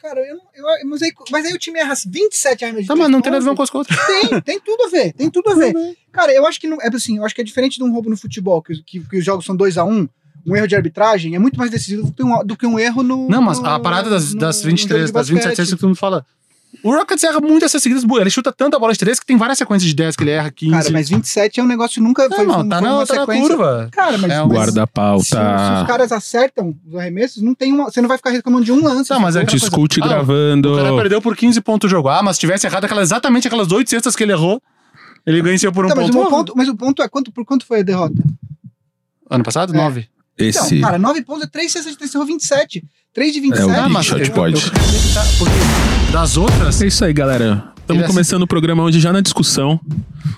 Cara, eu, não- eu, mas, aí, mas aí o time erra 27 armas de Tá, mas não tem nada a ver uma coisa com outra. Tem, tem tudo a ver, tem tudo a ver. Cara, eu acho que não, é assim, eu acho que é diferente de um roubo no futebol, que, que, que os jogos são 2 a 1 um, um erro de arbitragem é muito mais decisivo do que um, do que um erro no. Não, mas no- a parada das, no- das no jogo 23, de das 27 basquete. vezes que todo mundo fala. O Rockets erra muito essas seguidas. boas. Ele chuta tanta bola de 3 que tem várias sequências de 10 que ele erra 15. Cara, mas 27 é um negócio nunca Não, foi, foi tá, uma na, tá na sequência. curva. Cara, mas, É um mas se, se Guarda-pauta. os caras acertam os arremessos, não tem uma, você não vai ficar reclamando de um lance. Não, mas é que- Discute Ah, gravando. O cara perdeu por 15 pontos o jogo. Ah, mas se tivesse errado aquela, exatamente aquelas 8 cestas que ele errou, ele venceu por um Tá, mas, ponto. o meu ponto. Mas o ponto é quanto, por quanto foi a derrota? Ano passado? É. 9. Esse. Então, cara, 9 pontos é 3 cestas de 3, você errou 27. 3 de 27. É, o Ah, Big mas Shot eu- pode. eu que tá- porque das outras, É isso aí, galera. Estamos é começando o programa hoje já na discussão.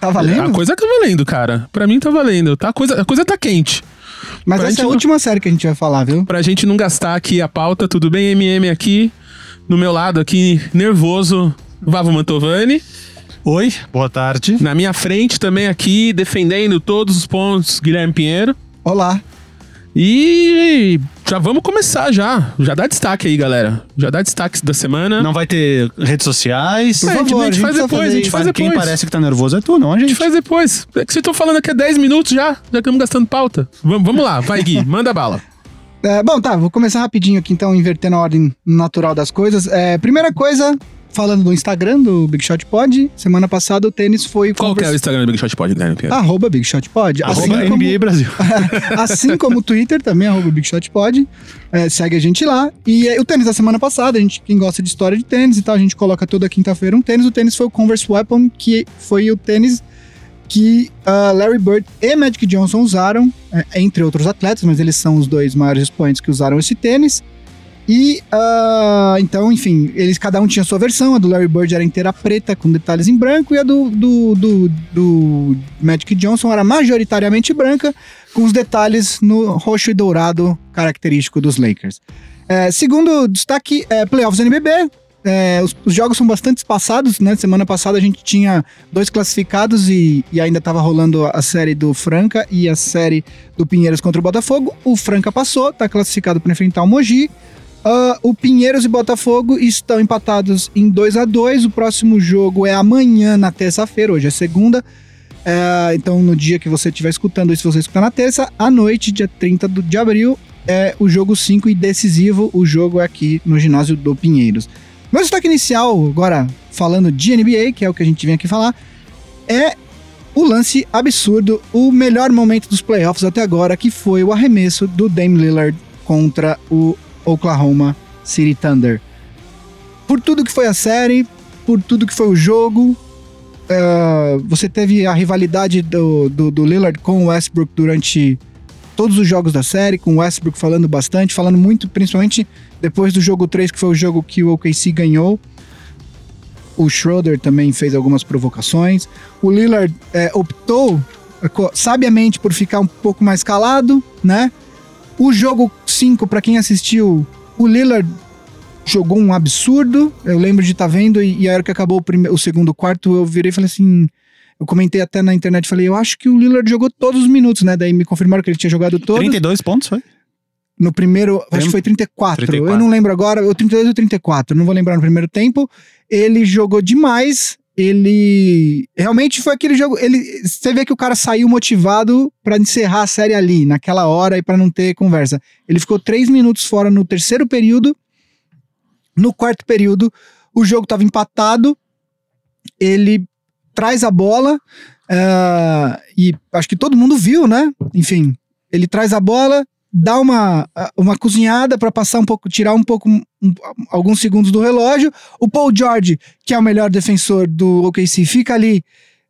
Tá valendo? A coisa tá valendo, cara. Pra mim tá valendo. Tá? A, coisa, a coisa tá quente. Mas pra essa é a não- última série que a gente vai falar, viu? Pra gente não gastar aqui a pauta, tudo bem, MM aqui. No meu lado aqui, nervoso, Vavo Mantovani. Oi, boa tarde. Na minha frente também aqui, defendendo todos os pontos, Guilherme Pinheiro. Olá. E já vamos começar já. Já dá destaque aí, galera. Já dá destaque da semana. Não vai ter redes sociais. Por É, a gente- favor, a gente a faz gente precisa depois, fazer a gente faz Quem depois. parece que tá nervoso é tu, não a A gente gente. faz depois. É que vocês estão falando aqui há 10 minutos já. Já que estamos gastando pauta. Vamos, vamos lá, vai Gui, manda bala. É, bom, tá, vou começar rapidinho aqui, então, invertendo a ordem natural das coisas. É, primeira coisa, falando do Instagram do Big Shot Pod, semana passada o tênis foi. Qual que é o convers- Instagram do Big Shot Pod, Guilherme Pinheiro? Arroba Big Shot Pod. Assim Arroba como- NBA Brasil. assim como o Twitter também, arroba Big Shot Pod. É, segue a gente lá. E é, o tênis da semana passada, a gente, quem gosta de história de tênis e tal, a gente coloca toda quinta-feira um tênis. O tênis foi o Converse Weapon, que foi o tênis que ah, Larry Bird e Magic Johnson usaram, é, entre outros atletas, mas eles são os dois maiores expoentes que usaram esse tênis. E ah, então, enfim, eles cada um tinha sua versão. A do Larry Bird era inteira preta, com detalhes em branco, e a do, do, do, do Magic Johnson era majoritariamente branca, com os detalhes no roxo e dourado característico dos Lakers. É, segundo destaque, é, playoffs NBB. É, os, os jogos são bastante espaçados, né? Semana passada a gente tinha dois classificados e, e ainda estava rolando a série do Franca e a série do Pinheiros contra o Botafogo. O Franca passou, tá classificado para enfrentar o Mogi. Ah, o Pinheiros e Botafogo estão empatados em 2 a 2 O próximo jogo é amanhã, na terça-feira, hoje é segunda. É, então, no dia que você estiver escutando isso, você escutar na terça, à noite, dia 30 do- de abril, é o jogo 5 e decisivo. O jogo é aqui no ginásio do Pinheiros. Meu destaque inicial, agora falando de NBA, que é o que a gente vem aqui falar, é o lance absurdo, o melhor momento dos playoffs até agora, que foi o arremesso do Dame Lillard contra o Oklahoma City Thunder. Por tudo que foi a série, por tudo que foi o jogo, eh, você teve a rivalidade do, do, do Lillard com o Westbrook durante todos os jogos da série, com o Westbrook falando bastante, falando muito, principalmente depois do jogo 3, que foi o jogo que o OKC ganhou. O Schroeder também fez algumas provocações. O Lillard eh, optou sabiamente por ficar um pouco mais calado, né? O jogo 5, para quem assistiu, o Lillard jogou um absurdo. Eu lembro de estar vendo e, e a hora que acabou o, prime- o segundo quarto, eu virei e falei assim. Eu comentei até na internet, falei, eu acho que o Lillard jogou todos os minutos, né? Daí me confirmaram que ele tinha jogado todos. 32 pontos, foi? No primeiro, acho que foi 34. 34. Eu não lembro agora, o 32 ou 34, não vou lembrar no primeiro tempo. Ele jogou demais. Ele realmente foi aquele jogo. Ele, você vê que o cara saiu motivado pra encerrar a série ali, naquela hora e pra não ter conversa. Ele ficou três minutos fora no terceiro período. No quarto período, o jogo tava empatado. Ele traz a bola ah, e acho que todo mundo viu, né? Enfim, ele traz a bola, dá uma, uma cozinhada para passar um pouco, tirar um pouco, um- alguns segundos do relógio. O Paul George, que é o melhor defensor do OKC, fica ali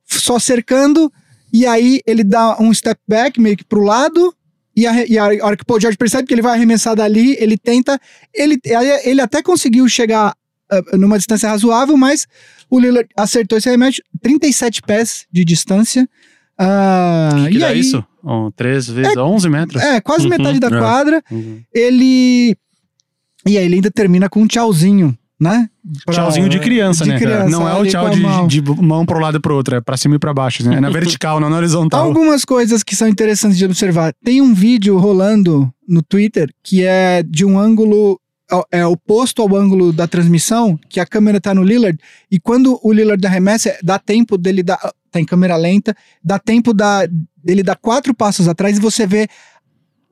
só cercando, e aí ele dá um step back, meio que pro lado, e a, e a hora que o Paul George percebe que ele vai arremessar dali, ele tenta, ele, ele até conseguiu chegar ah, numa distância razoável, mas o Lillard acertou esse arremesso, 37 pés de distância. Ah, que e dá aí, isso? Um, 3 vezes 11 metros. é, quase Uhum, metade da é. quadra. Uhum. Ele. E aí ele ainda termina com um tchauzinho, né? Pra- Tchauzinho de criança, de né? criança, não é o tchau de, mão. de mão pro lado e pro outro, é pra cima e pra baixo, né? É na vertical, não na horizontal. Algumas coisas que são interessantes de observar. Tem um vídeo rolando no Twitter que é de um ângulo é, é oposto ao ângulo da transmissão, que a câmera tá no Lillard, e quando o Lillard arremessa, dá tempo dele dar. Tá em câmera lenta, dá tempo da, dele dar quatro passos atrás e você vê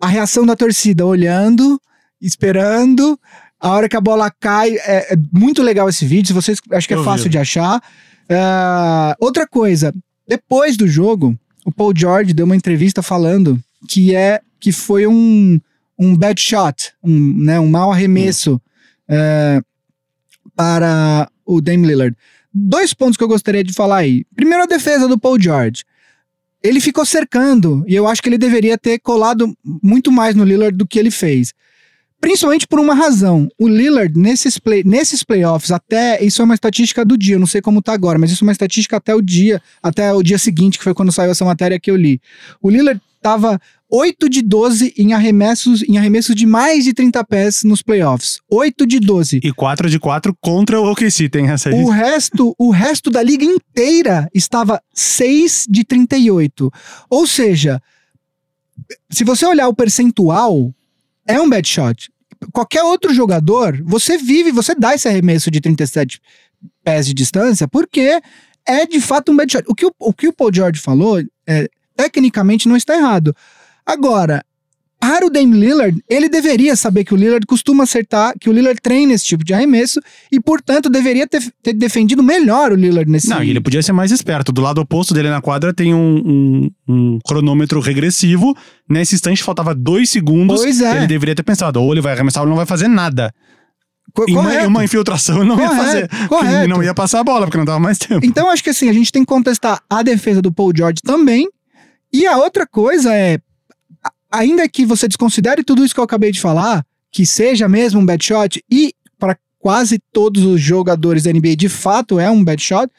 a reação da torcida olhando, esperando. A hora que a bola cai, é, é muito legal esse vídeo. Se vocês acho que é Eu fácil vi. de achar. Ah, outra coisa, depois do jogo, o Paul George deu uma entrevista falando que é que foi um, um bad shot, um, né, um mau arremesso eh, para o Dame Lillard. Dois pontos que eu gostaria de falar aí. Primeiro, a defesa do Paul George. Ele ficou cercando e eu acho que ele deveria ter colado muito mais no Lillard do que ele fez. Principalmente por uma razão. O Lillard, nesses, play, nesses playoffs, até. Isso é uma estatística do dia, eu não sei como tá agora, mas isso é uma estatística até o dia, até o dia seguinte, que foi quando saiu essa matéria que eu li. O Lillard tava 8 de 12 em arremessos, em arremessos de mais de 30 pés nos playoffs. 8 de 12. E 4 de 4 contra o OKC, tem essa aí. O resto, o resto da liga inteira estava 6 de 38. Ou seja, se você olhar o percentual, é um bad shot. Qualquer outro jogador, você vive, você dá esse arremesso de 37 pés de distância, porque é de fato um bad shot. O que o, o, que o Paul George falou, é, tecnicamente não está errado. Agora, para o Dame Lillard, ele deveria saber que o Lillard costuma acertar, que o Lillard treina esse tipo de arremesso e, portanto, deveria ter, ter defendido melhor o Lillard nesse Não, e ele podia ser mais esperto. Do lado oposto dele na quadra tem um, um- um cronômetro regressivo. Nesse instante faltava dois segundos. Pois é. Ele deveria ter pensado, ou ele vai arremessar ou ele não vai fazer nada. Co- E uma, correto. uma infiltração não ia Correto, fazer. correto. Não ia passar a bola, porque não dava mais tempo. Então, acho que assim, a gente tem que contestar a defesa do Paul George também. E a outra coisa é, ainda que você desconsidere tudo isso que eu acabei de falar, que seja mesmo um bad shot, e para quase todos os jogadores da NBA de fato é um bad shot,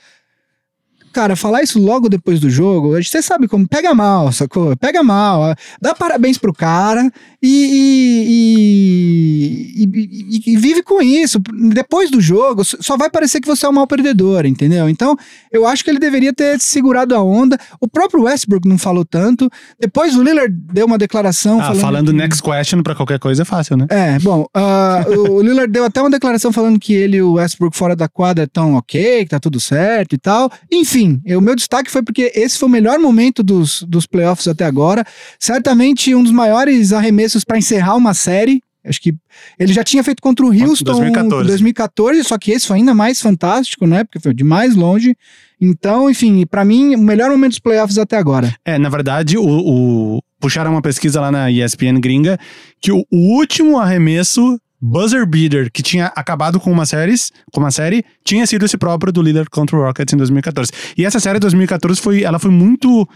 cara, falar isso logo depois do jogo, você sabe como, pega mal, sacou? Pega mal, dá parabéns pro cara e, e, e- e- vive com isso. Depois do jogo, só vai parecer que você é um mau perdedor, entendeu? Então, eu acho que ele deveria ter segurado a onda. O próprio Westbrook não falou tanto. Depois o Lillard deu uma declaração Ah, falando. falando next question pra qualquer coisa é fácil, né? é, bom, ah, o Lillard deu até uma declaração falando que ele e o Westbrook fora da quadra estão ok, que tá tudo certo e tal. Enfim, o meu destaque foi porque esse foi o melhor momento dos, dos playoffs até agora. Certamente um dos maiores arremessos para encerrar uma série. Acho que ele já tinha feito contra o Houston 2014. 2014, só que esse foi ainda mais fantástico, né? Porque foi de mais longe. Então, enfim, pra mim, o melhor momento dos playoffs até agora. É, na verdade, o, o- puxaram uma pesquisa lá na ESPN gringa que o, o último arremesso buzzer beater que tinha acabado com uma série, com uma série, tinha sido esse próprio do Lillard contra o Rockets em 2014. E essa série de 2014 foi, ela foi muito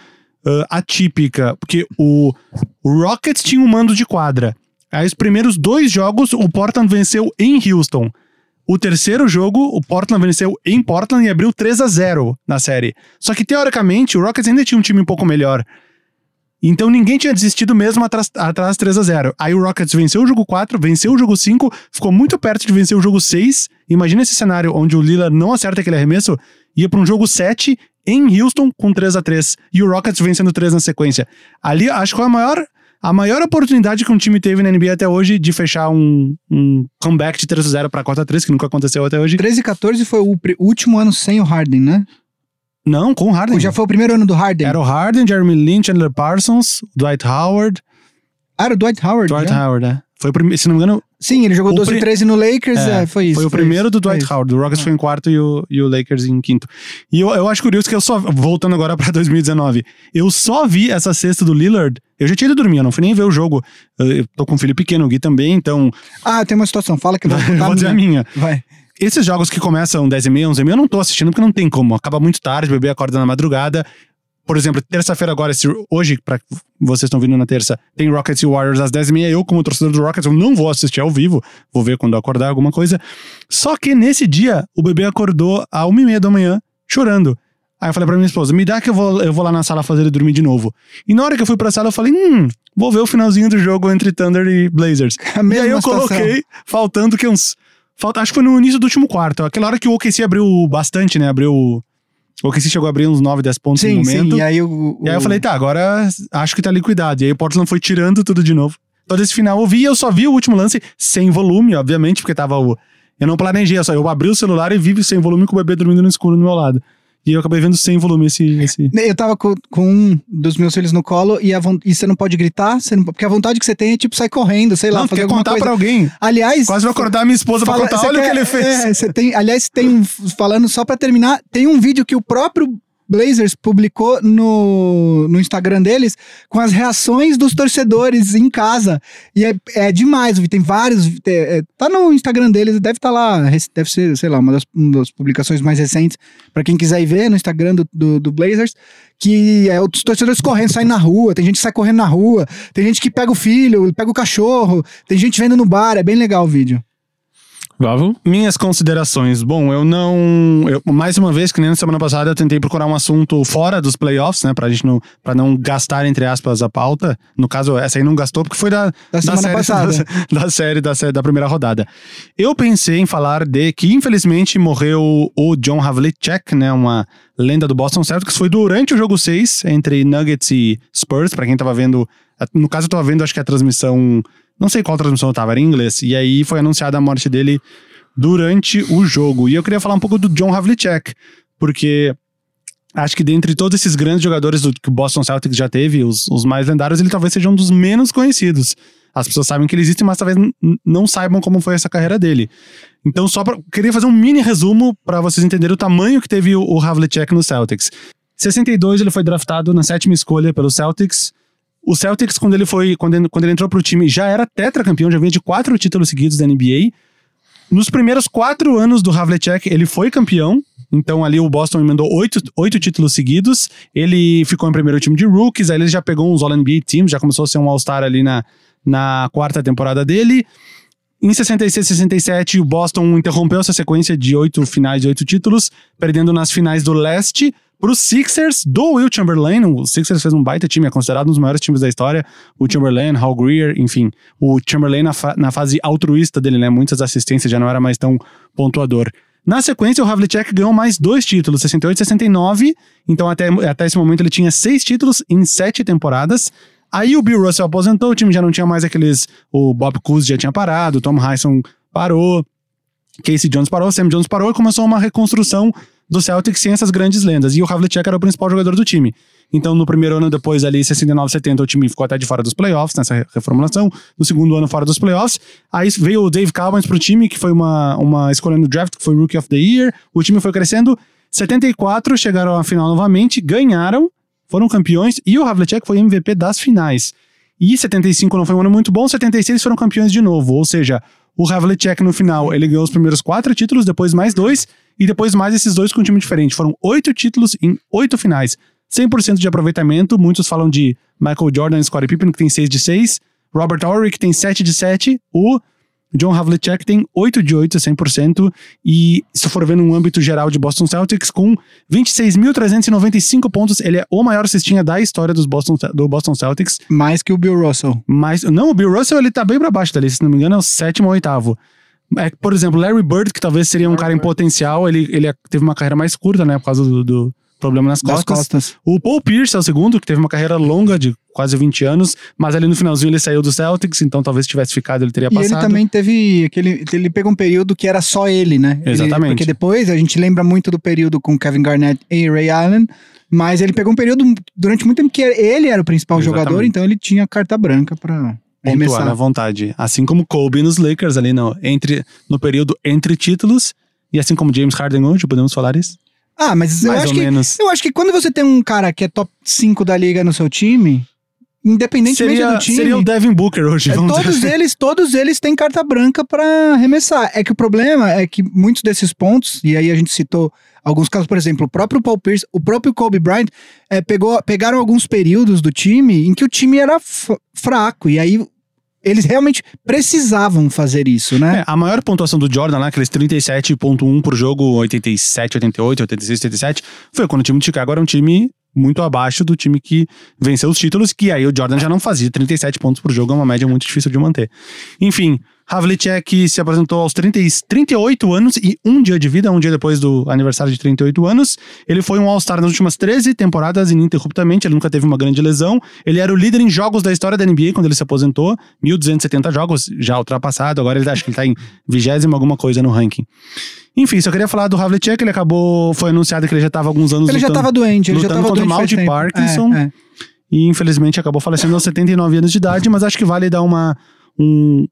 ah, atípica, porque o, o Rockets tinha um mando de quadra. Aí os primeiros dois jogos o Portland venceu em Houston. O terceiro jogo, o Portland venceu em Portland e abriu 3 a 0 na série. Só que, teoricamente, o Rockets ainda tinha um time um pouco melhor. Então ninguém tinha desistido mesmo atrás, atrás 3 a 0 Aí o Rockets venceu o jogo 4, venceu o jogo 5, ficou muito perto de vencer o jogo 6. Imagina esse cenário onde o Lillard não acerta aquele arremesso, ia para um jogo 7 em Houston com 3 a 3 E o Rockets vencendo 3 na sequência. Ali, acho que foi a maior, a maior oportunidade que um time teve na NBA até hoje de fechar um, um comeback de 3 a 0 para 4 a 3 que nunca aconteceu até hoje. 13 e 14 foi o último ano sem o Harden, né? Não, com o Harden. Ou já foi o primeiro ano do Harden? Era o Harden, Jeremy Lin, Chandler Parsons, Dwight Howard. Ah, era o Dwight Howard. Dwight já? Howard, né? Foi o primeiro, se não me engano, Sim, ele jogou O 12 pri- e 13 no Lakers, É, é, foi isso. foi o primeiro isso, do foi Dwight. Howard. O Rockets Ah. foi em quarto e o, e o Lakers em quinto. E eu, eu acho curioso que eu só, voltando agora pra 2019, eu só vi essa cesta do Lillard. Eu já tinha ido dormir, eu não fui nem ver o jogo. Eu eu tô com um filho pequeno, o Gui também, então Ah, tem uma situação, fala que eu vou contar vou dizer a minha. Vai. Esses jogos que começam 10h30, 11h30, eu não tô assistindo porque não tem como. Acaba muito tarde, bebê acorda na madrugada. Por exemplo, terça-feira agora, esse- hoje, pra vocês estão vindo na terça, tem Rockets e Warriors às 10h30. Eu, como torcedor do Rockets, eu não vou assistir ao vivo. Vou ver quando eu acordar alguma coisa. Só que nesse dia, o bebê acordou às 1h30 da manhã, chorando. Aí eu falei pra minha esposa, me dá que eu vou, eu vou lá na sala fazer ele dormir de novo. E na hora que eu fui pra sala, eu falei, hum, vou ver o finalzinho do jogo entre Thunder e Blazers. A E aí eu situação. coloquei, faltando que uns. Falta, acho que foi no início do último quarto. Aquela hora que o OKC abriu bastante, né? Abriu. O OKC chegou a abrir uns 9, 10 pontos Sim, no momento. sim, e aí o... E aí eu falei, tá, agora acho que tá liquidado. E aí o Portland foi tirando tudo de novo. todo esse final eu vi, eu só vi o último lance sem volume, obviamente, porque tava o. Eu não planejei, só eu abri o celular e vi sem volume com o bebê dormindo no escuro do meu lado. E eu acabei vendo sem volume esse. esse... Eu tava com, com um dos meus filhos no colo e, a, e você não pode gritar, você não, porque a vontade que você tem é tipo sair correndo, sei lá, não, fazer quer alguma contar coisa. pra alguém. Aliás. Quase vou acordar minha esposa fala, pra contar, olha quer, o que ele fez. É, você tem, aliás, tem um. Falando só pra terminar, tem um vídeo que o próprio Blazers publicou no, no Instagram deles com as reações dos torcedores em casa. E é, é demais, tem vários. É, tá no Instagram deles, deve estar tá lá, deve ser, sei lá, uma das, uma das publicações mais recentes, para quem quiser ir ver no Instagram do, do, do Blazers. Que é os torcedores correndo, saem na rua, tem gente que sai correndo na rua, tem gente que pega o filho, pega o cachorro, tem gente vendo no bar, é bem legal o vídeo. Vavo? Minhas considerações. Bom, eu não. Eu, mais uma vez, que nem na semana passada, eu tentei procurar um assunto fora dos playoffs, né? Pra gente não, pra não gastar, entre aspas, a pauta. No caso, essa aí não gastou, porque foi da, da, semana série, passada. Da, da, série, da série da primeira rodada. Eu pensei em falar de que, infelizmente, morreu o John Havlicek, né? Uma lenda do Boston Celtics. Foi durante o jogo 6, entre Nuggets e Spurs, pra quem tava vendo. No caso, eu tava vendo, acho que a transmissão não sei qual transmissão estava, era em inglês. E aí foi anunciada a morte dele durante o jogo. E eu queria falar um pouco do John Havlicek, porque acho que dentre todos esses grandes jogadores do, que o Boston Celtics já teve, os, os mais lendários, ele talvez seja um dos menos conhecidos. As pessoas sabem que ele existe, mas talvez não saibam como foi essa carreira dele. Então, só pra, queria fazer um mini resumo para vocês entenderem o tamanho que teve o, o Havlicek no Celtics. Em 62, ele foi draftado na sétima escolha pelo Celtics. O Celtics, quando ele foi, quando ele, quando ele entrou pro time, já era tetracampeão, já vinha de quatro títulos seguidos da NBA. Nos primeiros quatro anos do Havlicek, ele foi campeão. Então ali o Boston emendou oito, oito títulos seguidos. Ele ficou em primeiro time de rookies, aí ele já pegou uns All-NBA Teams, já começou a ser um All-Star ali na, na quarta temporada dele. Em 66 67, o Boston interrompeu essa sequência de oito finais de oito títulos, perdendo nas finais do leste para os Sixers do Will Chamberlain. O Sixers fez um baita time, é considerado um dos maiores times da história. O Chamberlain, Hal Greer, enfim. O Chamberlain na, fa na fase altruísta dele, né? Muitas assistências, já não era mais tão pontuador. Na sequência, o Havlicek ganhou mais dois títulos, 68 e 69. Então, até, até esse momento, ele tinha seis títulos em sete temporadas. Aí o Bill Russell aposentou, o time já não tinha mais aqueles. O Bob Cousy já tinha parado, o Tom Hyson parou, Casey Jones parou, Sam Jones parou e começou uma reconstrução do Celtics sem essas grandes lendas. E o Havlicek era o principal jogador do time. Então, no primeiro ano depois, ali, 69, 70, o time ficou até de fora dos playoffs, nessa reformulação. No segundo ano, fora dos playoffs. Aí veio o Dave Cowens pro time, que foi uma, uma escolha no draft, que foi Rookie of the Year. O time foi crescendo. 74, chegaram à final novamente, ganharam, foram campeões. E o Havlicek foi MVP das finais. E 75 não foi um ano muito bom, 76 foram campeões de novo. Ou seja, o Havlicek no final, ele ganhou os primeiros quatro títulos, depois mais dois e depois mais esses dois com um time diferente. Foram oito títulos em oito finais. 100% de aproveitamento. Muitos falam de Michael Jordan e Scottie Pippen, que tem 6 de 6. Robert Horry, que tem 7 de 7. O John Havlicek tem 8 de 8, 100%. E se for ver num âmbito geral de Boston Celtics, com 26.395 pontos, ele é o maior cestinha da história dos Boston, do Boston Celtics. Mais que o Bill Russell. Mas, não, o Bill Russell ele tá bem pra baixo dali, se não me engano, é o sétimo ou oitavo. É, por exemplo, Larry Bird, que talvez seria um Larry cara Bird. em potencial, ele, ele teve uma carreira mais curta, né? Por causa do, do problema nas costas. costas. O Paul Pierce é o segundo, que teve uma carreira longa de quase 20 anos, mas ali no finalzinho ele saiu do Celtics, então talvez tivesse ficado, ele teria e passado. E ele também teve aquele, ele pegou um período que era só ele, né? Exatamente. Ele, porque depois a gente lembra muito do período com Kevin Garnett e Ray Allen, mas ele pegou um período durante muito tempo que ele era o principal Exatamente. jogador, então ele tinha carta branca para pontuar à vontade. Assim como Kobe nos Lakers ali no, entre, no período entre títulos, e assim como James Harden hoje, podemos falar isso? Ah, mas eu Mais acho ou que menos. eu acho que quando você tem um cara que é top 5 da liga no seu time, independentemente Seria, do time, seria o Devin Booker hoje, é, todos dizer. assim. eles, todos eles têm carta branca pra arremessar. É que o problema é que muitos desses pontos, e aí a gente citou alguns casos, por exemplo, o próprio Paul Pierce, o próprio Kobe Bryant, é, pegou, pegaram alguns períodos do time em que o time era fraco, e aí eles realmente precisavam fazer isso, né? É, a maior pontuação do Jordan lá, aqueles 37.1 por jogo, 87, 88, 86, 87, foi quando o time de Chicago era um time muito abaixo do time que venceu os títulos, que aí o Jordan já não fazia. 37 pontos por jogo é uma média muito difícil de manter. Enfim, Havlicek se apresentou aos 30, e- 38 anos e um dia de vida, um dia depois do aniversário de 38 anos. Ele foi um All-Star nas últimas 13 temporadas ininterruptamente, ele nunca teve uma grande lesão. Ele era o líder em jogos da história da NBA quando ele se aposentou, 1.270 jogos, já ultrapassado, agora ele acho que ele tá em vigésimo alguma coisa no ranking. Enfim, só queria falar do Havlicek, ele acabou, foi anunciado que ele já estava alguns anos Ele já lutando- tava doente, ele já lutando tava contra o doente mal de tempo. Parkinson. É, é. e infelizmente acabou falecendo aos 79 anos de idade, mas acho que vale dar uma. Um,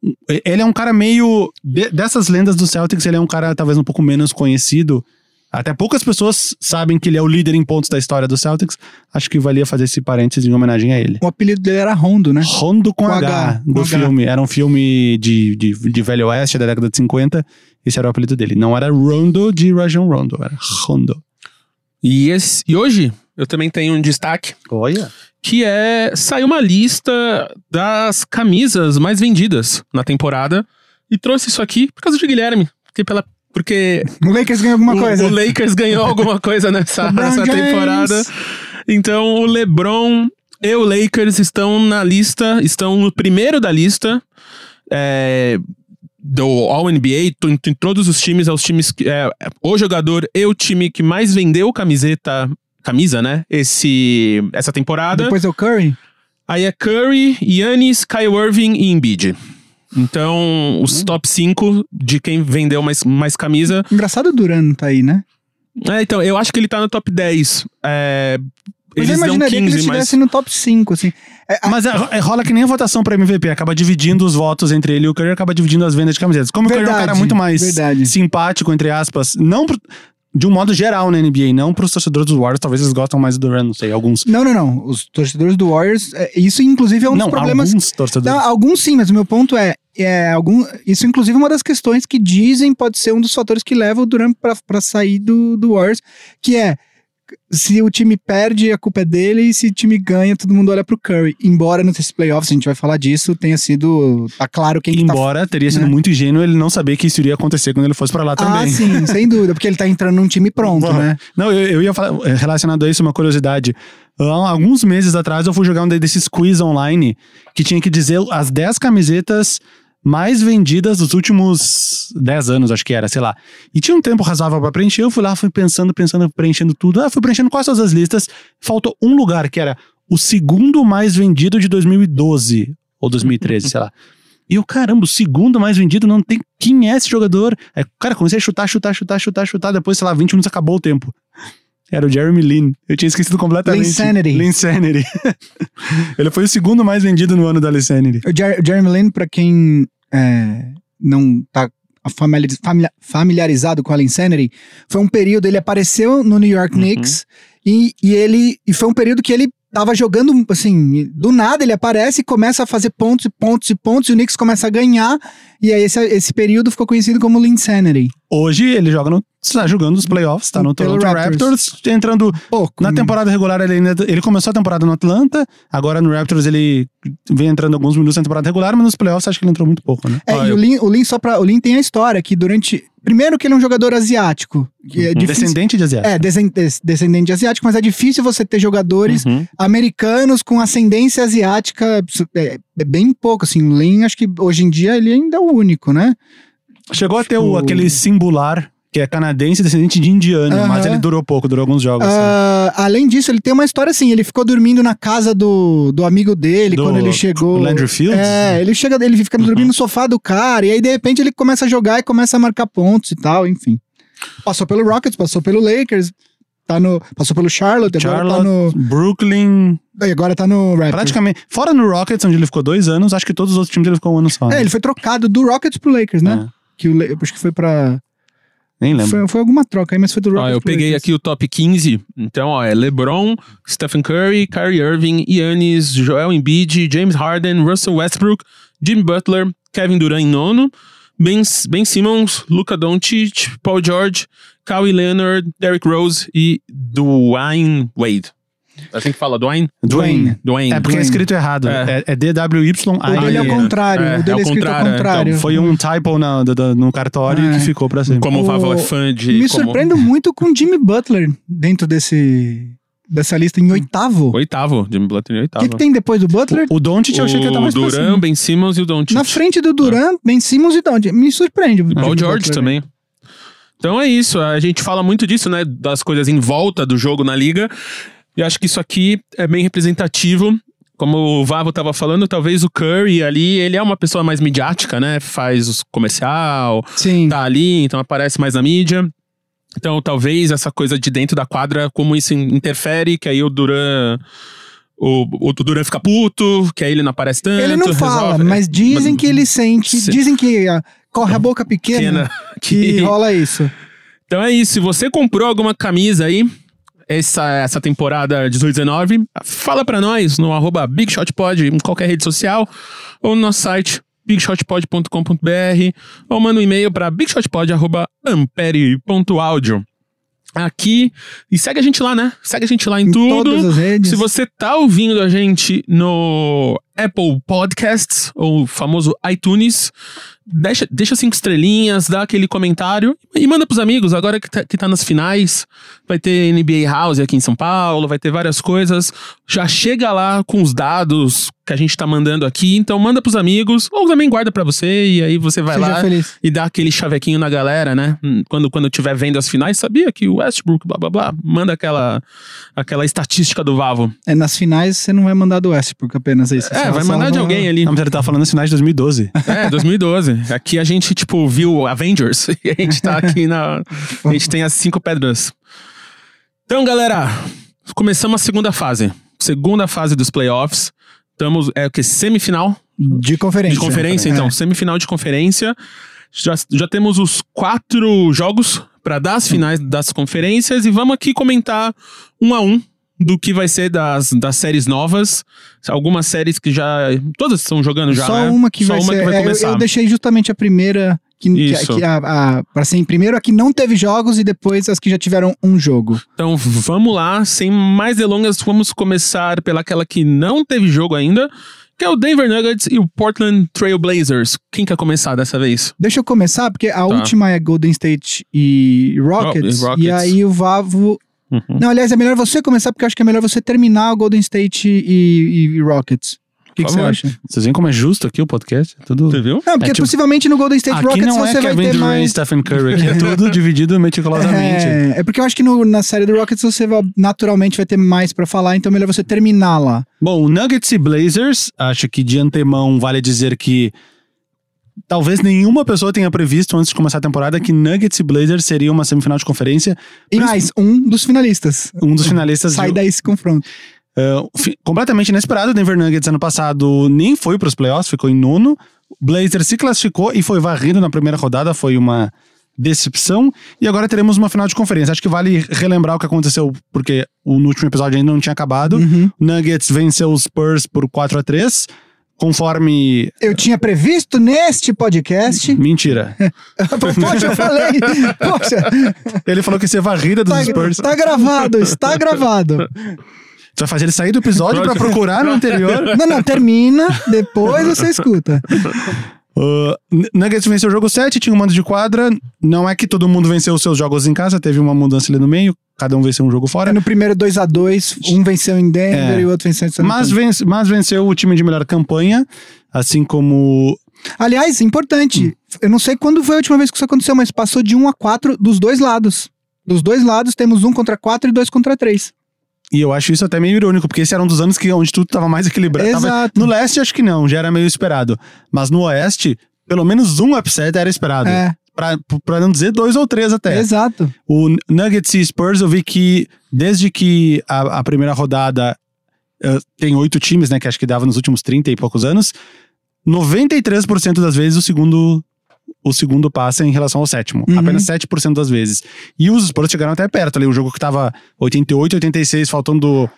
ele é um cara meio. de- dessas lendas do Celtics, ele é um cara talvez um pouco menos conhecido. Até poucas pessoas sabem que ele é o líder em pontos da história do Celtics. Acho que valia fazer esse parênteses em homenagem a ele. O apelido dele era Rondo, né? Rondo com, Com H, H, do com H. filme. Era um filme de, de, de Velho Oeste da década de 50. Esse era o apelido dele. Não era Rondo de Rajon Rondo, era Rondo. E, esse- e hoje eu também tenho um destaque Olha. que é saiu uma lista das camisas mais vendidas na temporada e trouxe isso aqui por causa de Guilherme, porque pela porque O Lakers ganhou alguma o, coisa. o Lakers ganhou alguma coisa nessa, nessa temporada. Então o LeBron e o Lakers estão na lista, estão no primeiro da lista. é, do All NBA, to- em todos os times, é os times que. É, o jogador e o time que mais vendeu camiseta. Camisa, né? Esse, essa temporada. Depois é o Curry. Aí é Curry, Yannis, Kyle Irving e Embiid. Então, os Hum. top 5 de quem vendeu mais, mais camisa. Engraçado o Duran tá aí, né? É, então, eu acho que ele tá no top 10. É, Mas eu eles dão imaginaria que 15, ele mas. estivesse no top 5, assim. É, a- Mas é, é, rola que nem a votação pra MVP, acaba dividindo os votos entre ele e o Curry, acaba dividindo as vendas de camisetas. Como o Curry é um Verdade, cara muito mais verdade. simpático, entre aspas, não pro- de um modo geral na NBA, não pros torcedores dos Warriors, talvez eles gostam mais do Durant, não sei, alguns. Não, não, não. Os torcedores do Warriors, é, isso inclusive é um não, dos problemas. alguns torcedores. Não, alguns sim, mas o meu ponto é, é algum, isso inclusive é uma das questões que dizem pode ser um dos fatores que leva o Durant pra, pra sair do, do Warriors, que é se o time perde, a culpa é dele, e se o time ganha, todo mundo olha pro Curry. Embora nesses playoffs, a gente vai falar disso, tenha sido. Tá claro quem que tá Embora teria sido né? muito ingênuo ele não saber que isso iria acontecer quando ele fosse pra lá Ah, também. sim, sem dúvida, porque ele tá entrando num time pronto, Bom, né? Não, eu, eu ia falar, relacionado a isso, uma curiosidade. Alguns meses atrás eu fui jogar um desses quiz online que tinha que dizer as 10 camisetas mais vendidas dos últimos 10 anos, acho que era, sei lá. E tinha um tempo razoável pra preencher, eu fui lá, fui pensando, pensando, preenchendo tudo. Ah, fui preenchendo quase todas as listas. Faltou um lugar, que era o segundo mais vendido de 2012 ou 2013, sei lá. E eu, caramba, o segundo mais vendido não tem. Quem é esse jogador? Aí, cara, comecei a chutar, chutar, chutar, chutar, chutar. Depois, sei lá, 20 minutos acabou o tempo. Era o Jeremy Lin. Eu tinha esquecido completamente. Linsanity. Linsanity. Ele foi o segundo mais vendido no ano da Linsanity. O Jer- Jeremy Lin, pra quem é, não tá familiariz- familia- familiarizado com a Insanity, foi um período, ele apareceu no New York Uhum. Knicks e, e ele e foi um período que ele tava jogando, assim, do nada ele aparece e começa a fazer pontos e pontos e pontos e o Knicks começa a ganhar e aí esse, esse período ficou conhecido como Linsanity. Hoje ele joga no. Está jogando os playoffs, tá no Toronto Raptors. Raptors, entrando Pouco. Na né? temporada regular, ele, ainda, ele começou a temporada no Atlanta, agora no Raptors ele vem entrando alguns minutos na temporada regular, mas nos playoffs acho que ele entrou muito pouco, né? É, Ah, e eu- o Lin, o Lin só para o Lin tem a história que durante primeiro que ele é um jogador asiático, que é difícil Descendente de asiático. É, desen- des- descendente de asiático, mas é difícil você ter jogadores Uhum. americanos com ascendência asiática. É, é bem pouco, assim. O Lin, acho que hoje em dia ele ainda é o único, né? Chegou a ter o, Tipo- aquele singular, que é canadense, descendente de indiano, Aham. mas ele durou pouco, durou alguns jogos. assim. Ah, além disso, ele tem uma história assim: ele ficou dormindo na casa do, do amigo dele Do quando ele chegou. Landry Fields? É, ele chega, ele fica dormindo no sofá do cara, e aí de repente ele começa a jogar e começa a marcar pontos e tal, enfim. Passou pelo Rockets, passou pelo Lakers, tá no, passou pelo Charlotte, agora tá Charlotte, no. Brooklyn, e Agora tá no Raptors. praticamente. Fora no Rockets, onde ele ficou dois anos, acho que todos os outros times ele ficou um ano só. né? É, ele foi trocado do Rockets pro Lakers, né? É, Que o, eu acho que foi pra. nem lembro. Foi, foi alguma troca aí, mas foi do Ó, Rockets. eu peguei Lakers. aqui o top 15. Então, ó, é LeBron, Stephen Curry, Kyrie Irving, Giannis, Joel Embiid, James Harden, Russell Westbrook, Jimmy Butler, Kevin Durant em nono, Ben, ben Simmons, Luka Doncic, Paul George, Kawhi Leonard, Derrick Rose e Dwayne Wade. Tenho que falar Dwayne? Dwayne. Dwayne. É porque é Dwayne. escrito errado. É. É, é DWY. O dele é ao é, contrário. é, o dele é é, escrito contrário, ao contrário. então, Foi um typo na- do- no cartório É. que ficou pra sempre. Como o O- Vavo é fã de... Me como- surpreendo muito com o Jimmy Butler dentro desse. dessa lista em oitavo. O Oitavo, Jimmy Butler em oitavo. que, que tem depois do Butler? O Doncic eu achei que ele tá mais o Duran, cima. Ben Simmons e o Doncic. Na frente do Duran, Ben Simmons e Doncic. Me surpreende. o Paul George Butler. também. Então é isso, a gente fala muito disso, né? Das coisas em volta do jogo na liga. E acho que isso aqui é bem representativo. Como o Vavo tava falando, talvez o Curry ali, ele é uma pessoa mais midiática, né? Faz os comercial, Sim. tá ali, então aparece mais na mídia. Então, talvez essa coisa de dentro da quadra, como isso interfere, que aí o Duran. O, o Duran fica puto, que aí ele não aparece tanto. Ele não fala, resolve- mas dizem mas- que ele sente, Se- dizem que ah, corre a boca pequena, pequena, que que- rola isso. Então é isso. Se você comprou alguma camisa aí, essa, essa temporada 18-19, fala pra nós no arroba BigShotPod em qualquer rede social ou no nosso site bigshotpod.com.br ou manda um e-mail pra bigshotpod.ampere.audio. Aqui, e segue a gente lá, né? Segue a gente lá em, Em tudo. todas as redes. Se você tá ouvindo a gente no Apple Podcasts, ou o famoso iTunes, deixa, deixa cinco estrelinhas, dá aquele comentário e manda pros amigos. Agora que tá, que tá nas finais, vai ter NBA House aqui em São Paulo, vai ter várias coisas. Já chega lá com os dados que a gente tá mandando aqui, então manda pros amigos, ou também guarda pra você, e aí você vai Seja lá feliz. e dá aquele chavequinho na galera, né? Hum, Quando, quando tiver vendo as finais, sabia que o Westbrook, blá blá blá, manda aquela, aquela estatística do Vavo. É, nas finais você não vai mandar do Westbrook apenas aí. você É, só vai mandar de alguém ali. Não, mas ele tava falando nos finais de 2012. É, 2012. Aqui a gente, tipo, viu Avengers e a gente tá aqui na. A gente tem as cinco pedras. Então, galera, começamos a segunda fase. Segunda fase dos playoffs. Estamos. É o que? Semifinal De conferência. de conferência, É. então. Semifinal de conferência. Já, já temos os quatro jogos para dar as finais das conferências e vamos aqui comentar um a um do que vai ser das, das séries novas. Algumas séries que já. Todas estão jogando já. Só né? uma que Só vai uma ser. que vai é, eu- começar. eu, deixei justamente a primeira. Que, que, a, a, pra ser em primeiro a que não teve jogos e depois as que já tiveram um jogo. Então vamos lá, sem mais delongas, vamos começar pelaquela que não teve jogo ainda, que é o Denver Nuggets e o Portland Trail Blazers. Quem quer começar dessa vez? Deixa eu começar, porque a última é Golden State e Rockets. Tá. Oh, e Rockets. E aí o Vavo. Uhum. Não, aliás, é melhor você começar, porque eu acho que é melhor você terminar o Golden State e, e Rockets. O que, que você acha? Vocês veem como é justo aqui o podcast? É Tudo... Você viu? Não, porque É, tipo, possivelmente no Golden State Aqui Rockets não é você vai Kevin ter Durant e mais. Stephen Curry, aqui é tudo dividido meticulosamente. É, é porque eu acho que no- na série do Rockets você vai- naturalmente vai ter mais pra falar, então é melhor você terminar lá. Bom, o Nuggets e Blazers, acho que de antemão vale dizer que talvez nenhuma pessoa tenha previsto antes de começar a temporada que Nuggets e Blazers seria uma semifinal de conferência. E mais, um dos finalistas. Um dos finalistas Sai de, daí esse confronto. Uh, completamente inesperado. O Denver Nuggets ano passado nem foi para os playoffs, ficou em nono. Blazers se classificou e foi varrido na primeira rodada, foi uma decepção. E agora teremos uma final de conferência. Acho que vale relembrar o que aconteceu, porque o no último episódio ainda não tinha acabado. Uhum. Nuggets venceu os Spurs por 4 a 3 conforme. Eu tinha previsto neste podcast. Mentira. Poxa, eu falei. Poxa, Ele falou que ia ser varrida dos tá, Spurs. tá gravado, está gravado. Você vai fazer ele sair do episódio para procurar no anterior. Não, não, termina, depois você escuta. Uh, Nuggets venceu o jogo 7, tinha um mando de quadra. Não é que todo mundo venceu os seus jogos em casa, teve uma mudança ali no meio, cada um venceu um jogo fora. No primeiro 2 a 2 um venceu em Denver É. e o outro venceu em San Mas, vence- mas venceu o time de melhor campanha, assim como. Aliás, importante, Hum. eu não sei quando foi a última vez que isso aconteceu, mas passou de 1 a 4 dos dois lados. Dos dois lados temos um contra 4 e dois contra 3. E eu acho isso até meio irônico, porque esse era um dos anos que, onde tudo tava mais equilibrado. Tava- Exato. no leste, acho que não, já era meio esperado. Mas no oeste, pelo menos um upset era esperado. É, Pra, pra não dizer dois ou três até. exato. O Nuggets e Spurs, eu vi que desde que a, a primeira rodada eh, tem oito times, né? Que acho que dava nos últimos 30 e poucos anos. 93% das vezes o segundo o segundo passa em relação ao sétimo. Uhum. Apenas 7% das vezes. E os Spurs chegaram até perto ali. O jogo que tava 88, 86, faltando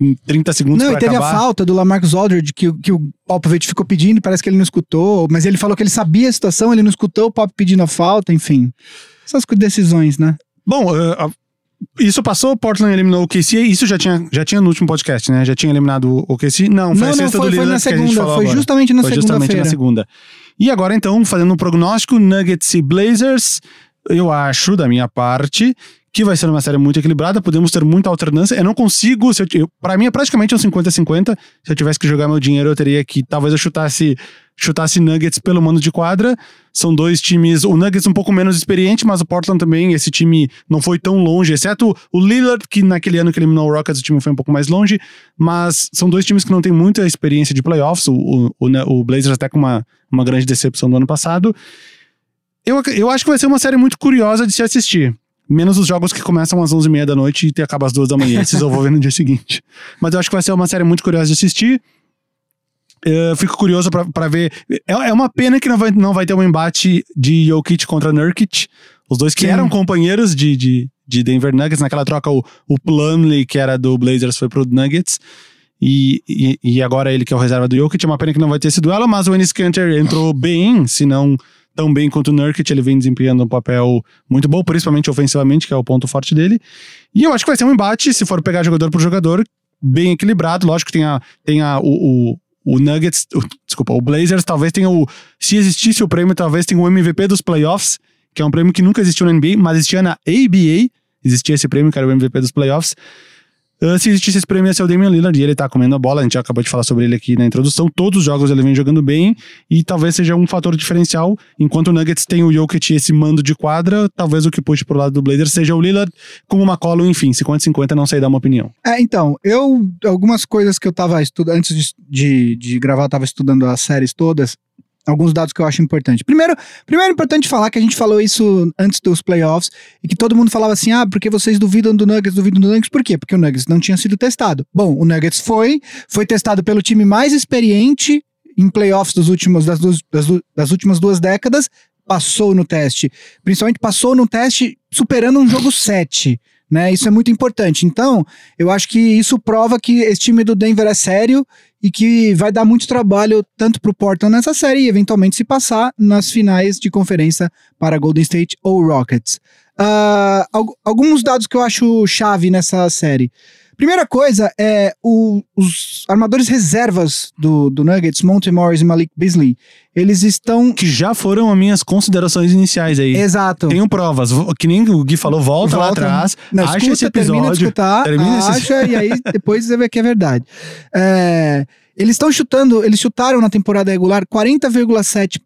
hum, 30 segundos Não, e teve acabar. a falta do Lamarcus Aldridge que, o- que o Popovich ficou pedindo, e parece que ele não escutou, mas ele falou que ele sabia a situação, ele não escutou o Pop pedindo a falta, enfim. Essas decisões, né? Bom, eh, a- isso passou, Portland eliminou o KC, isso já tinha, já tinha no último podcast, né? Já tinha eliminado o KC. Não, foi não, a não, sexta foi, do foi na segunda, foi agora. justamente na Foi justamente na segunda-feira. segunda. E agora, então, fazendo um prognóstico, Nuggets e Blazers, eu acho, da minha parte, que vai ser uma série muito equilibrada, podemos ter muita alternância. Eu não consigo, se pra mim é praticamente um 50-50. Se eu tivesse que jogar meu dinheiro, eu teria que, talvez eu chutasse, chutasse Nuggets pelo mando de quadra. São dois times, o Nuggets um pouco menos experiente, mas o Portland também, esse time não foi tão longe, exceto o Lillard, que naquele ano que eliminou o Rockets, o time foi um pouco mais longe, mas são dois times que não têm muita experiência de playoffs, o, o, o, o Blazers até com uma, uma grande decepção do ano passado. Eu, eu acho que vai ser uma série muito curiosa de se assistir. Menos os jogos que começam às 11h30 da noite e acabam às 2 da manhã. Esses eu vou ver no dia seguinte. Mas eu acho que vai ser uma série muito curiosa de assistir. Eu fico curioso para ver. É, é, uma pena que não vai, não vai ter um embate de Jokic contra Nurkic. Os dois que Sim. eram companheiros de, de, de, Denver Nuggets. Naquela troca, o, o Plumlee, que era do Blazers, foi pro Nuggets. E, e, e, agora ele que é o reserva do Jokic. É uma pena que não vai ter esse duelo, mas o Enes Kanter entrou bem, se não tão bem quanto o Nurkic, ele vem desempenhando um papel muito bom, principalmente ofensivamente, que é o ponto forte dele. E eu acho que vai ser um embate, se for pegar jogador por jogador, bem equilibrado. Lógico que tem, a, tem a, o, o, o Nuggets, o, desculpa, o Blazers talvez tenha o. Se existisse o prêmio, talvez tenha o MVP dos playoffs, que é um prêmio que nunca existiu na NBA, mas existia na ABA. Existia esse prêmio, que era o MVP dos playoffs. Se existisse esse prêmio, ia ser o Damian Lillard e ele tá comendo a bola. A gente já acabou de falar sobre ele aqui na introdução. Todos os jogos ele vem jogando bem e talvez seja um fator diferencial. Enquanto o Nuggets tem o Jokic esse mando de quadra, talvez o que puxe pro lado do Blazers seja o Lillard com uma cola, enfim, 50-50, não sei dar uma opinião. É, então, eu, algumas coisas que eu tava estudando, antes de, de, de gravar, eu tava estudando as séries todas alguns dados que eu acho importante. Primeiro, primeiro é importante falar que a gente falou isso antes dos playoffs e que todo mundo falava assim: "Ah, porque vocês duvidam do Nuggets, duvidam do Nuggets". Por quê? Porque o Nuggets não tinha sido testado. Bom, o Nuggets foi, foi testado pelo time mais experiente em playoffs dos últimos das, duas, das, das últimas duas décadas, passou no teste. Principalmente passou no teste superando um jogo 7. Né, isso é muito importante. Então, eu acho que isso prova que esse time do Denver é sério e que vai dar muito trabalho tanto para o Portland nessa série e eventualmente se passar nas finais de conferência para Golden State ou Rockets. Uh, alguns dados que eu acho chave nessa série. Primeira coisa é o, os armadores reservas do, do Nuggets, Monte Morris e Malik Beasley, eles estão. Que já foram as minhas considerações iniciais aí. Exato. Tenho provas. Que nem o Gui falou, volta, volta. lá atrás. Não, acha escuta, esse episódio. Termina de escutar, termina acha esse... e aí depois você vê que é verdade. É, eles estão chutando, eles chutaram na temporada regular 40,7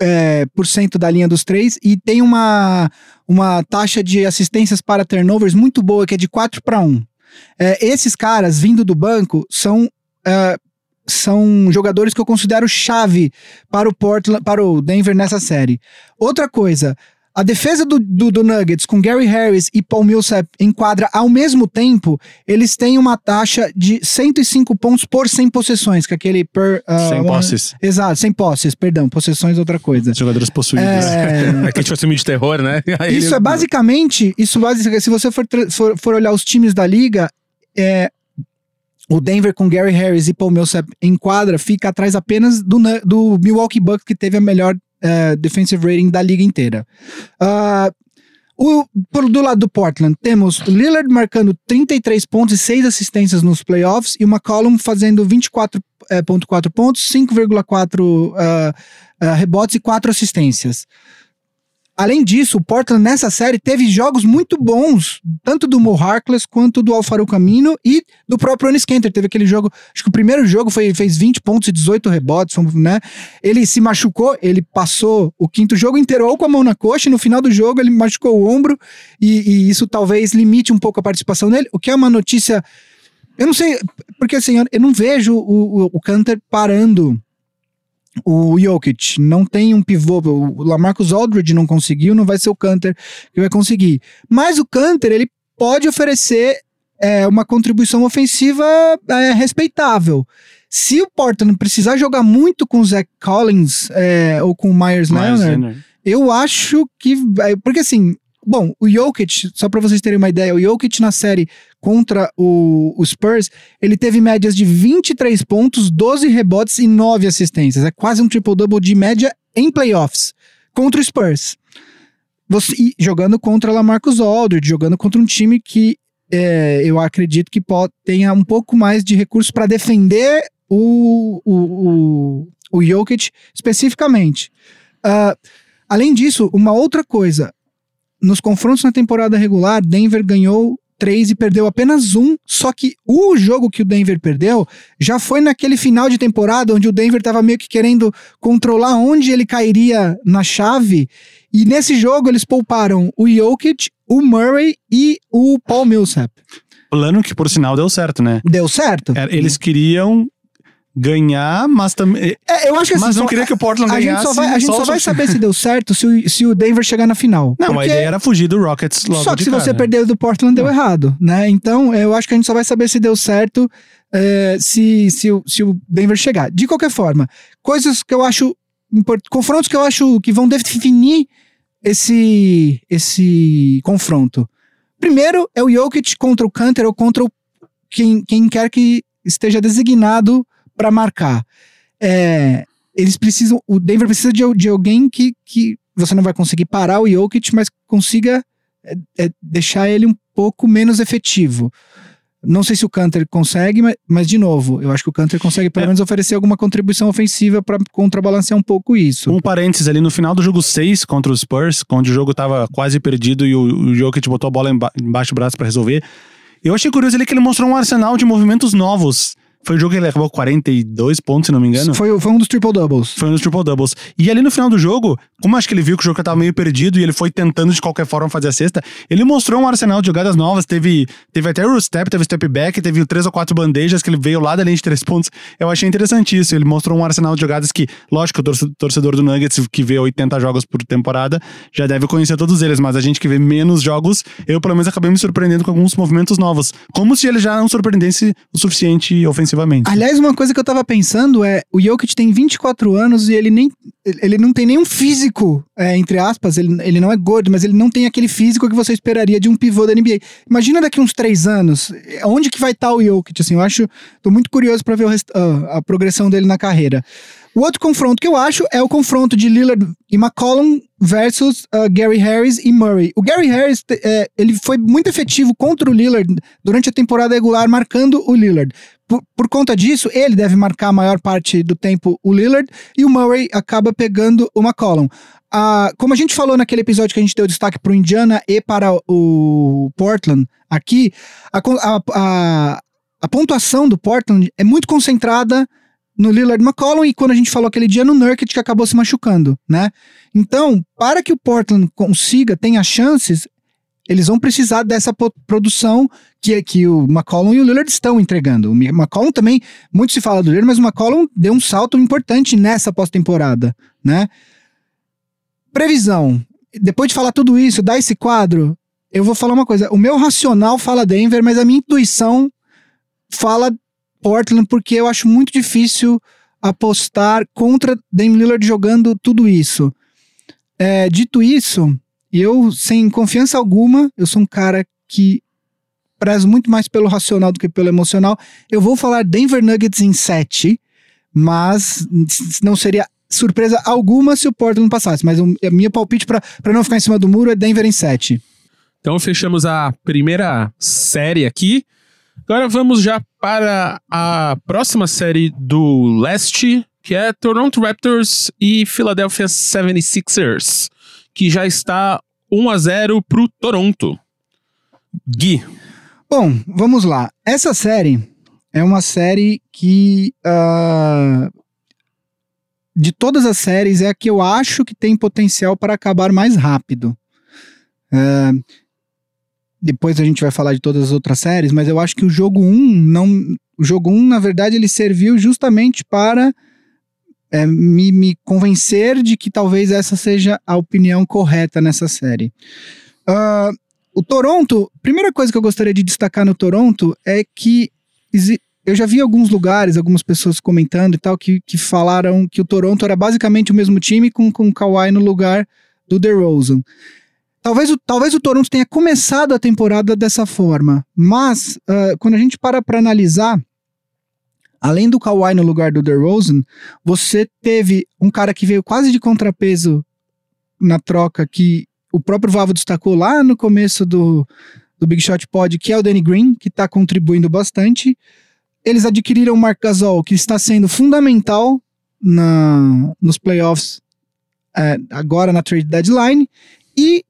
é, por cento da linha dos três e tem uma, uma taxa de assistências para turnovers muito boa, que é de 4 para 1. É, esses caras vindo do banco são é, são jogadores que eu considero chave para o Portland, para o Denver nessa série. Outra coisa, a defesa do, do, do, Nuggets com Gary Harris e Paul Millsap em quadra ao mesmo tempo, eles têm uma taxa de 105 pontos por 100 possessões, que é aquele per... Uh, 100 posses. Exato, 100 posses, perdão, possessões é outra coisa. Jogadores possuídos. É, é que a gente vai filme de terror, né? Aí isso ele... é basicamente, isso basicamente, se você for, for, for olhar os times da liga, é, o Denver com Gary Harris e Paul Millsap em quadra fica atrás apenas do, do Milwaukee Bucks, que teve a melhor uh, defensive rating da liga inteira. Uh, o, por, do lado do Portland, temos Lillard marcando 33 pontos e 6 assistências nos playoffs e uma column fazendo 24,4 é, pontos, 5,4 uh, uh, rebotes e 4 assistências. Além disso, o Portland nessa série teve jogos muito bons, tanto do Mo Harkless quanto do Alfaro Camino e do próprio Anis Kenter. Teve aquele jogo, acho que o primeiro jogo foi, fez 20 pontos e 18 rebotes, né? Ele se machucou, ele passou o quinto jogo inteiro ou com a mão na coxa, e no final do jogo ele machucou o ombro e, e isso talvez limite um pouco a participação dele, o que é uma notícia. Eu não sei, porque assim, eu não vejo o, o, o parando o Jokic não tem um pivô, o Lamarcus Aldridge não conseguiu, não vai ser o Canter que vai conseguir. Mas o Canter, ele pode oferecer é, uma contribuição ofensiva é, respeitável. Se o Portland precisar jogar muito com o Zach Collins é, ou com o Myers, Myers Leonard, eu acho que. Porque assim, Bom, o Jokic, só para vocês terem uma ideia, o Jokic na série contra o, o, Spurs, ele teve médias de 23 pontos, 12 rebotes e 9 assistências. É quase um triple-double de média em playoffs contra o Spurs. Você, jogando contra Lamarcus Aldridge, jogando contra um time que é, eu acredito que pode, tenha um pouco mais de recursos para defender o, o, o, o Jokic especificamente. Uh, além disso, uma outra coisa, nos confrontos na temporada regular, Denver ganhou três e perdeu apenas um. Só que o jogo que o Denver perdeu já foi naquele final de temporada onde o Denver estava meio que querendo controlar onde ele cairia na chave. E nesse jogo eles pouparam o Jokic, o Murray e o Paul Millsap. Plano que, por sinal, deu certo, né? Deu certo? Era- Eles queriam ganhar, mas também. É, eu acho que assim, Mas não só- queria que o Portland a gente ganhasse. só vai, a gente só o vai saber se deu certo se o, se o Denver chegar na final. Não, a Porque- ideia era fugir do Rockets logo Só que se cara. você perder do Portland, deu errado, né? Então, eu acho que a gente só vai saber se deu certo é, se, se, o, se o Denver chegar. De qualquer forma, coisas que eu acho import- confrontos que eu acho que vão definir esse, esse confronto. Primeiro é o Jokic contra o Canter ou contra o, quem, quem quer que esteja designado para marcar. É, eles precisam. O Denver precisa de, de alguém que, que você não vai conseguir parar o Jokic, mas consiga é, é, deixar ele um pouco menos efetivo. Não sei se o Canter consegue, mas, mas, de novo, eu acho que o Canter consegue pelo É. menos oferecer alguma contribuição ofensiva para contrabalancear um pouco isso. Um parênteses ali no final do jogo 6 contra os Spurs, onde o jogo tava quase perdido e o, o Jokic botou a bola emba embaixo do braço pra resolver. Eu achei curioso ali que ele mostrou um arsenal de movimentos novos. Foi o jogo que ele acabou com 42 pontos, se não me engano. Foi, foi um dos triple doubles. Foi um dos triple doubles. E ali no final do jogo, como acho que ele viu que o jogo tava meio perdido e ele foi tentando de qualquer forma fazer a cesta, ele mostrou um arsenal de jogadas novas. Teve, teve até o step, teve step back, teve três ou quatro bandejas que ele veio lá da linha de três pontos. Eu achei interessante isso. Ele mostrou um arsenal de jogadas que, lógico, o torce- torcedor do Nuggets que vê 80 jogos por temporada já deve conhecer todos eles, mas a gente que vê menos jogos, eu pelo menos acabei me surpreendendo com alguns movimentos novos. Como se ele já não surpreendesse o suficiente ofensivamente. Aliás, uma coisa que eu tava pensando é: o Jokic tem 24 anos e ele nem. Ele não tem nenhum físico, é, entre aspas, ele, ele não é gordo, mas ele não tem aquele físico que você esperaria de um pivô da NBA. Imagina daqui uns três anos, onde que vai estar o Jokic? Assim, eu acho. Tô muito curioso para ver rest- ah, a progressão dele na carreira. O outro confronto que eu acho é o confronto de Lillard e McCollum versus ah, Gary Harris e Murray. O Gary Harris, é, ele foi muito efetivo contra o Lillard durante a temporada regular, marcando o Lillard. Por, por conta disso, ele deve marcar a maior parte do tempo o Lillard e o Murray acaba pegando o McCollum. Ah, como a gente falou naquele episódio que a gente deu destaque para o Indiana e para o Portland aqui, a, a, a, a pontuação do Portland é muito concentrada no Lillard McCollum e quando a gente falou aquele dia no Nurkic que acabou se machucando, né? Então, para que o Portland consiga, tenha chances, eles vão precisar dessa produção que, que o McCollum e o Lillard estão entregando. O McCollum também, muito se fala do Lillard, mas o McCollum deu um salto importante nessa pós-temporada, né? Previsão. Depois de falar tudo isso, dar esse quadro, eu vou falar uma coisa. O meu racional fala Denver, mas a minha intuição fala Portland, porque eu acho muito difícil apostar contra Dame Lillard jogando tudo isso. É, dito isso, eu, sem confiança alguma, eu sou um cara que prezo muito mais pelo racional do que pelo emocional. Eu vou falar Denver Nuggets em 7, mas não seria surpresa alguma se o Portland passasse. Mas o minha palpite para não ficar em cima do muro é Denver em 7. Então fechamos a primeira série aqui. Agora vamos já para a próxima série do leste, que é Toronto Raptors e Philadelphia 76ers, que já está 1 a 0 pro Toronto. Gui, Bom, vamos lá. Essa série é uma série que. ah, de todas as séries, é a que eu acho que tem potencial para acabar mais rápido. Ah, depois a gente vai falar de todas as outras séries, mas eu acho que o jogo 1 não. O jogo 1, na verdade, ele serviu justamente para é, me, me convencer de que talvez essa seja a opinião correta nessa série. Ah, o Toronto, primeira coisa que eu gostaria de destacar no Toronto é que eu já vi alguns lugares, algumas pessoas comentando e tal, que, que falaram que o Toronto era basicamente o mesmo time com, com o Kawhi no lugar do DeRozan. Talvez o, talvez o Toronto tenha começado a temporada dessa forma, mas ah, quando a gente para para analisar, além do Kawhi no lugar do DeRozan, você teve um cara que veio quase de contrapeso na troca que o próprio Vavo destacou lá no começo do, do Big Shot Pod, que é o Danny Green, que está contribuindo bastante. Eles adquiriram o Marc Gasol, que está sendo fundamental na, nos playoffs é, agora na trade deadline. E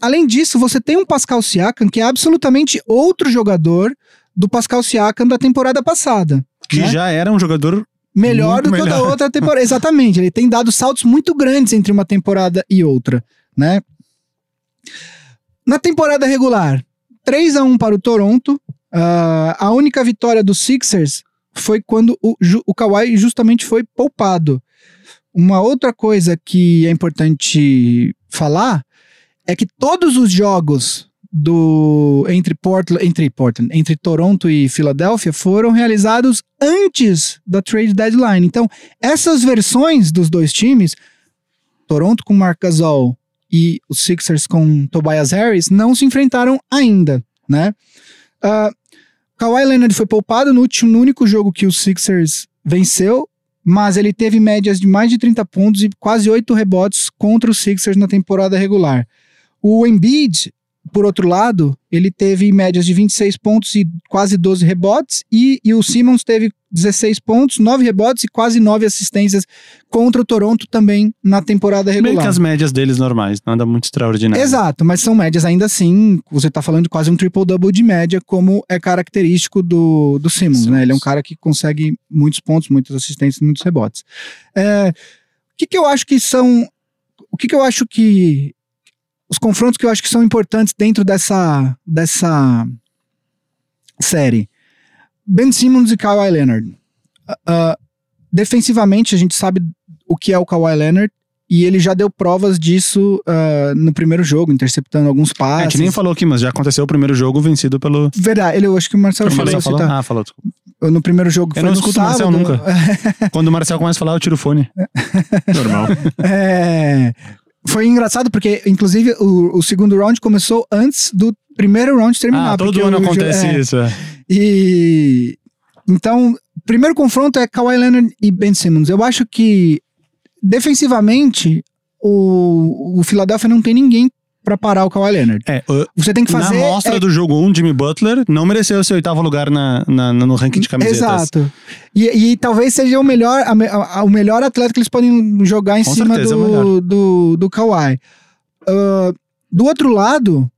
além disso, você tem um Pascal Siakam que é absolutamente outro jogador do Pascal Siakam da temporada passada. Que né? já era um jogador melhor do que o da melhor. outra temporada. Exatamente, ele tem dado saltos muito grandes entre uma temporada e outra, né? Na temporada regular, 3 a 1 para o Toronto. Ah, a única vitória dos Sixers foi quando o, o Kawhi justamente foi poupado. Uma outra coisa que é importante falar é que todos os jogos do entre Portland, entre Portland, entre Toronto e Filadélfia foram realizados antes da trade deadline. Então, essas versões dos dois times, Toronto com Marc Gasol e os Sixers com Tobias Harris, não se enfrentaram ainda, né? Ah, Kawhi Leonard foi poupado no, último, no único jogo que os Sixers venceu, mas ele teve médias de mais de 30 pontos e quase 8 rebotes contra os Sixers na temporada regular. O Embiid, por outro lado, ele teve médias de 26 pontos e quase 12 rebotes, e, e o Simmons teve 16 pontos, 9 rebotes e quase 9 assistências contra o Toronto também na temporada meio que regular. as médias deles normais, nada muito extraordinário. Exato, mas são médias ainda assim. Você tá falando de quase um triple-double de média, como é característico do, do Simmons, né? Ele é um cara que consegue muitos pontos, muitas assistências, muitos rebotes. É, o que, que eu acho que são. O que, que eu acho que. Os confrontos que eu acho que são importantes dentro dessa, dessa série. Ben Simmons e Kawhi Leonard. Ah, defensivamente, a gente sabe o que é o Kawhi Leonard. E ele já deu provas disso ah, no primeiro jogo, interceptando alguns A passes. gente nem falou aqui, mas já aconteceu o primeiro jogo vencido pelo. Verdade, ele, eu acho que o Marcelo O falou Marcel isso, falou? tá? Ah, falou. No primeiro jogo Eu foi não no escuto o Marcel nunca. Quando o Marcel começa a falar, eu tiro o fone. Normal. É, foi engraçado porque, inclusive, o, o segundo round começou antes do primeiro round terminar. Ah, todo ano o acontece é, isso. é. E então, o primeiro confronto é Kawhi Leonard e Ben Simmons. Eu acho que defensivamente o, o Philadelphia não tem ninguém pra parar o Kawhi Leonard. É, Você tem que fazer na mostra é- do jogo 1, Jimmy Butler não mereceu seu oitavo lugar na, na- no ranking de camisetas. Exato. E, e talvez seja o melhor, a a- o melhor atleta que eles podem jogar em Com cima certeza é do, do, do Kawhi. Ah, do outro lado,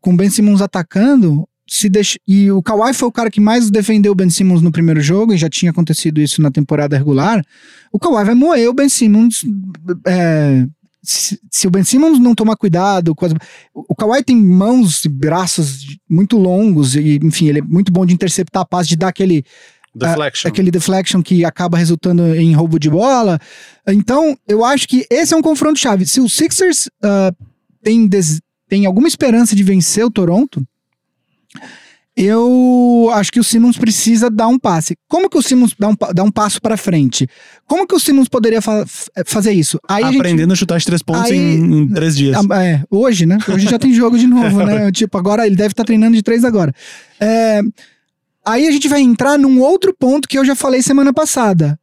com o Ben Simmons atacando, se deixa, e o Kawhi foi o cara que mais defendeu o Ben Simmons no primeiro jogo, e já tinha acontecido isso na temporada regular. O Kawhi vai moer o Ben Simmons. é, se, se o Ben Simmons não tomar cuidado, com as- o Kawhi tem mãos e braços muito longos, e enfim, ele é muito bom de interceptar a passe, de dar aquele Deflection. aquele deflection que acaba resultando em roubo de bola. Então, eu acho que esse é um confronto chave. Se o Sixers ah, tem, des- tem alguma esperança de vencer o Toronto, eu acho que o Simmons precisa dar um passe. Como que o Simmons dá um, dá um passo para frente? Como que o Simmons poderia fa- f- fazer isso? Aí a gente- Aprendendo a chutar de três pontos Aí- em, em três dias. ah, É, hoje, né? Hoje já tem jogo de novo, né? Tipo, agora ele deve estar treinando de três agora. É, aí a gente vai entrar num outro ponto que eu já falei semana passada,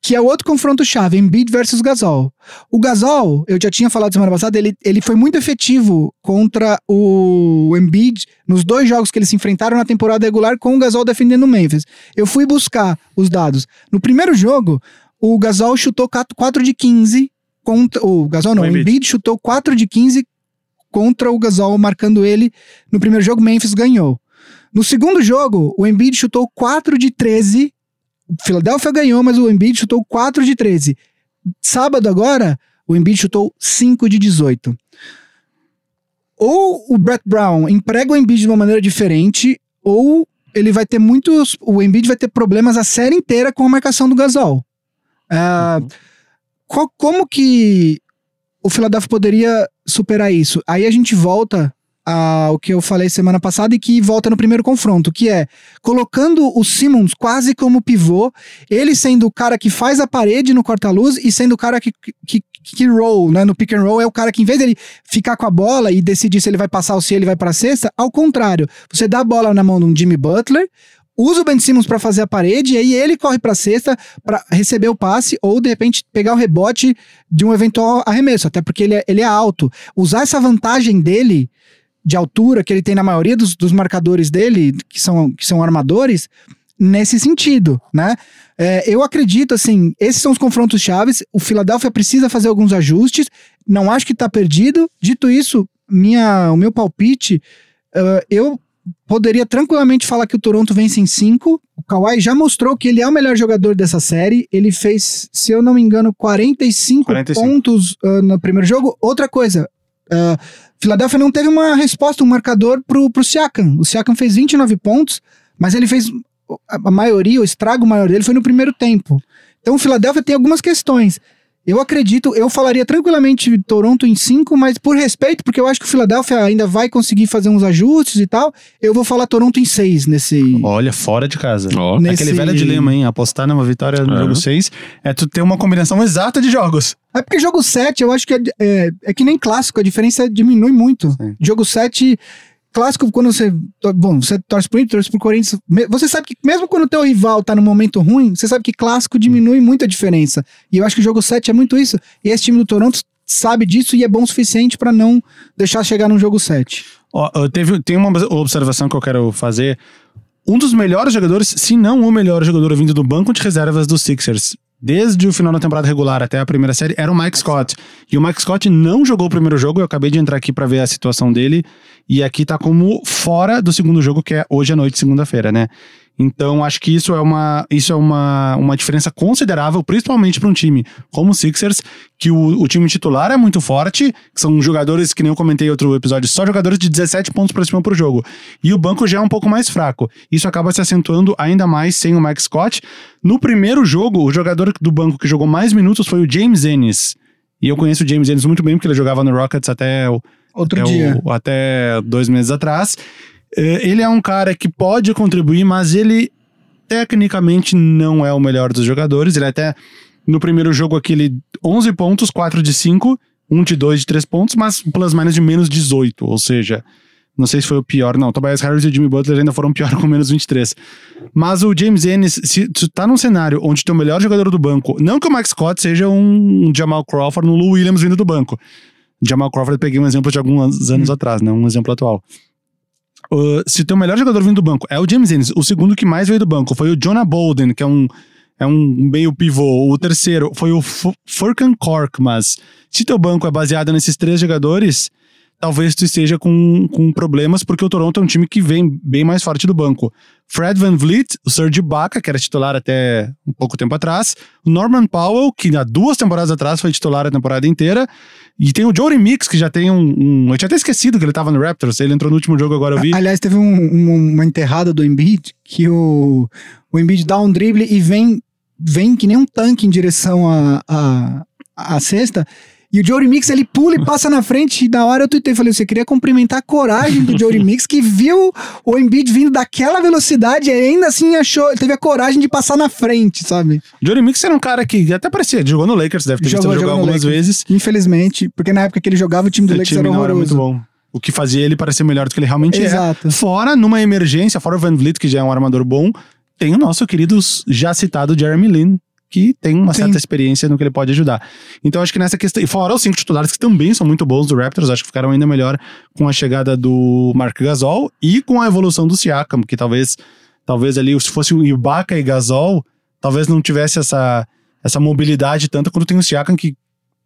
que é o outro confronto chave, Embiid versus Gasol. O Gasol, eu já tinha falado semana passada, ele, ele foi muito efetivo contra o Embiid nos dois jogos que eles se enfrentaram na temporada regular com o Gasol defendendo o Memphis. Eu fui buscar os dados. No primeiro jogo, o Gasol chutou 4 de 15 contra o Gasol não, O o Embiid. Embiid chutou 4 de 15 contra o Gasol, marcando ele. No primeiro jogo, Memphis ganhou. No segundo jogo, o Embiid chutou 4 de 13. Philadelphia ganhou, mas o Embiid chutou 4 de 13. Sábado agora, o Embiid chutou 5 de 18. Ou o Brett Brown emprega o Embiid de uma maneira diferente, ou ele vai ter muitos. O Embiid vai ter problemas a série inteira com a marcação do Gasol. Ah, qual- como que o Philadelphia poderia superar isso? Aí a gente volta ao que eu falei semana passada e que volta no primeiro confronto, que é colocando o Simmons quase como pivô, ele sendo o cara que faz a parede no corta-luz e sendo o cara que, que, que roll, né? No pick and roll, é o cara que em vez dele ficar com a bola e decidir se ele vai passar ou se ele vai pra cesta, ao contrário, você dá a bola na mão de um Jimmy Butler, usa o Ben Simmons pra fazer a parede e aí ele corre pra cesta pra receber o passe ou de repente pegar o rebote de um eventual arremesso, até porque ele é, ele é alto. Usar essa vantagem dele de altura que ele tem na maioria dos, dos marcadores dele, que são, que são armadores, nesse sentido, né? É, eu acredito, assim, esses são os confrontos chaves. O Philadelphia precisa fazer alguns ajustes. Não acho que tá perdido. Dito isso, minha, o meu palpite, uh, eu poderia tranquilamente falar que o Toronto vence em 5. O Kawhi já mostrou que ele é o melhor jogador dessa série. Ele fez, se eu não me engano, 45, 45. pontos uh, no primeiro jogo. Outra coisa, uh, Philadelphia não teve uma resposta, um marcador pro, pro Siakam. O Siakam fez 29 pontos, mas ele fez a, maioria, o estrago maior dele foi no primeiro tempo. Então o Philadelphia tem algumas questões. Eu acredito, eu falaria tranquilamente Toronto em 5, mas por respeito, porque eu acho que o Philadelphia ainda vai conseguir fazer uns ajustes e tal, eu vou falar Toronto em 6 nesse. Olha, fora de casa. Ó, Nesse- Aquele velho dilema, hein? Apostar numa vitória no É. jogo 6 é tu ter uma combinação exata de jogos. É porque jogo 7, eu acho que é, é, é que nem clássico, a diferença diminui muito. Sim. Jogo 7, clássico, quando você. Bom, você torce pro Inter, torce pro Corinthians. Você sabe que mesmo quando o teu rival tá no momento ruim, você sabe que clássico diminui muito a diferença. E eu acho que o jogo 7 é muito isso. E esse time do Toronto sabe disso e é bom o suficiente pra não deixar chegar no jogo 7. Ó, eu teve, tem uma observação que eu quero fazer. Um dos melhores jogadores, se não o melhor jogador vindo do banco de reservas dos Sixers, desde o final da temporada regular até a primeira série, era o Mike Scott. E o Mike Scott não jogou o primeiro jogo, eu acabei de entrar aqui pra ver a situação dele, e aqui tá como fora do segundo jogo, que é hoje à noite, segunda-feira, né? Então, acho que isso é uma, isso é uma, uma diferença considerável, principalmente para um time como o Sixers, que o, o time titular é muito forte, são jogadores, que nem eu comentei em outro episódio, só jogadores de 17 pontos para cima por jogo. E o banco já é um pouco mais fraco. Isso acaba se acentuando ainda mais sem o Mike Scott. No primeiro jogo, o jogador do banco que jogou mais minutos foi o James Ennis. E eu conheço o James Ennis muito bem, porque ele jogava no Rockets até o, Outro é dia. o- até dois meses atrás. É, Ele é um cara que pode contribuir, mas ele tecnicamente não é o melhor dos jogadores. Ele até no primeiro jogo aquele 11 pontos, 4 de 5, 1 de 2 de 3 pontos, mas um plus minus de menos 18, ou seja, não sei se foi o pior, não. Tobias Harris e o Jimmy Butler ainda foram pior com menos 23. Mas o James Ennis, se tu tá num cenário onde tem o melhor jogador do banco, não que o Max Scott seja um Jamal Crawford no Lou Williams vindo do banco. Jamal Crawford eu peguei um exemplo de alguns anos atrás, não um exemplo atual. Uh, se o teu melhor jogador vindo do banco é o James Ennis, o segundo que mais veio do banco foi o Jonah Bolden, que é um, é um meio pivô. O terceiro foi o Fu- Furkan mas se teu banco é baseado nesses três jogadores, talvez esteja com, com problemas, porque o Toronto é um time que vem bem mais forte do banco. Fred Van Vliet, o Serge Ibaka, que era titular até um pouco tempo atrás, o Norman Powell, que há duas temporadas atrás foi titular a temporada inteira, e tem o Jordan Mix, que já tem um, um- Eu tinha até esquecido que ele tava no Raptors, ele entrou no último jogo agora, eu vi. Aliás, teve um- um- uma enterrada do Embiid que o, o Embiid dá um drible e vem, vem que nem um tanque em direção à a, a, cesta. E o Jory Mix, ele pula e passa na frente. E na hora eu tuitei, falei, você queria cumprimentar a coragem do Jory Mix, que viu o Embiid vindo daquela velocidade e ainda assim achou, teve a coragem de passar na frente, sabe? Jordan Mix era um cara que até parecia, jogou no Lakers, deve ter visto Jogou- ele jogar algumas Lakers. vezes. Infelizmente, porque na época que ele jogava, o time do O Lakers time era era muito bom. O que fazia ele parecer melhor do que ele realmente Exato. é. Fora, numa emergência, fora o Van Vliet, que já é um armador bom, tem o nosso querido, já citado Jeremy Lin, que tem uma Sim. certa experiência no que ele pode ajudar. Então, acho que nessa questão. E fora os cinco titulares que também são muito bons do Raptors, acho que ficaram ainda melhor com a chegada do Mark Gasol e com a evolução do Siakam, que talvez, talvez ali, se fosse o Ibaka e Gasol, talvez não tivesse essa, essa mobilidade tanta quando tem o Siakam, que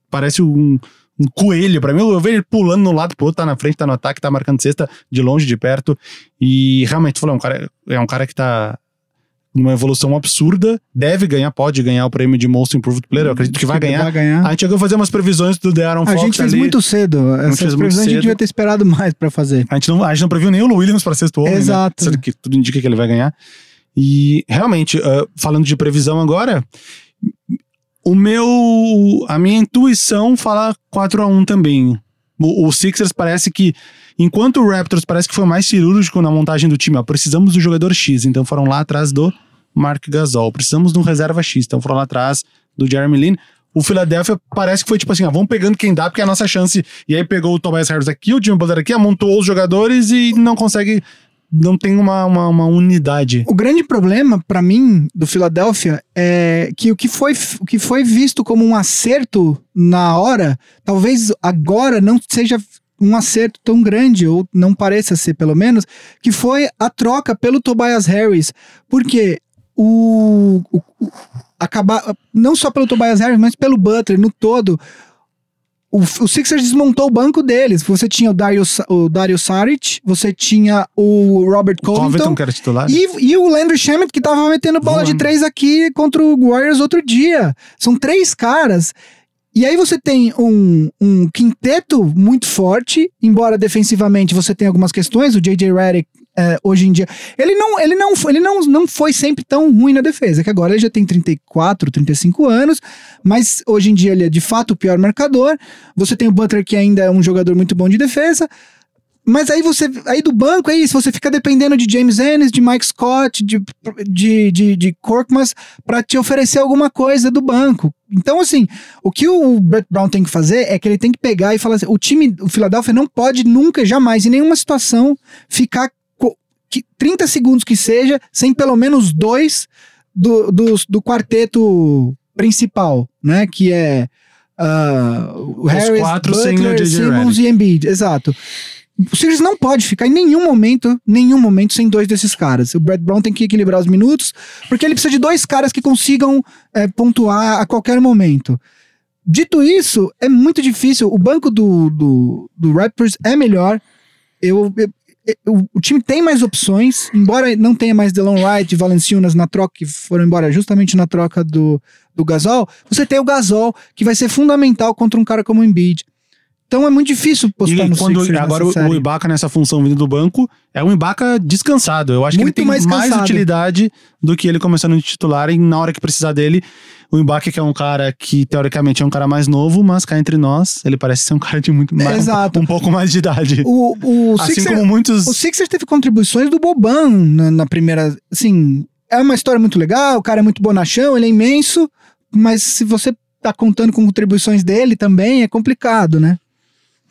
parece um, um coelho pra mim. Eu vejo ele pulando de um lado pro outro, tá na frente, tá no ataque, tá marcando cesta de longe, de perto. E realmente, tu falou, é um cara, é um cara que tá numa evolução absurda, deve ganhar, pode ganhar o prêmio de Most Improved Player, eu acredito que vai ganhar. Vai ganhar. A gente chegou a fazer umas previsões do De'Aaron A Fox gente fez ali. muito cedo. Essas previsões a gente devia ter esperado mais pra fazer. A gente não, a gente não previu nem o Williams para sexto homem, Exato. né? Sendo que tudo indica que ele vai ganhar. E realmente, ah, falando de previsão agora, o meu, a minha intuição fala 4 a 1 também. O, o Sixers parece que, enquanto o Raptors parece que foi mais cirúrgico na montagem do time, ó, precisamos do jogador X, então foram lá atrás do Mark Gasol. Precisamos de um reserva X, então foram lá atrás do Jeremy Lin. O Philadelphia parece que foi tipo assim, ó, vamos pegando quem dá, porque é a nossa chance. E aí pegou o Tobias Harris aqui, o Jimmy Butler aqui, amontou os jogadores e não consegue, não tem uma, uma, uma unidade. O grande problema pra mim do Philadelphia é que o que foi o que foi visto como um acerto na hora, talvez agora não seja um acerto tão grande ou não pareça ser pelo menos, que foi a troca pelo Tobias Harris, porque o, o, o acabar não só pelo Tobias Harris, mas pelo Butler no todo, o, o Sixers desmontou o banco deles. Você tinha o Dario, o Dario Saric, você tinha o Robert Covington, Covington. que era titular. E, e o Landry Shamet que tava metendo bola de três aqui contra o Warriors outro dia. São três caras. E aí você tem um, um quinteto muito forte, embora defensivamente você tenha algumas questões. O J.J. Redick, é, hoje em dia, ele não, ele, não, ele não, não foi sempre tão ruim na defesa, que agora ele já tem 34, 35 anos, mas hoje em dia ele é de fato o pior marcador. Você tem o Butler, que ainda é um jogador muito bom de defesa. Mas aí você. Aí do banco é isso, você fica dependendo de James Ennis, de Mike Scott, de, de, de, de Korkmaz pra te oferecer alguma coisa do banco. Então, assim, o que o Brett Brown tem que fazer é que ele tem que pegar e falar assim: o time, o Philadelphia não pode nunca, jamais, em nenhuma situação, ficar que 30 segundos que seja, sem pelo menos dois do, do, do quarteto principal, né? Que é. o Os Harris, quatro Butler. Simmons e Embiid, exato. O Sixers não pode ficar em nenhum momento, nenhum momento sem dois desses caras. O Brett Brown tem que equilibrar os minutos, porque ele precisa de dois caras que consigam é, pontuar a qualquer momento. Dito isso, é muito difícil. O banco do, do, do Raptors é melhor. Eu, eu- eu- o time tem mais opções, embora não tenha mais Delon Wright e Valenciunas na troca, que foram embora justamente na troca do, do Gasol. Você tem o Gasol, que vai ser fundamental contra um cara como o Embiid. Então é muito difícil postar E no quando, Sixers agora o. Ibaka nessa função vindo do banco é um Ibaka descansado. Eu acho Muito que ele tem mais mais, utilidade do que ele começando de titular e na hora que precisar dele. O Ibaka que é um cara que teoricamente é um cara mais novo, mas cá entre nós, ele parece ser um cara de muito mais, Exato. Um, um pouco mais de idade. O, o, assim Sixers, como muitos o Sixers teve contribuições do Boban na, na primeira. Assim, é uma história muito legal, o cara é muito bonachão, ele é imenso, mas se você tá contando com contribuições dele também, é complicado, né?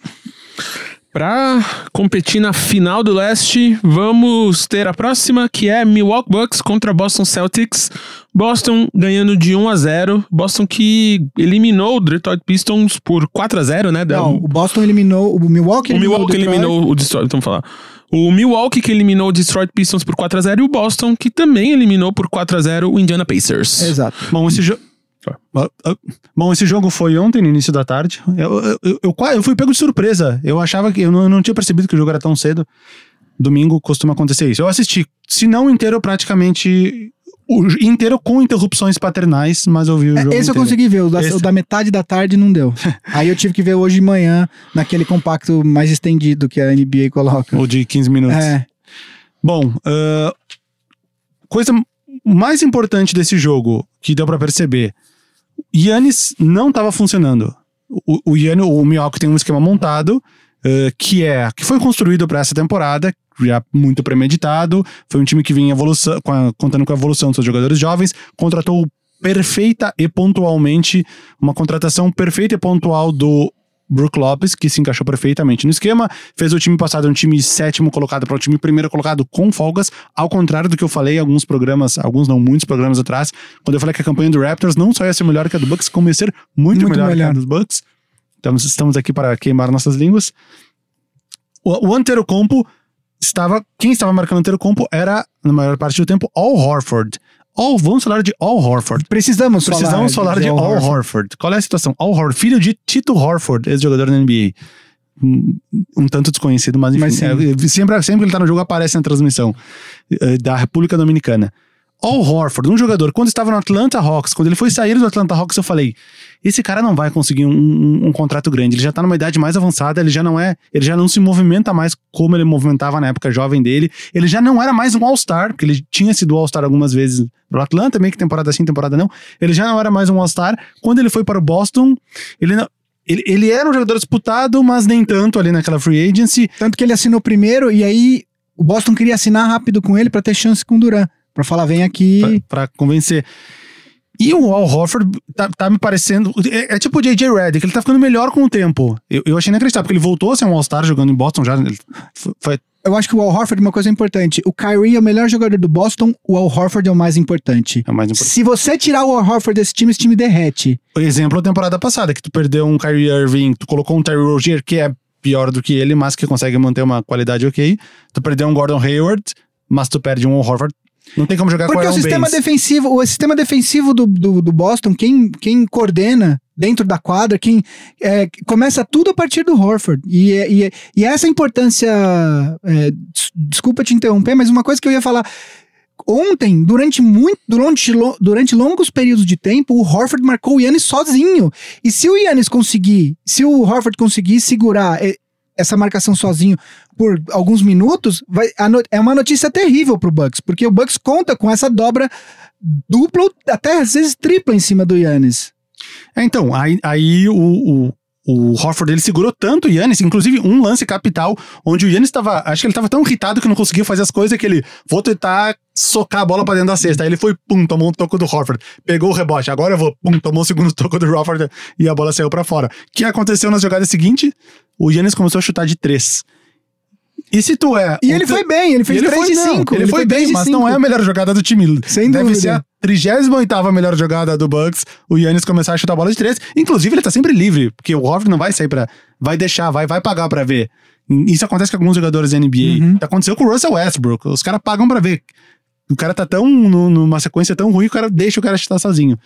Pra competir na final do leste, vamos ter a próxima, que é Milwaukee Bucks contra Boston Celtics. Boston ganhando de 1 a 0 Boston que eliminou o Detroit Pistons por 4 a 0 né? Da- Não, o Boston eliminou, o Milwaukee o eliminou Milwaukee Detroit. eliminou o Detroit, vamos falar. O Milwaukee que eliminou o Detroit Pistons por 4 a 0 e o Boston que também eliminou por 4 a 0 o Indiana Pacers. Exato. Bom, esse jogo. Bom, esse jogo foi ontem, no início da tarde. Eu, eu, eu, eu eu fui pego de surpresa. Eu achava que. Eu não, eu não tinha percebido que o jogo era tão cedo. Domingo costuma acontecer isso. Eu assisti, se não inteiro, praticamente. O inteiro com interrupções paternais, mas eu vi o É, jogo. Esse eu inteiro. consegui ver, o da, o da metade da tarde não deu. Aí eu tive que ver hoje de manhã, naquele compacto mais estendido que a NBA coloca. O de 15 minutos. É, Bom, ah, coisa mais importante desse jogo que deu pra perceber: Yannis não estava funcionando. O, o Yannis, o Milwaukee tem um esquema montado ah, que é que foi construído para essa temporada, já muito premeditado. Foi um time que vinha evolução, contando com a evolução dos seus jogadores jovens, contratou perfeita e pontualmente uma contratação perfeita e pontual do Brook Lopes, que se encaixou perfeitamente no esquema, fez o time passar de um time sétimo colocado para o time primeiro colocado com folgas, ao contrário do que eu falei em alguns programas, alguns não, muitos programas atrás, quando eu falei que a campanha do Raptors não só ia ser melhor que a do Bucks, como ia ser muito, Muito melhor, que melhor. a dos Bucks. Então estamos aqui para queimar nossas línguas. O, o Antetokounmpo estava, quem estava marcando o Antetokounmpo era, na maior parte do tempo, Al Horford. All, vamos falar de Al Horford. precisamos, Precisamos falar de, Al Horford. Qual é a situação? Al Horford, filho de Tito Horford, ex-jogador da NBA. Um, um tanto desconhecido, mas enfim. Mas é, sempre, sempre que ele tá no jogo, aparece na transmissão é, da República Dominicana. Al Horford, um jogador, quando estava no Atlanta Hawks, quando ele foi sair do Atlanta Hawks, eu falei: esse cara não vai conseguir um, um- um contrato grande. Ele já tá numa idade mais avançada, ele já não é, ele já não se movimenta mais como ele movimentava na época jovem dele. Ele já não era mais um All-Star, porque ele tinha sido All-Star algumas vezes no Atlanta, meio que temporada sim, temporada não. Ele já não era mais um All-Star. Quando ele foi para o Boston, ele não. Ele, ele era um jogador disputado, mas nem tanto ali naquela free agency. Tanto que ele assinou primeiro e aí o Boston queria assinar rápido com ele pra ter chance com o Duran. Pra falar, vem aqui. pra, pra convencer. E o Al Horford tá, tá me parecendo. É, é tipo o J.J. Redick, ele tá ficando melhor com o tempo. Eu, eu achei inacreditável, porque ele voltou a ser um All-Star jogando em Boston já. foi- foi- Eu acho que o Al Horford, uma coisa importante. O Kyrie é o melhor jogador do Boston, o Al Horford é o mais importante. é o mais importante. Se você tirar o Al Horford desse time, esse time derrete. O exemplo da temporada passada, que tu perdeu um Kyrie Irving, tu colocou um Terry Rozier, que é pior do que ele, mas que consegue manter uma qualidade ok. Tu perdeu um Gordon Hayward, mas tu perde um Al Horford Não tem como jogar Porque com o Aaron sistema Baines. defensivo, o sistema defensivo do, do, do Boston, quem, quem coordena dentro da quadra, quem é, começa tudo a partir do Horford. E, é- e, é- e essa importância. é, des- desculpa te interromper, mas uma coisa que eu ia falar. Ontem, durante muito, durante, durante longos períodos de tempo, o Horford marcou o Yannis sozinho. E se o Yannis conseguir, se o Horford conseguir segurar essa marcação sozinho por alguns minutos, vai, é uma notícia terrível pro Bucks, porque o Bucks conta com essa dobra dupla, até às vezes tripla em cima do Yannis. É, então, aí, aí o, o, o Horford ele segurou tanto o Yannis, inclusive um lance capital, onde o Yannis estava. Acho que ele estava tão irritado que não conseguia fazer as coisas que ele. Vou tentar socar a bola pra dentro da cesta. Aí ele foi, pum, tomou um toco do Horford. Pegou o rebote. Agora eu vou, pum, tomou o segundo toco do Horford e a bola saiu pra fora. O que aconteceu na jogada seguinte? O Yannis começou a chutar de três. E se tu é. E ele teu- foi bem, ele fez ele 3 foi, de não, 5. Ele, foi bem, mas não é a melhor jogada do time. Sem Deve dúvida. ser a 38 melhor jogada do Bucks. O Yannis começar a chutar a bola de três. Inclusive, ele tá sempre livre, porque o Horford não vai sair pra. Vai deixar, vai, vai pagar pra ver. Isso acontece com alguns jogadores da NBA. Uhum. Aconteceu com o Russell Westbrook. Os caras pagam pra ver. O cara tá tão nu- numa sequência tão ruim que o cara deixa o cara chutar sozinho.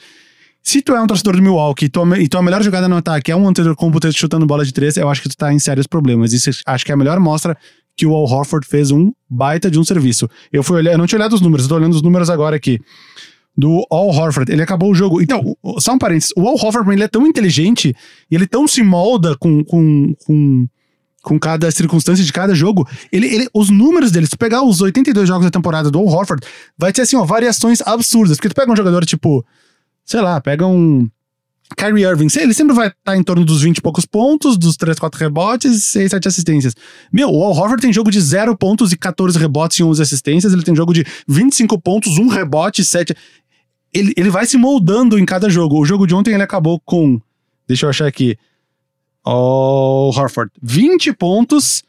Se tu é um torcedor do Milwaukee e tua, me- e tua melhor jogada no ataque é um Antetokounmpo chutando bola de três, eu acho que tu tá em sérios problemas. Isso acho que é a melhor mostra que o Al Horford fez um baita de um serviço. Eu fui olhar, eu não tinha olhado os números, eu tô olhando os números agora aqui. Do Al Horford, ele acabou o jogo. Então, só um parênteses, o Al Horford ele é tão inteligente e ele tão se molda com, com, com, com cada circunstância de cada jogo. Ele, ele, os números dele, se tu pegar os 82 jogos da temporada do Al Horford, vai ter assim, ó, variações absurdas. Porque tu pega um jogador tipo, sei lá, pega um Kyrie Irving, ele sempre vai estar em torno dos 20 e poucos pontos, dos 3, 4 rebotes, 6, 7 assistências. Meu, o Al Horford tem jogo de 0 pontos e 14 rebotes e 11 assistências, ele tem jogo de 25 pontos, 1 rebote, 7. Ele, ele vai se moldando em cada jogo. O jogo de ontem ele acabou com. Deixa eu achar aqui. Al Horford, 20 pontos,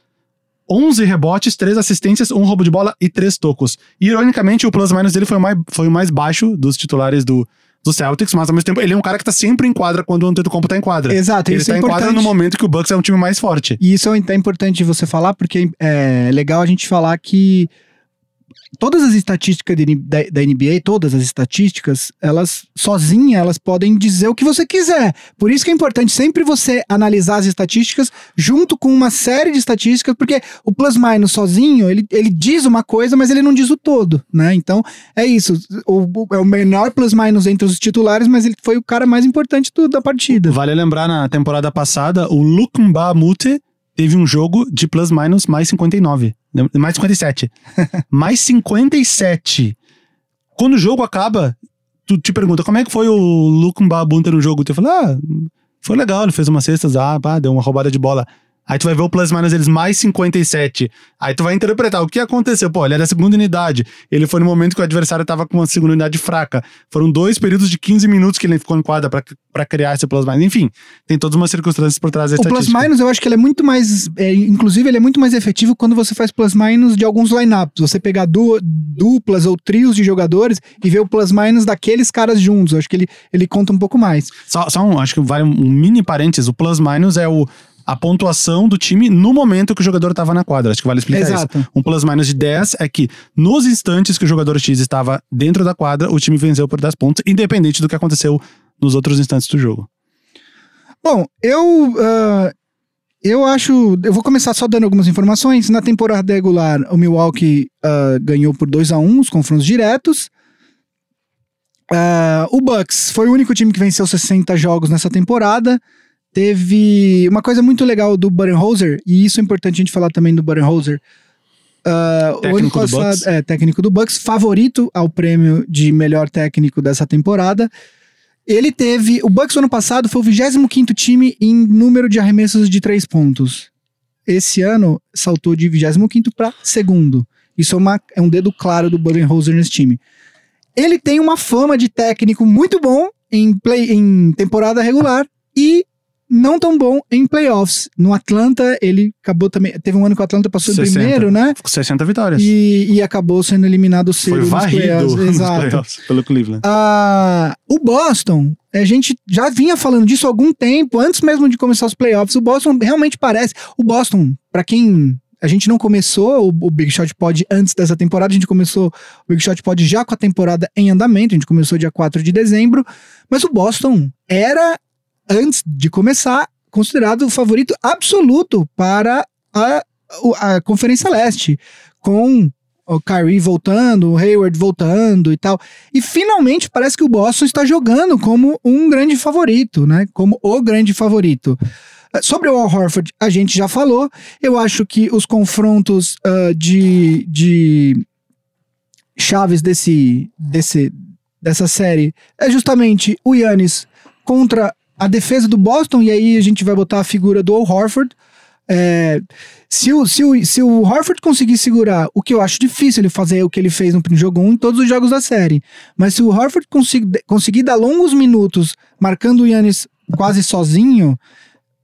11 rebotes, 3 assistências, 1 roubo de bola e 3 tocos. E, ironicamente, o plus-minus dele foi o mais, foi o mais baixo dos titulares do, do Celtics, mas ao mesmo tempo ele é um cara que tá sempre em quadra quando o Antetokounmpo tá em quadra. Exato, Ele isso tá é em quadra no momento que o Bucks é um time mais forte. E isso é importante você falar, porque é legal a gente falar que todas as estatísticas de- da, da NBA, todas as estatísticas, elas sozinhas, elas podem dizer o que você quiser. Por isso que é importante sempre você analisar as estatísticas junto com uma série de estatísticas, porque o plus-minus sozinho, ele, ele diz uma coisa, mas ele não diz o todo, né? Então, é isso. O, o- é o menor plus-minus entre os titulares, mas ele foi o cara mais importante do- da partida. Vale lembrar, na temporada passada, o Lukumba Mute teve um jogo de plus-minus mais 59. Mais 57. mais 57. Quando o jogo acaba, tu te pergunta como é que foi o Lukumba Mute no jogo? Tu fala, ah, foi legal, ele fez umas cestas, ah, pá, deu uma roubada de bola. Aí tu vai ver o plus-minus deles mais 57. Aí tu vai interpretar o que aconteceu. Pô, ele era a segunda unidade. Ele foi no momento que o adversário tava com uma segunda unidade fraca. Foram dois períodos de 15 minutos que ele ficou em quadra pra, pra criar esse plus-minus. Enfim, tem todas umas circunstâncias por trás da O estatística. plus-minus, eu acho que ele é muito mais. é, inclusive, ele é muito mais efetivo quando você faz plus-minus de alguns lineups. Você pegar du- duplas ou trios de jogadores e ver o plus-minus daqueles caras juntos. Eu acho que ele, ele conta um pouco mais. Só, só um, acho que vale um mini parênteses. O plus-minus é o, a pontuação do time no momento que o jogador estava na quadra. Acho que vale explicar Exato. isso. Um plus-minus de 10 é que nos instantes que o jogador X estava dentro da quadra, o time venceu por 10 pontos, independente do que aconteceu nos outros instantes do jogo. Bom, eu. ah, eu acho. Eu vou começar só dando algumas informações. Na temporada regular, o Milwaukee ah, ganhou por 2 a 1 os confrontos diretos. Ah, o Bucks foi o único time que venceu 60 jogos nessa temporada. Teve uma coisa muito legal do Budenholzer, e isso é importante a gente falar também do Budenholzer. O ano Técnico do passado- Bucks. É, técnico do Bucks, favorito ao prêmio de melhor técnico dessa temporada. Ele teve. O Bucks ano passado foi o 25 time em número de arremessos de três pontos. Esse ano saltou de 25 para segundo. Isso é, uma- é um dedo claro do Budenholzer nesse time. Ele tem uma fama de técnico muito bom em, play, em temporada regular e não tão bom em playoffs. No Atlanta, ele acabou também. Teve um ano que o Atlanta passou em 60. primeiro, né? Com 60 vitórias. E, e acabou sendo eliminado cedo Foi nos varrido playoffs. nos Exato. playoffs pelo Cleveland. Ah, o Boston, a gente já vinha falando disso há algum tempo, antes mesmo de começar os playoffs. O Boston realmente parece. O Boston, pra quem a gente não começou o, o, Big Shot Pod antes dessa temporada, a gente começou o Big Shot Pod já com a temporada em andamento, a gente começou dia 4 de dezembro, mas o Boston era, antes de começar, considerado o favorito absoluto para a, a Conferência Leste, com o Kyrie voltando, o Hayward voltando e tal. E finalmente parece que o Boston está jogando como um grande favorito, né? Como o grande favorito. Sobre o Al Horford, a gente já falou. Eu acho que os confrontos uh, de, de chaves desse, desse, dessa série é justamente o Yannis contra a defesa do Boston, e aí a gente vai botar a figura do Horford. É, se, o, se, o, se o Horford conseguir segurar, o que eu acho difícil ele fazer o que ele fez no jogo 1 em todos os jogos da série, mas se o Horford conseguir, conseguir dar longos minutos marcando o Yannis quase sozinho,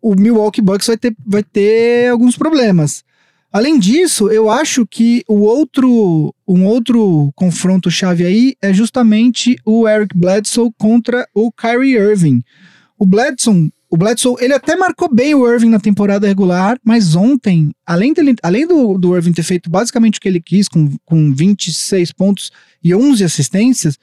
o Milwaukee Bucks vai ter, vai ter alguns problemas. Além disso, eu acho que o outro, um outro confronto chave aí é justamente o Eric Bledsoe contra o Kyrie Irving. O Bledsoe, o Bledsoe, ele até marcou bem o Irving na temporada regular, mas ontem, além, dele, além do, do Irving ter feito basicamente o que ele quis, com, com 26 pontos e 11 assistências,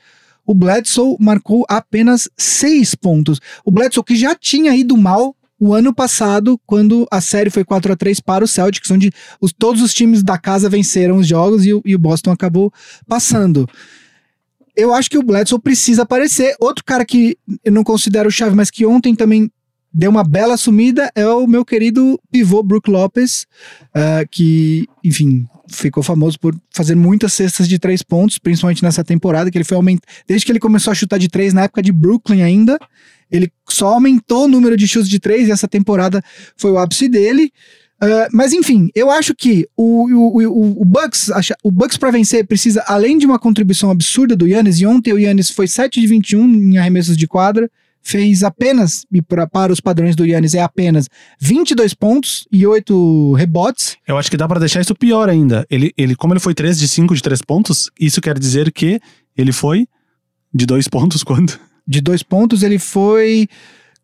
o Bledsoe marcou apenas 6 pontos. O Bledsoe que já tinha ido mal o ano passado, quando a série foi 4 a 3 para o Celtics, onde os, todos os times da casa venceram os jogos e, e o Boston acabou passando. Eu acho que o Bledsoe precisa aparecer. Outro cara que eu não considero chave, mas que ontem também deu uma bela sumida é o meu querido pivô Brook Lopes, uh, que, enfim, ficou famoso por fazer muitas cestas de três pontos, principalmente nessa temporada, que ele foi aumentando. Desde que ele começou a chutar de três na época de Brooklyn ainda, ele só aumentou o número de chutes de três e essa temporada foi o ápice dele. Uh, mas enfim, eu acho que o, o, o, o Bucks, o Bucks para vencer precisa, além de uma contribuição absurda do Yannis, e ontem o Yannis foi 7 de 21 em arremessos de quadra, fez apenas, e pra, para os padrões do Yannis é apenas 22 pontos e 8 rebotes. Eu acho que dá para deixar isso pior ainda. Ele, ele, como ele foi 3 de 5 de 3 pontos, isso quer dizer que ele foi de 2 pontos quando? de dois pontos, ele foi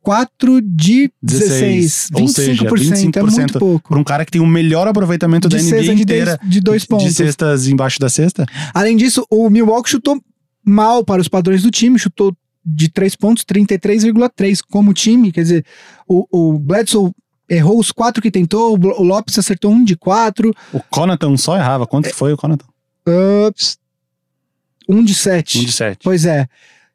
4 de 16. 16 25%, ou seja, 25% é muito pouco. Para um cara que tem o melhor aproveitamento de da NBA de inteira. Dois, de dois pontos. De cestas embaixo da cesta. Além disso, o Milwaukee chutou mal para os padrões do time, chutou de 3 pontos, 33,3 como time. Quer dizer, o, o Bledsoe errou os quatro que tentou, o Lopes acertou um de quatro. O Conaton só errava. Quanto é, foi o Conaton? Ups, um de sete. Um de sete. Pois é.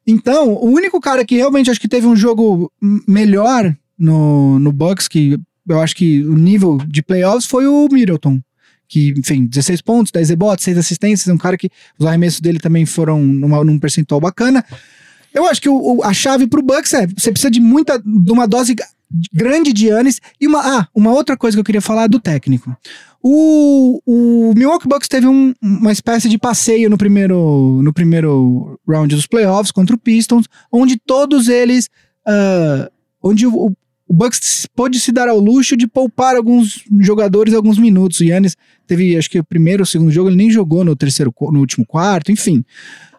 Então, o único cara que realmente acho que teve um jogo melhor no, no Bucks, que eu acho que o nível de playoffs foi o Middleton. Que, enfim, 16 pontos, 10 rebotes, 6 assistências, um cara que os arremessos dele também foram numa, num percentual bacana. Eu acho que o, o, a chave pro Bucks é, você precisa de muita, de uma dose grande de Yannis. E uma, ah, uma outra coisa que eu queria falar é do técnico. O, o Milwaukee Bucks teve um, uma espécie de passeio no primeiro, no primeiro round dos playoffs contra o Pistons, onde todos eles. Uh, onde o, o Bucks pôde se dar ao luxo de poupar alguns jogadores alguns minutos. O Yannis teve, acho que o primeiro ou segundo jogo, ele nem jogou no terceiro, no último quarto, enfim.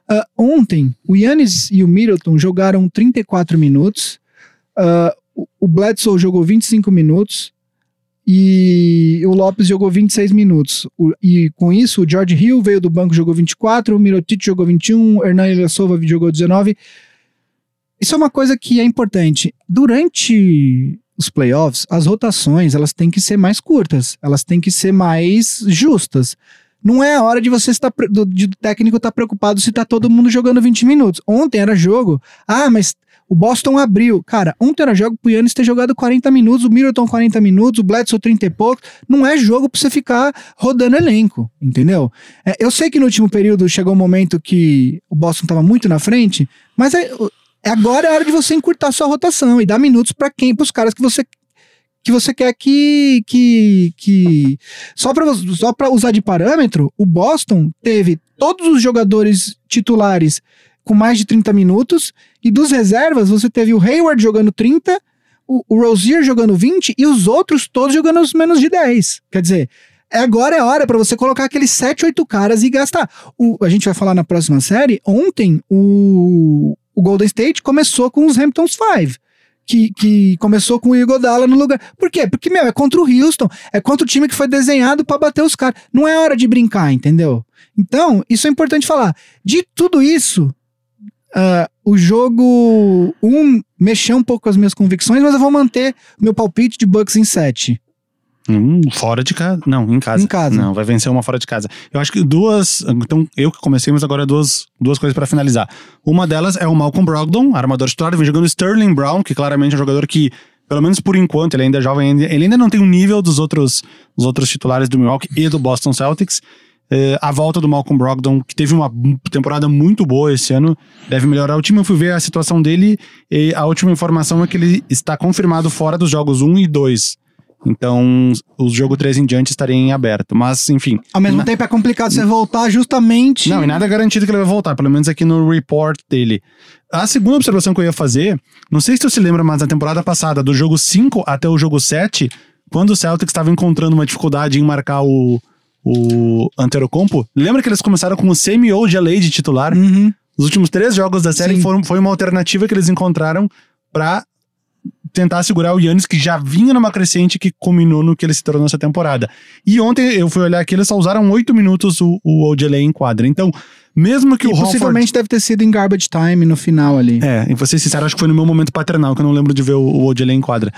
Uh, ontem, o Yannis e o Middleton jogaram 34 minutos. Uh, o Bledsoe jogou 25 minutos e o Lopes jogou 26 minutos. O, e com isso, o George Hill veio do banco, jogou 24, o Mirotic jogou 21, o Hernan Ilyasova jogou 19. Isso é uma coisa que é importante. Durante os playoffs, as rotações elas têm que ser mais curtas, elas têm que ser mais justas. Não é a hora de você estar do, de, do técnico estar preocupado se está todo mundo jogando 20 minutos. Ontem era jogo. Ah, mas o Boston abriu. Cara, ontem era jogo pro Yannis ter jogado 40 minutos, o Middleton 40 minutos, o Bledsoe 30 e pouco. Não é jogo pra você ficar rodando elenco, entendeu? É, eu sei que no último período chegou um momento que o Boston tava muito na frente, mas é, é agora é a hora de você encurtar sua rotação e dar minutos para quem? Pros caras que você que você quer que que, que... só para só para usar de parâmetro, o Boston teve todos os jogadores titulares com mais de 30 minutos. E dos reservas, você teve o Hayward jogando 30, o, o Rozier jogando 20 e os outros todos jogando os menos de 10. Quer dizer, agora é hora para você colocar aqueles 7, 8 caras e gastar. O, a gente vai falar na próxima série. Ontem, o, o Golden State começou com os Hamptons 5 que, que começou com o Igodala no lugar. Por quê? Porque, meu, é contra o Houston. É contra o time que foi desenhado pra bater os caras. Não é hora de brincar, entendeu? Então, isso é importante falar. De tudo isso, ah, o jogo 1 um, mexeu um pouco com as minhas convicções, mas eu vou manter meu palpite de Bucks em 7. Hum, fora de casa. Não, em casa. Em casa. Não, vai vencer uma fora de casa. Eu acho que duas. Então, eu que comecei, mas agora duas, duas coisas pra finalizar. Uma delas é o Malcolm Brogdon, armador titular, vem jogando Sterling Brown, que claramente é um jogador que, pelo menos por enquanto, ele ainda é jovem, ele ainda não tem o nível dos outros, dos outros titulares do Milwaukee e do Boston Celtics. É, a volta do Malcolm Brogdon, que teve uma temporada muito boa esse ano, deve melhorar o time. Eu fui ver a situação dele e a última informação é que ele está confirmado fora dos jogos 1 e 2. Então, o jogo 3 em diante estaria em aberto. Mas, enfim. Ao mesmo na- tempo é complicado você voltar justamente. Não, e nada é garantido que ele vai voltar, pelo menos aqui no report dele. A segunda observação que eu ia fazer, não sei se tu se lembra, mas na temporada passada, do jogo 5 até o jogo 7, quando o Celtics estava encontrando uma dificuldade em marcar o, o Antetokounmpo, lembra que eles começaram com o Semi ou de de titular? Uhum. Os últimos três jogos da série Sim. foram, foi uma alternativa que eles encontraram pra tentar segurar o Yannis, que já vinha numa crescente que culminou no que ele se tornou essa temporada. E ontem eu fui olhar aqui, eles só usaram oito minutos o, o Ojeley em quadra. Então, mesmo que E o Horford... possivelmente deve ter sido em garbage time no final ali. É, e vou ser sincero, acho que foi no meu momento paternal, que eu não lembro de ver o, o Ojeley em quadra.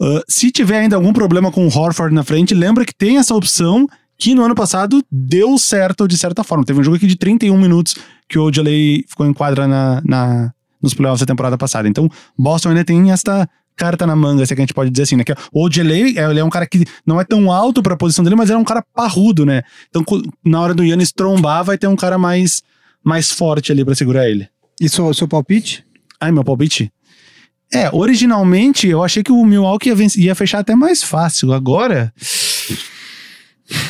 Ah, se tiver ainda algum problema com o Horford na frente, lembra que tem essa opção que no ano passado deu certo de certa forma. Teve um jogo aqui de 31 minutos que o Ojeley ficou em quadra na, na, nos playoffs da temporada passada. Então, Boston ainda tem esta carta na manga, se é que a gente pode dizer assim, né? Que o Ojeley, é, ele é um cara que não é tão alto pra posição dele, mas ele é um cara parrudo, né? Então, na hora do Yannis trombar, vai ter um cara mais, mais forte ali pra segurar ele. E seu, seu palpite? Ai, meu palpite? É, originalmente eu achei que o Milwaukee ia, ia fechar até mais fácil. Agora.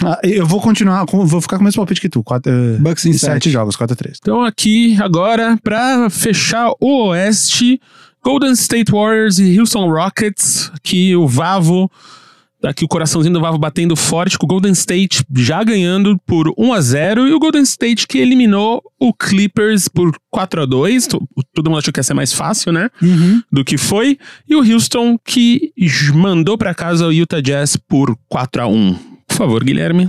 Ah, eu vou continuar, com- vou ficar com o mesmo palpite que tu. Quatro, eh, Bucks em sete 7. jogos, 4 a 3 Então aqui agora pra fechar o Oeste, Golden State Warriors e Houston Rockets, que o Vavo aqui o coraçãozinho do Vavo batendo forte com o Golden State já ganhando por 1 a 0 e o Golden State que eliminou o Clippers por 4 a 2. To- Todo mundo achou que ia ser mais fácil, né? Uhum. Do que foi. E o Houston que mandou pra casa o Utah Jazz por 4 a 1. Por favor, Guilherme.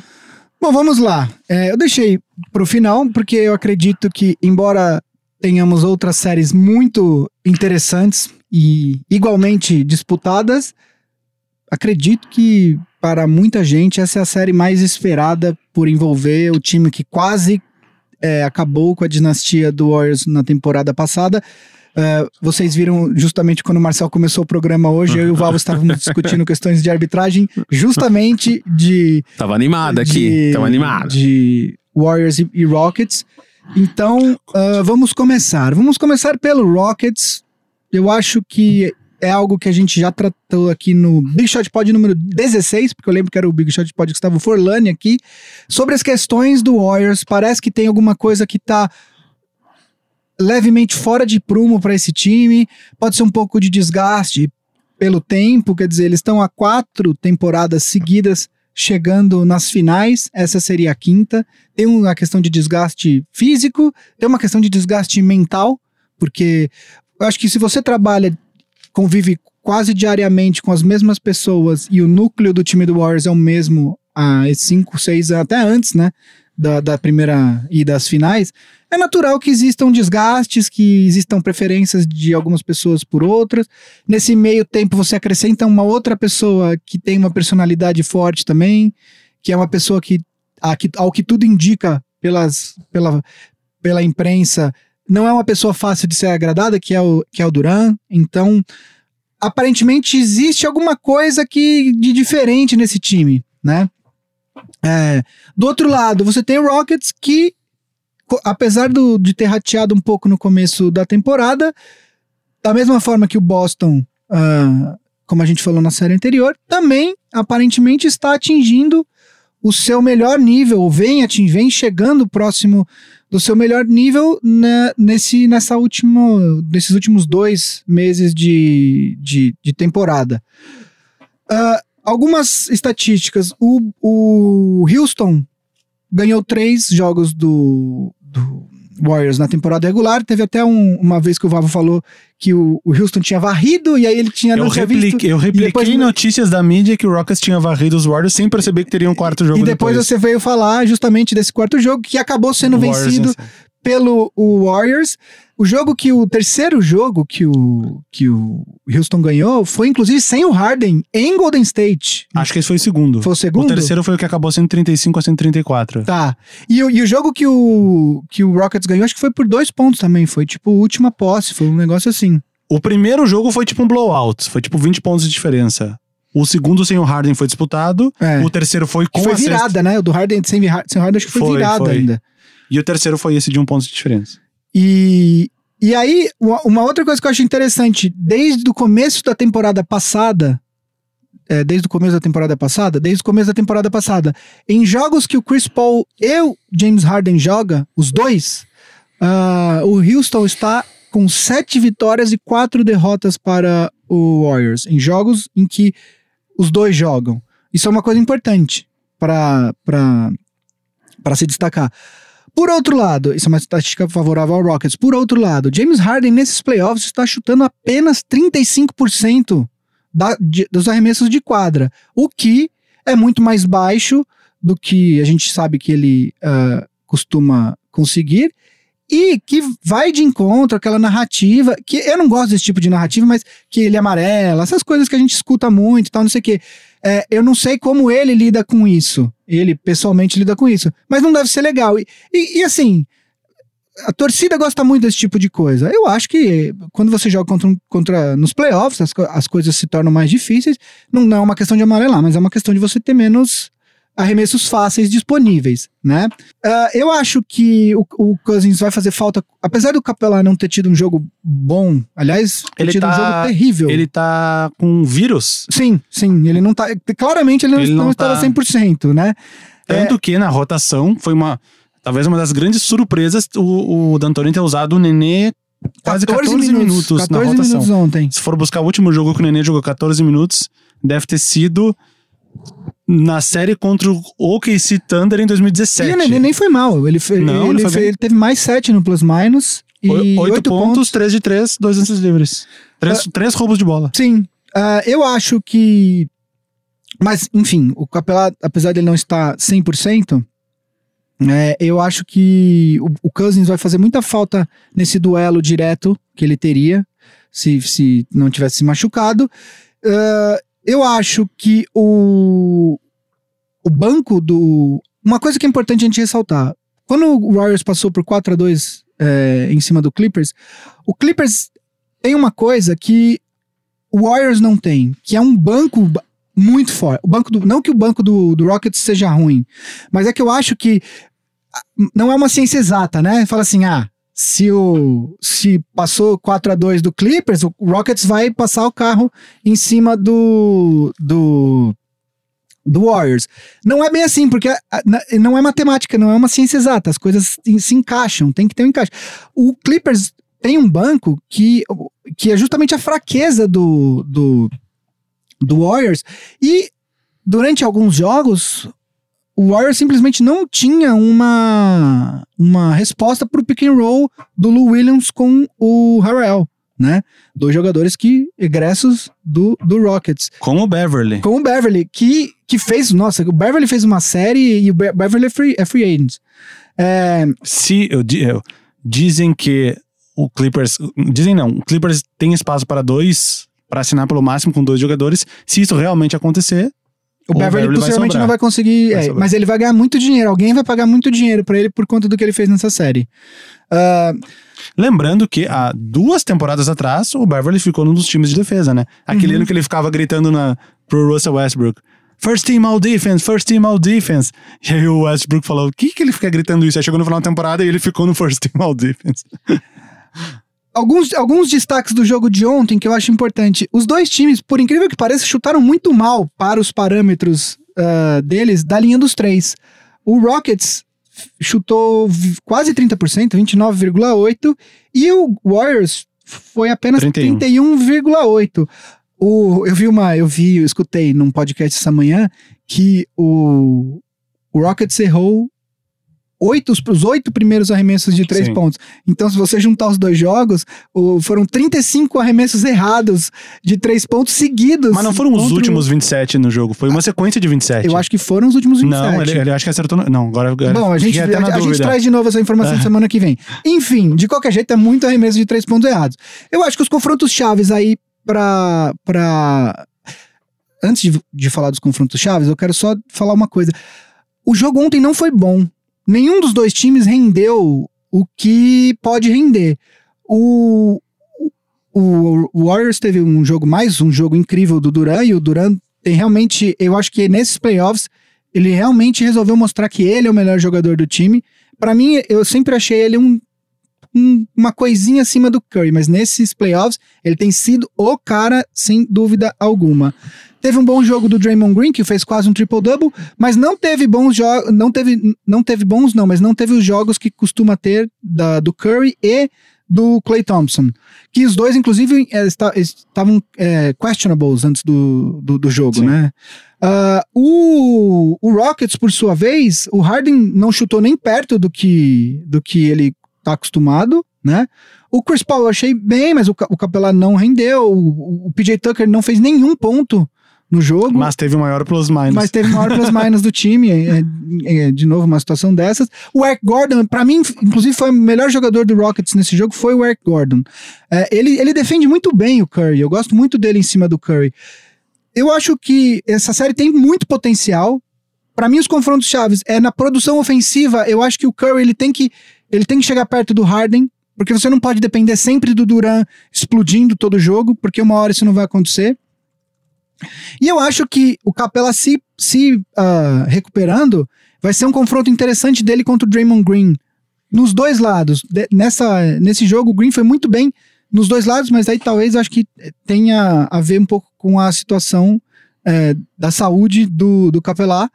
Bom, vamos lá. É, eu deixei pro final, porque eu acredito que, embora tenhamos outras séries muito interessantes e igualmente disputadas, acredito que para muita gente essa é a série mais esperada por envolver o time que quase é, acabou com a dinastia do Warriors na temporada passada. É, vocês viram justamente quando o Marcel começou o programa hoje, eu e o Valvo estávamos discutindo questões de arbitragem, justamente de Tava animado aqui. Tava animado. De Warriors e, e Rockets. Então, ah, vamos começar. Vamos começar pelo Rockets. Eu acho que é algo que a gente já tratou aqui no Big Shot Pod número 16, porque eu lembro que era o Big Shot Pod Gustavo Forlani aqui, sobre as questões do Warriors. Parece que tem alguma coisa que tá levemente fora de prumo para esse time. Pode ser um pouco de desgaste pelo tempo, quer dizer, eles estão há quatro temporadas seguidas chegando nas finais, essa seria a quinta. Tem uma questão de desgaste físico, tem uma questão de desgaste mental, porque eu acho que se você trabalha, convive quase diariamente com as mesmas pessoas e o núcleo do time do Warriors é o mesmo há cinco, seis até antes, né? Da, da primeira e das finais, é natural que existam desgastes, que existam preferências de algumas pessoas por outras. Nesse meio tempo, você acrescenta uma outra pessoa que tem uma personalidade forte também, que é uma pessoa que, a que- ao que tudo indica pelas, pela, pela imprensa, não é uma pessoa fácil de ser agradada, que é o, que é o Duran. Então, aparentemente, existe alguma coisa que, de diferente nesse time, né? É, do outro lado, você tem o Rockets que, apesar do, de ter rateado um pouco no começo da temporada, da mesma forma que o Boston, ah, como a gente falou na série anterior, também aparentemente está atingindo o seu melhor nível, ou vem, ating, vem chegando próximo do seu melhor nível né, nesse, nessa última, nesses últimos dois meses de, de, de temporada. Ah, algumas estatísticas. O, o Houston ganhou três jogos do, do, Warriors na temporada regular. Teve até um- uma vez que o Vavo falou que o, o Houston tinha varrido e aí ele tinha Eu tinha visto. eu repliquei depois- notícias da mídia que o Rockets tinha varrido os Warriors sem perceber que teria um quarto jogo E depois, você veio falar justamente desse quarto jogo que acabou sendo Warriors vencido venceu. Pelo o Warriors. O jogo que o terceiro jogo que o, que o Houston ganhou foi inclusive sem o Harden em Golden State. Acho que esse foi o segundo. Foi o segundo? O terceiro foi o que acabou 135 a 134. Tá. E, o- e o jogo que o, que o Rockets ganhou, acho que foi por dois pontos também. Foi tipo última posse, foi um negócio assim. O primeiro jogo foi tipo um blowout, foi tipo 20 pontos de diferença. O segundo sem o Harden foi disputado, É. o terceiro foi Que com foi a sexta- virada, né? O do Harden sem, sem Harden, acho que foi, Foi, virada foi. ainda. E o terceiro foi esse de um ponto de diferença. E, e aí, uma outra coisa que eu acho interessante, desde o começo da temporada passada, é, desde o começo da temporada passada, desde o começo da temporada passada, em jogos que o Chris Paul e o James Harden joga, os dois, ah, o Houston está com sete vitórias e quatro derrotas para o Warriors, em jogos em que os dois jogam. Isso é uma coisa importante para se destacar. Por outro lado, isso é uma estatística favorável ao Rockets. Por outro lado, James Harden nesses playoffs está chutando apenas 35% da, de- dos arremessos de quadra, o que é muito mais baixo do que a gente sabe que ele ah, costuma conseguir e que vai de encontro àquela narrativa, que eu não gosto desse tipo de narrativa, mas que ele é amarela, essas coisas que a gente escuta muito e tal, não sei o quê. É, eu não sei como ele lida com isso. Ele pessoalmente lida com isso. Mas não deve ser legal. E, e- e, assim, a torcida gosta muito desse tipo de coisa. Eu acho que quando você joga contra, contra nos playoffs, as, as coisas se tornam mais difíceis. Não, não é uma questão de amarelar, mas é uma questão de você ter menos arremessos fáceis disponíveis, né? Ah, eu acho que o, o Cousins vai fazer falta, apesar do Capelá não ter tido um jogo bom, aliás, Ele tido um tá- jogo terrível. Ele tá com vírus. Sim, sim, ele não tá. Claramente ele não, Ele não não estava tá- 100%, né? Tanto que na rotação foi uma. Talvez uma das grandes surpresas o, o D'Antoni ter usado o Nenê quase 14, minutos, na 14 rotação. minutos ontem. Se for buscar o último jogo que o Nenê jogou 14 minutos, deve ter sido na série contra o OKC Thunder em 2017. E Nenê nem foi mal. Ele, fe- Não, ele, ele foi fe- ele teve mais 7 no plus minus. E Oi- 8, Oito pontos. pontos, 3 de 3, dois lances livres. Três, três roubos de bola. Sim. Ah, eu acho que. Mas, enfim, o Capelá, apesar dele não estar 100%, é, eu acho que o, o Cousins vai fazer muita falta nesse duelo direto que ele teria se, se não tivesse se machucado. Ah, eu acho que o, o banco do. Uma coisa que é importante a gente ressaltar: quando o Warriors passou por 4 a 2 é, em cima do Clippers, o Clippers tem uma coisa que o Warriors não tem, que é um banco ba- muito forte. O banco do, não que o banco do, do Rockets seja ruim, mas é que eu acho que não é uma ciência exata, né? Fala assim, ah, se o se passou 4 a 2 do Clippers, o Rockets vai passar o carro em cima do do do Warriors. Não é bem assim, porque não é matemática, não é uma ciência exata. As coisas se se encaixam, tem que ter um encaixe. O Clippers tem um banco que, que é justamente a fraqueza do, do, do Warriors. E durante alguns jogos, o Warriors simplesmente não tinha uma, uma resposta para o pick and roll do Lou Williams com o Harrell. Né? Dois jogadores que egressos do, do Rockets. Com o Beverly. Com o Beverly, que, que fez. Nossa, o Beverly fez uma série e o Be- Beverly é free, é free agent. É, Se eu, eu- dizem que o Clippers. Dizem não, o Clippers tem espaço para dois, para assinar pelo máximo com dois jogadores. Se isso realmente acontecer, O Beverly, Beverly possivelmente sobrar. não vai conseguir. Vai é, mas ele vai ganhar muito dinheiro. Alguém vai pagar muito dinheiro pra ele por conta do que ele fez nessa série. Ah, lembrando que há duas temporadas atrás, o Beverly ficou num dos times de defesa, né? Aquele Uhum. ano que ele ficava gritando na, pro Russell Westbrook. First team all defense, first team all defense. E aí o Westbrook falou: o que que ele fica gritando isso? Aí chegou no final da temporada e ele ficou no first team all defense. alguns, alguns destaques do jogo de ontem que eu acho importante. Os dois times, por incrível que pareça, chutaram muito mal para os parâmetros ah, deles da linha dos três. O Rockets chutou quase 30%, 29,8%, e o Warriors foi apenas 31. 31,8%. O, eu vi uma, eu vi, eu escutei num podcast essa manhã que o, o Rockets errou oito, os, oito primeiros arremessos de três Sim. pontos. Então, se você juntar os dois jogos, o- foram 35 arremessos errados de três pontos seguidos. Mas não foram os o- últimos 27 no jogo, foi uma sequência de 27. Eu acho que foram os últimos 27. Não, ele, ele acho que acertou. no- Não, agora. Bom, a gente, a, a gente traz de novo essa informação É. semana que vem. Enfim, de qualquer jeito, é muito arremesso de três pontos errados. Eu acho que os confrontos chaves aí pra. pra... Antes de, de falar dos confrontos chaves, eu quero só falar uma coisa. O jogo ontem não foi bom. Nenhum dos dois times rendeu o que pode render. O, o, o Warriors teve um jogo mais, um jogo incrível do Duran, e o Duran tem realmente, eu acho que nesses playoffs, ele realmente resolveu mostrar que ele é o melhor jogador do time. Pra mim, eu sempre achei ele um, um- uma coisinha acima do Curry, mas nesses playoffs, ele tem sido o cara, sem dúvida alguma. Teve um bom jogo do Draymond Green, que fez quase um triple-double, mas não teve bons jogos, não teve, não teve bons não, mas não teve os jogos que costuma ter da, do Curry e do Clay Thompson, que os dois, inclusive, esta- estavam eh, questionables antes do, do, do jogo, Sim. né? Ah, o, o Rockets, por sua vez, o Harden não chutou nem perto do que, do que ele tá acostumado, né? O Chris Paul eu achei bem, mas o, o Capela não rendeu. O, o PJ Tucker não fez nenhum ponto no jogo. Mas teve o maior plus minus. Mas teve maior plus minus do time, é, é, é, de novo uma situação dessas. O Eric Gordon, pra mim, inclusive foi o melhor jogador do Rockets nesse jogo, foi o Eric Gordon. É, ele, ele defende muito bem o Curry, eu gosto muito dele em cima do Curry. Eu acho que essa série tem muito potencial. Pra mim, os confrontos chaves é na produção ofensiva. Eu acho que o Curry ele tem que ele tem que chegar perto do Harden, porque você não pode depender sempre do Duran explodindo todo o jogo, porque uma hora isso não vai acontecer. E eu acho que o Capela se, se ah, recuperando vai ser um confronto interessante dele contra o Draymond Green. Nos dois lados. De- nessa, nesse jogo, o Green foi muito bem nos dois lados, mas aí talvez acho que tenha a ver um pouco com a situação eh, da saúde do, do Capelá.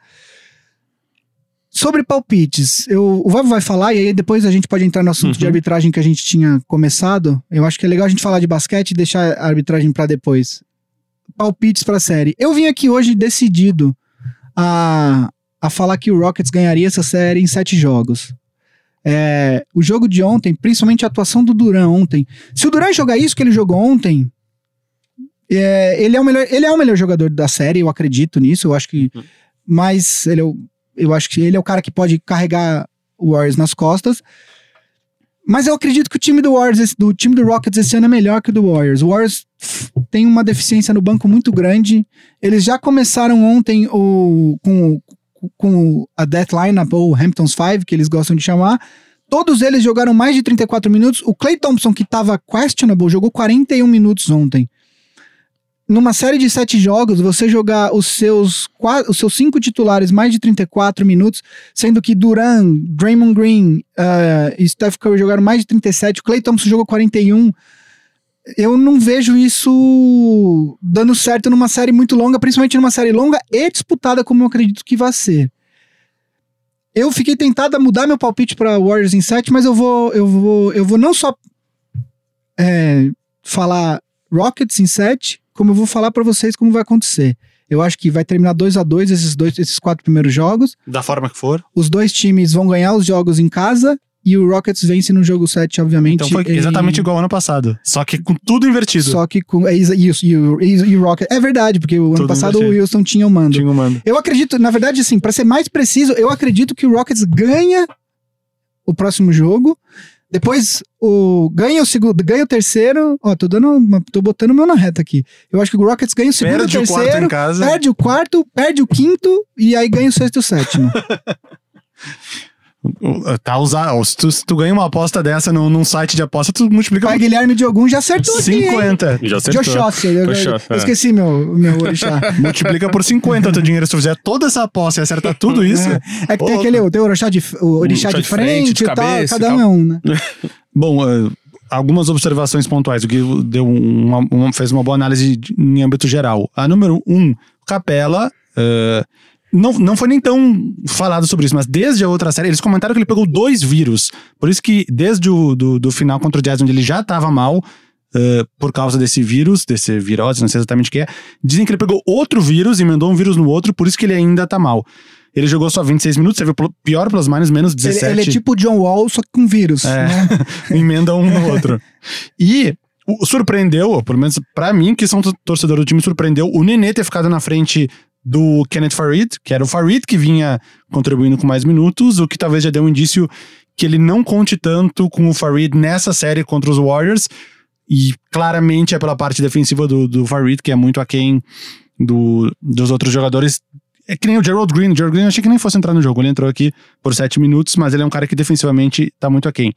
Sobre palpites, eu, o Vavo vai falar e aí depois a gente pode entrar no assunto Uhum. de arbitragem que a gente tinha começado. Eu acho que é legal a gente falar de basquete e deixar a arbitragem para depois. Palpites para a série. Eu vim aqui hoje decidido a, a falar que o Rockets ganharia essa série em sete jogos. É, o jogo de ontem, principalmente a atuação do Duran ontem. Se o Duran jogar isso que ele jogou ontem, é, ele, é o melhor, ele é o melhor jogador da série, eu acredito nisso. Eu acho que. Mas ele é o, eu acho que ele é o cara que pode carregar o Warriors nas costas. Mas eu acredito que o time do Warriors, do time do Rockets esse ano é melhor que o do Warriors. O Warriors tem uma deficiência no banco muito grande. Eles já começaram ontem o, com, com a Death Lineup, ou Hamptons 5, que eles gostam de chamar. Todos eles jogaram mais de 34 minutos. O Clay Thompson, que estava questionable, jogou 41 minutos ontem. Numa série de sete jogos, você jogar os seus, os seus cinco titulares mais de 34 minutos, sendo que Duran, Draymond Green ah, e Steph Curry jogaram mais de 37, o Clay Thompson jogou 41. Eu não vejo isso dando certo numa série muito longa, principalmente numa série longa e disputada, como eu acredito que vai ser. Eu fiquei tentado a mudar meu palpite para Warriors em 7, mas eu vou, eu vou, eu vou não só é, falar Rockets em 7, como eu vou falar para vocês como vai acontecer. Eu acho que vai terminar 2 a 2 esses dois, esses quatro primeiros jogos. Da forma que for. Os dois times vão ganhar os jogos em casa e o Rockets vence no jogo 7, obviamente. Então foi exatamente igual ao ano passado. Só que com tudo invertido. Só que com. É, e, o, e o Rocket. É verdade, porque o ano Tudo passado invertido. o Houston tinha o mando. Tinha um mando. Eu acredito, na verdade, assim, pra ser mais preciso, eu acredito que o Rockets ganha o próximo jogo. Depois o ganha o segundo, ganha o terceiro. Ó, tô dando, uma, tô botando o meu na reta aqui. Eu acho que o Rockets ganha o segundo, Perde o o quarto terceiro, em casa. perde o quarto, perde o quinto e aí ganha o sexto e o sétimo. Tá usado. Se tu, se tu ganha uma aposta dessa num, num site de aposta, tu multiplica Pai Guilherme Diogum já acertou aqui, hein? 50. Já acertou. Eu, eu- eu é. esqueci meu, meu orixá. Multiplica por 50 o teu dinheiro. Se tu fizer toda essa aposta e acertar tudo isso. É que tem aquele, o teu orixá de, o orixá de de frente, frente de e tal, cabeça cada tal. é um, né? Bom, eh, algumas observações pontuais. O Gui deu uma, uma- fez uma boa análise de- em âmbito geral. A número um, Capela. eh, não, não foi nem tão falado sobre isso, mas desde a outra série, eles comentaram que ele pegou dois vírus. Por isso que desde o do, do final contra o Jazz, onde ele já estava mal, eh, por causa desse vírus, desse virose, não sei exatamente o que é, dizem que ele pegou outro vírus e emendou um vírus no outro, por isso que ele ainda tá mal. Ele jogou só 26 minutos, teve pior plus minus, menos Ele, 17. ele é tipo o John Wall, só que com vírus. É. né? emenda um no outro. E o- surpreendeu, ou pelo menos pra mim, que sou um torcedor do time, surpreendeu o Nenê ter ficado na frente do Kenneth Farid, que era o Farid que vinha contribuindo com mais minutos, o que talvez já deu um indício que ele não conte tanto com o Farid nessa série contra os Warriors. E claramente é pela parte defensiva do, do Farid, que é muito aquém do, dos outros jogadores. É que nem o Gerald Green. O Gerald Green eu achei que nem fosse entrar no jogo. Ele entrou aqui por sete minutos, mas ele é um cara que defensivamente tá muito aquém.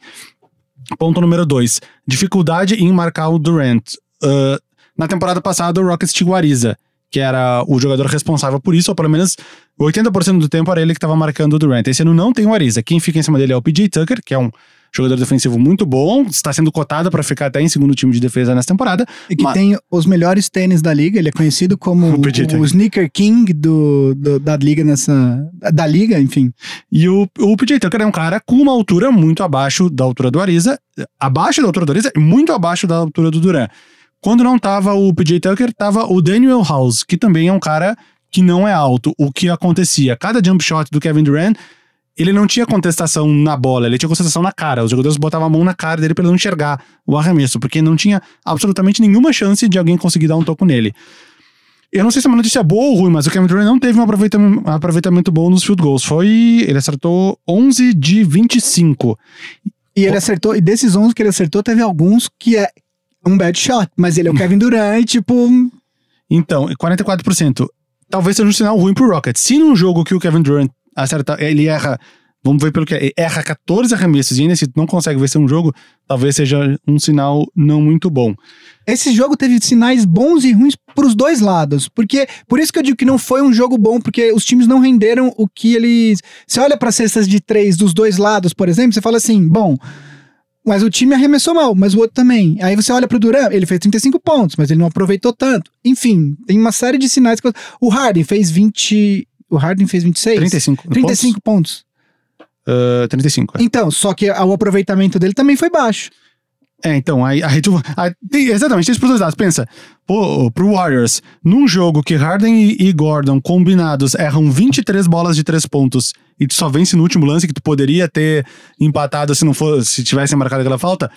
Ponto número dois. Dificuldade em marcar o Durant. Uh, na temporada passada, o Rockets tinha o Ariza, que era o jogador responsável por isso, ou pelo menos 80% do tempo era ele que estava marcando o Durant. Esse ano não tem o Ariza. Quem fica em cima dele é o PJ Tucker, que é um jogador defensivo muito bom, está sendo cotado para ficar até em segundo time de defesa nessa temporada. E que Mas- tem os melhores tênis da liga. Ele é conhecido como O o, Tucker. Sneaker King do, do- da liga nessa. Da liga, enfim. E o, o PJ Tucker é um cara com uma altura muito abaixo da altura do Ariza, abaixo da altura do Ariza e muito abaixo da altura do Duran. Quando não tava o PJ Tucker, tava o Daniel House, que também é um cara que não é alto. O que acontecia? Cada jump shot do Kevin Durant, ele não tinha contestação na bola, ele tinha contestação na cara. Os jogadores botavam a mão na cara dele pra ele não enxergar o arremesso, porque não tinha absolutamente nenhuma chance de alguém conseguir dar um toco nele. Eu não sei se é uma notícia boa ou ruim, mas o Kevin Durant não teve um aproveitamento, aproveitamento bom nos field goals. Foi. Ele acertou 11 de 25. E ele acertou, e desses 11 que ele acertou, teve alguns que é um bad shot, mas ele é o Kevin Durant, tipo, Então, 44%. Talvez seja um sinal ruim pro Rockets. Se num jogo que o Kevin Durant acerta, ele erra. Vamos ver pelo que é. Erra 14 arremessos e ainda assim não consegue vencer um jogo, talvez seja um sinal não muito bom. esse jogo teve sinais bons e ruins pros dois lados, porque por isso que eu digo que não foi um jogo bom, porque os times não renderam o que eles. Você olha para cestas de três dos dois lados, por exemplo, você fala assim, bom, mas o time arremessou mal, mas o outro também. Aí você olha pro Duran, ele fez 35 pontos, mas ele não aproveitou tanto. Enfim, tem uma série de sinais que o Harden fez 20, o Harden fez 26, 35. 35 pontos. Uh, 35. é. Então, só que o aproveitamento dele também foi baixo. É, então, aí, aí tu, aí, tem- exatamente, isso pros dois lados. Pensa, pô, pro Warriors, num jogo que Harden e, e Gordon combinados erram 23 bolas de 3 pontos e tu só vence no último lance que tu poderia ter empatado se não for, se tivesse marcado aquela falta.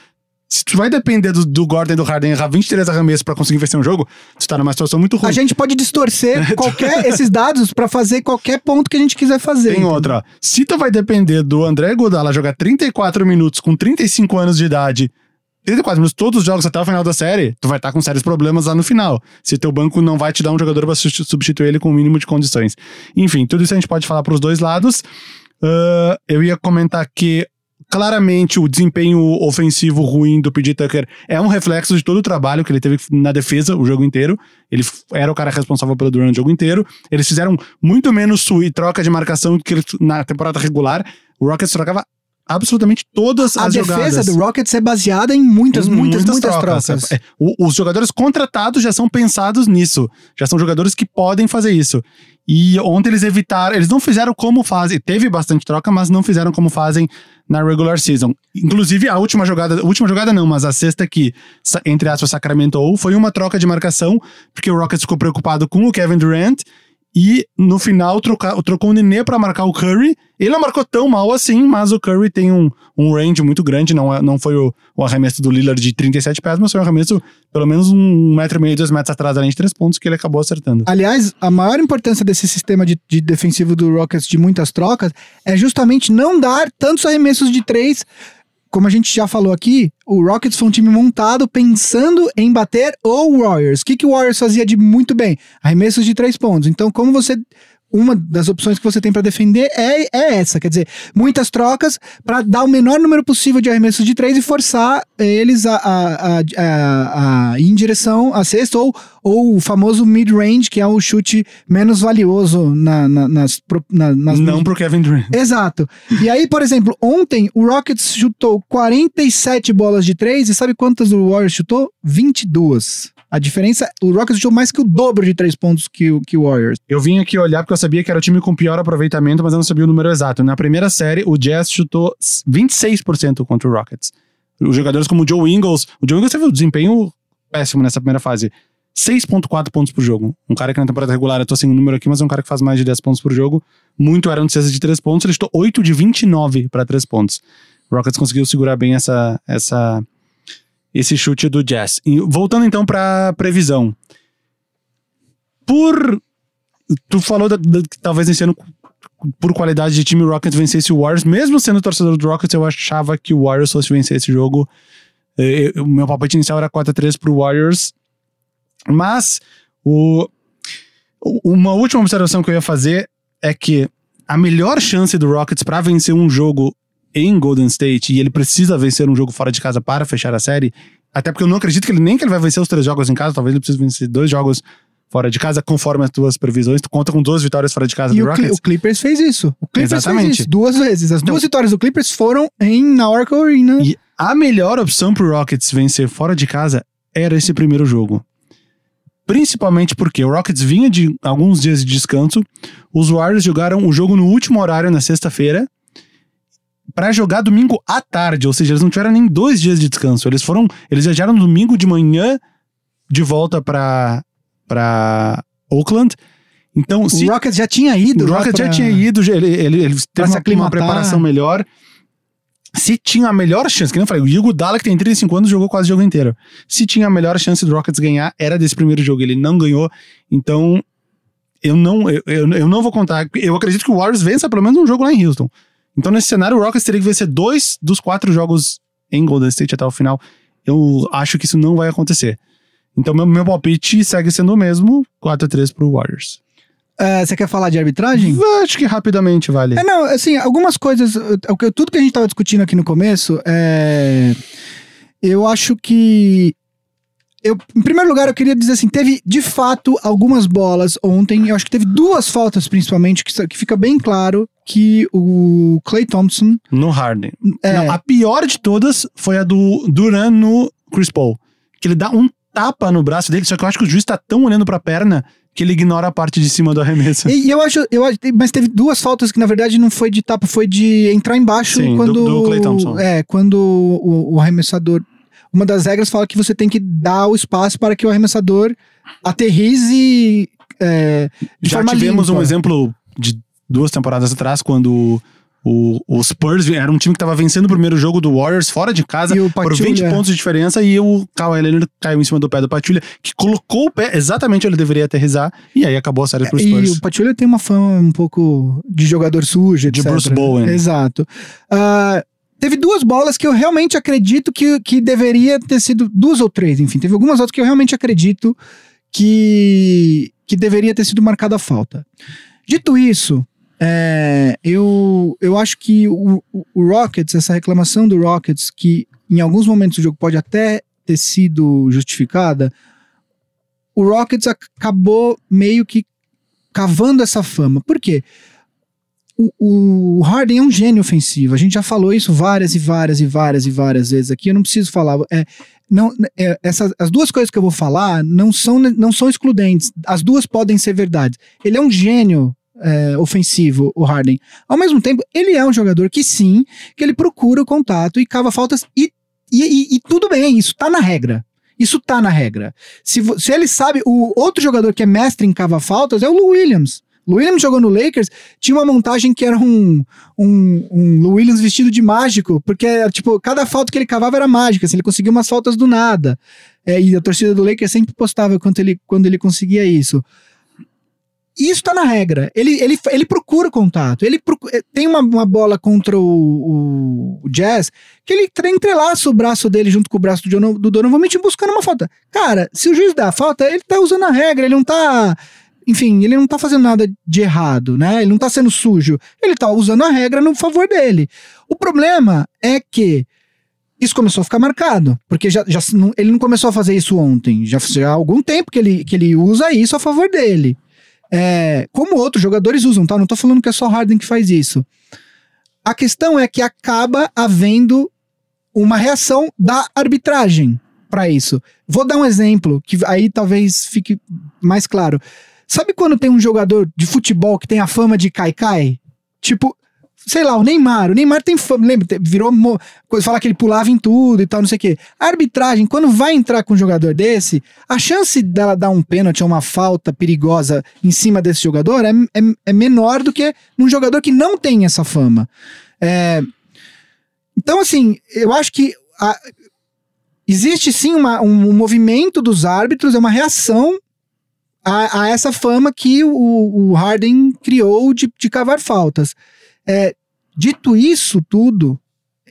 Se tu vai depender do, do Gordon e do Harden errar 23 arremessos pra conseguir vencer um jogo, tu tá numa situação muito ruim. A gente pode distorcer qualquer esses dados pra fazer qualquer ponto que a gente quiser fazer. Tem entendeu? outra, ó. Se tu vai depender do André Godala jogar 34 minutos com 35 anos de idade, 34 minutos todos os jogos até o final da série, tu vai estar com sérios problemas lá no final. Se teu banco não vai te dar um jogador substitu- substituir ele com o mínimo de condições. Enfim, tudo isso a gente pode falar pros dois lados. Ah, eu ia comentar que claramente o desempenho ofensivo ruim do PJ Tucker é um reflexo de todo o trabalho que ele teve na defesa o jogo inteiro. Ele era o cara responsável pelo Durant o jogo inteiro. Eles fizeram muito menos sui, troca de marcação que na temporada regular. O Rockets trocava absolutamente todas A as defesa jogadas. do Rockets é baseada em muitas, Em muitas, muitas, trocas. É, o- os jogadores contratados já são pensados nisso. Já são jogadores que podem fazer isso. E ontem eles evitaram, eles não fizeram como fazem. Teve bastante troca, mas não fizeram como fazem na regular season. Inclusive, a última jogada, a última jogada não, mas a sexta que, entre aspas, sacramentou, foi uma troca de marcação, porque o Rockets ficou preocupado com o Kevin Durant. E no final troca, trocou o Nenê pra marcar o Curry. Ele não marcou tão mal assim, mas o Curry tem um, um range muito grande. Não, é- não foi o, o arremesso do Lillard de 37 pés, mas foi um arremesso pelo menos um metro e meio, dois metros atrás linha de três pontos que ele acabou acertando. Aliás, a maior importância desse sistema de, de defensivo do Rockets de muitas trocas é justamente não dar tantos arremessos de três. Como a gente já falou aqui, o Rockets foi um time montado pensando em bater o Warriors. O que, que o Warriors fazia de muito bem? Arremessos de três pontos. Então, como você. Uma das opções que você tem para defender é, é essa, quer dizer, muitas trocas para dar o menor número possível de arremessos de três e forçar eles a, a, a, a- a ir em direção à cesta ou, ou o famoso mid-range, que é o chute menos valioso na, na- nas, na, nas não pro Kevin Durant. Exato. E aí, por exemplo, ontem o Rockets chutou 47 bolas de três e sabe quantas o Warriors chutou? 22. A diferença, o Rockets chutou mais que o dobro de três pontos que, o- que o Warriors. Eu vim aqui olhar porque eu sabia que era o time com pior aproveitamento, mas eu não sabia o número exato. Na primeira série, o Jazz chutou 26% contra o Rockets. Os jogadores como o Joe Ingles, o Joe Ingles teve um desempenho péssimo nessa primeira fase. 6.4 pontos por jogo. Um cara que na temporada regular, eu tô sem o número aqui, mas é um cara que faz mais de 10 pontos por jogo. Muito eram de cesta de 3 pontos, ele estou 8 de 29 para 3 pontos. O Rockets conseguiu segurar bem essa, essa, esse chute do Jazz. E voltando então para previsão. Por. Tu falou da- da- que talvez ano, por qualidade de time, Rockets vencesse o Warriors. Mesmo sendo torcedor do Rockets, eu achava que o Warriors fosse vencer esse jogo. Eh, O meu palpite inicial era 4x3 pro Warriors. Mas o- uma última observação que eu ia fazer é que a melhor chance do Rockets para vencer um jogo em Golden State, e ele precisa vencer um jogo fora de casa para fechar a série, até porque eu não acredito que ele nem que ele vai vencer os três jogos em casa, talvez ele precise vencer dois jogos fora de casa, conforme as tuas previsões. Tu conta com duas vitórias fora de casa E do o, Rockets. o Clippers fez isso. O Clippers Exatamente. fez isso duas vezes. As Então- duas vitórias do Clippers foram em, na Oracle Arena. E a melhor opção pro Rockets vencer fora de casa era esse primeiro jogo. Principalmente porque o Rockets vinha de alguns dias de descanso, os Warriors jogaram o jogo no último horário na sexta-feira para jogar domingo à tarde, ou seja, eles não tiveram nem dois dias de descanso. Eles foram, eles viajaram no domingo de manhã de volta para para Oakland. Então, se o Rockets já tinha ido. o lá Rockets já pra- tinha ido, ele, ele, ele Pra teve uma, uma preparação melhor. Se tinha a melhor chance, que nem eu falei, o Hugo que tem 35 anos, jogou quase o jogo inteiro. Se tinha a melhor chance do Rockets ganhar, era desse primeiro jogo. Ele não ganhou, então eu não, eu, eu, eu não vou contar. Eu acredito que o Warriors vença pelo menos um jogo lá em Houston. Então, nesse cenário, o Rockets teria que vencer dois dos quatro jogos em Golden State até o final. Eu acho que isso não vai acontecer. Então, meu, meu palpite segue sendo o mesmo: 4x3 pro Warriors. É, você quer falar de arbitragem? Acho que rapidamente vale. É, não, assim, algumas coisas. uh, Tudo que a gente tava discutindo aqui no começo, é. Eu acho que. Eu, em primeiro lugar, eu queria dizer assim: teve de fato algumas bolas ontem. Eu acho que teve duas faltas, principalmente, que, que fica bem claro que o Clay Thompson. No Harden. É, Não, a pior de todas foi a do Duran no Chris Paul. Que ele dá um tapa no braço dele, só que eu acho que o juiz tá tão olhando pra perna que ele ignora a parte de cima do arremesso. E, eu acho, eu acho, mas teve duas faltas que na verdade não foi de tapa, foi de entrar embaixo Sim, quando do- do Klay Thompson. é quando o, o arremessador. Uma das regras fala que você tem que dar o espaço para que o arremessador aterrize é, de Já tivemos limpa. um exemplo de duas temporadas atrás, quando o, o Spurs era um time que tava vencendo o primeiro jogo do Warriors fora de casa E por 20 Pachulia- pontos de diferença e o Kawhi Leonard caiu em cima do pé do Patulha, que colocou o pé exatamente onde ele deveria aterrizar e aí acabou a série pro É, E Spurs. o Pachulia tem uma fama um pouco de jogador sujo, De etc. Bruce Bowen. Exato. Ah, teve duas bolas que eu realmente acredito que, que deveria ter sido duas ou três, enfim, teve algumas outras que eu realmente acredito que, que deveria ter sido marcada a falta. Dito isso, é, eu, eu acho que o, o- Rockets, essa reclamação do Rockets, que em alguns momentos do jogo pode até ter sido justificada, o Rockets ac- acabou meio que cavando essa fama. Por quê? O, o Harden é um gênio ofensivo. A gente já falou isso várias e várias e várias e várias vezes aqui. Eu não preciso falar. É, não, é, essas, as duas coisas que eu vou falar não são, não são excludentes. As duas podem ser verdades. Ele é um gênio é, ofensivo, o Harden. Ao mesmo tempo, ele é um jogador que sim, que ele procura o contato e cava faltas e, e, e- e tudo bem, isso tá na regra. Isso tá na regra. Se, se ele sabe, o outro jogador que é mestre em cava faltas é o Lou Williams. Williams jogou no Lakers, tinha uma montagem que era um, um, um Williams vestido de mágico, porque, tipo, cada falta que ele cavava era mágica, assim, ele conseguia umas faltas do nada. É, e a torcida do Lakers sempre postava quando ele, quando ele conseguia isso. E isso tá na regra. Ele, ele, ele procura contato. Ele procu- eh, tem uma, uma bola contra o, o- Jazz que ele tre- entrelaça o braço dele junto com o braço do, do Donovan Mitchell buscando uma falta. Cara, se o juiz dá a falta, ele tá usando a regra, ele não tá. Enfim, ele não tá fazendo nada de errado, né? Ele não tá sendo sujo. Ele tá usando a regra no favor dele. O problema é que isso começou a ficar marcado, porque já, já não- ele não começou a fazer isso ontem. Já, já há algum tempo que ele, que ele usa isso a favor dele. É, como outros jogadores usam, tá? Não tô falando que é só Harden que faz isso. A questão é que acaba havendo uma reação da arbitragem para isso. Vou dar um exemplo que aí talvez fique mais claro. Sabe quando tem um jogador de futebol que tem a fama de cai-cai? Tipo, sei lá, o Neymar. O Neymar tem fama, lembra? Virou. Coisa, falar que ele pulava em tudo e tal, não sei o quê. A arbitragem, quando vai entrar com um jogador desse, a chance dela dar um pênalti ou uma falta perigosa em cima desse jogador é, é, é menor do que num jogador que não tem essa fama. É, então, assim, eu acho que a- existe sim uma- um, um movimento dos árbitros, é uma reação a, a essa fama que o, o Harden criou de, de cavar faltas. É, dito isso tudo,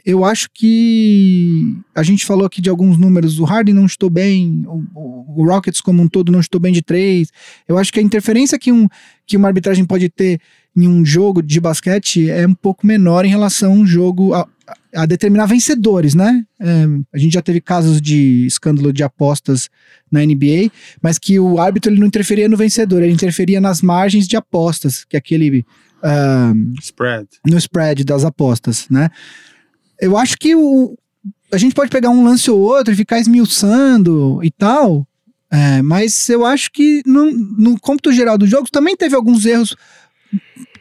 eu acho que a gente falou aqui de alguns números. O Harden não estou bem, o, o- Rockets como um todo não estou bem de três. Eu acho que a interferência que, um, que uma arbitragem pode ter em um jogo de basquete é um pouco menor em relação a um jogo a, a determinar vencedores, né? É, a gente já teve casos de escândalo de apostas na NBA, mas que o árbitro ele não interferia no vencedor, ele interferia nas margens de apostas, que é aquele ah, Spread. no spread das apostas, né? Eu acho que o, a gente pode pegar um lance ou outro e ficar esmiuçando e tal, é, mas eu acho que no, no cômputo geral do jogo também teve alguns erros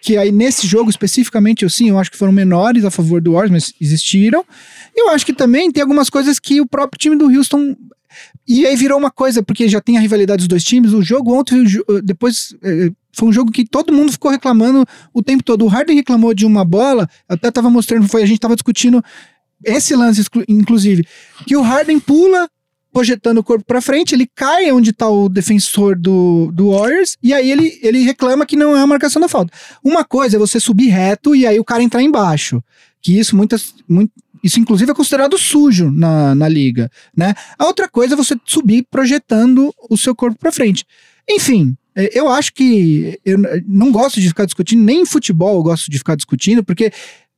que aí nesse jogo especificamente, eu sim, eu acho que foram menores a favor do Warriors, mas existiram. Eu acho que também tem algumas coisas que o próprio time do Houston e aí virou uma coisa, porque já tem a rivalidade dos dois times. O jogo ontem, jo- depois, eh, foi um jogo que todo mundo ficou reclamando o tempo todo. O Harden reclamou de uma bola, até tava mostrando, foi, a gente tava discutindo esse lance, inclusive, que o Harden pula, projetando o corpo pra frente, ele cai onde tá o defensor do, do Warriors, e aí ele, ele reclama que não é a marcação da falta. Uma coisa é você subir reto e aí o cara entrar embaixo. Que isso muitas. Muito, isso, inclusive, é considerado sujo na, na liga, né? A outra coisa é você subir projetando o seu corpo pra frente. Enfim, é, eu acho que eu não gosto de ficar discutindo, nem em futebol eu gosto de ficar discutindo, porque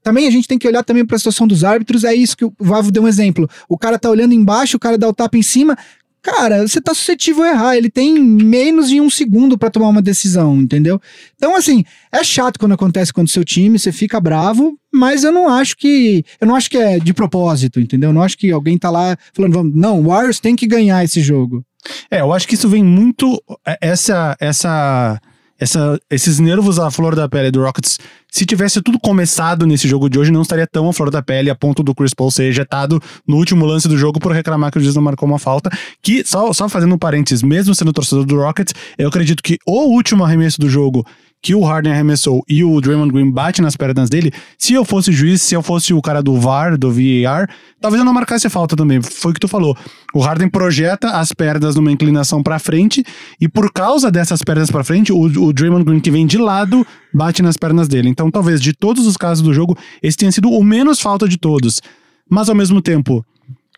também a gente tem que olhar também para a situação dos árbitros. É isso que o Vavo deu um exemplo. O cara tá olhando embaixo, o cara dá o tapa em cima. Cara, você tá suscetível a errar. Ele tem menos de um segundo para tomar uma decisão, entendeu? Então, assim, é chato quando acontece com o seu time, você fica bravo, mas eu não acho que. Eu não acho que é de propósito, entendeu? Eu não acho que alguém tá lá falando, vamos, não, o Warriors tem que ganhar esse jogo. É, eu acho que isso vem muito. é, Essa. essa essa, esses nervos à flor da pele do Rockets, se tivesse tudo começado nesse jogo de hoje, não estaria tão à flor da pele a ponto do Chris Paul ser ejetado no último lance do jogo por reclamar que o juiz não marcou uma falta. Que, só, só fazendo um parênteses, mesmo sendo torcedor do Rockets, eu acredito que o último arremesso do jogo que o Harden arremessou e o Draymond Green bate nas pernas dele, se eu fosse juiz, se eu fosse o cara do VAR, do VAR, talvez eu não marcasse falta também. Foi o que tu falou. O Harden projeta as pernas numa inclinação pra frente e por causa dessas pernas pra frente, o, o Draymond Green que vem de lado bate nas pernas dele. Então, talvez de todos os casos do jogo, esse tenha sido o menos falta de todos. Mas ao mesmo tempo,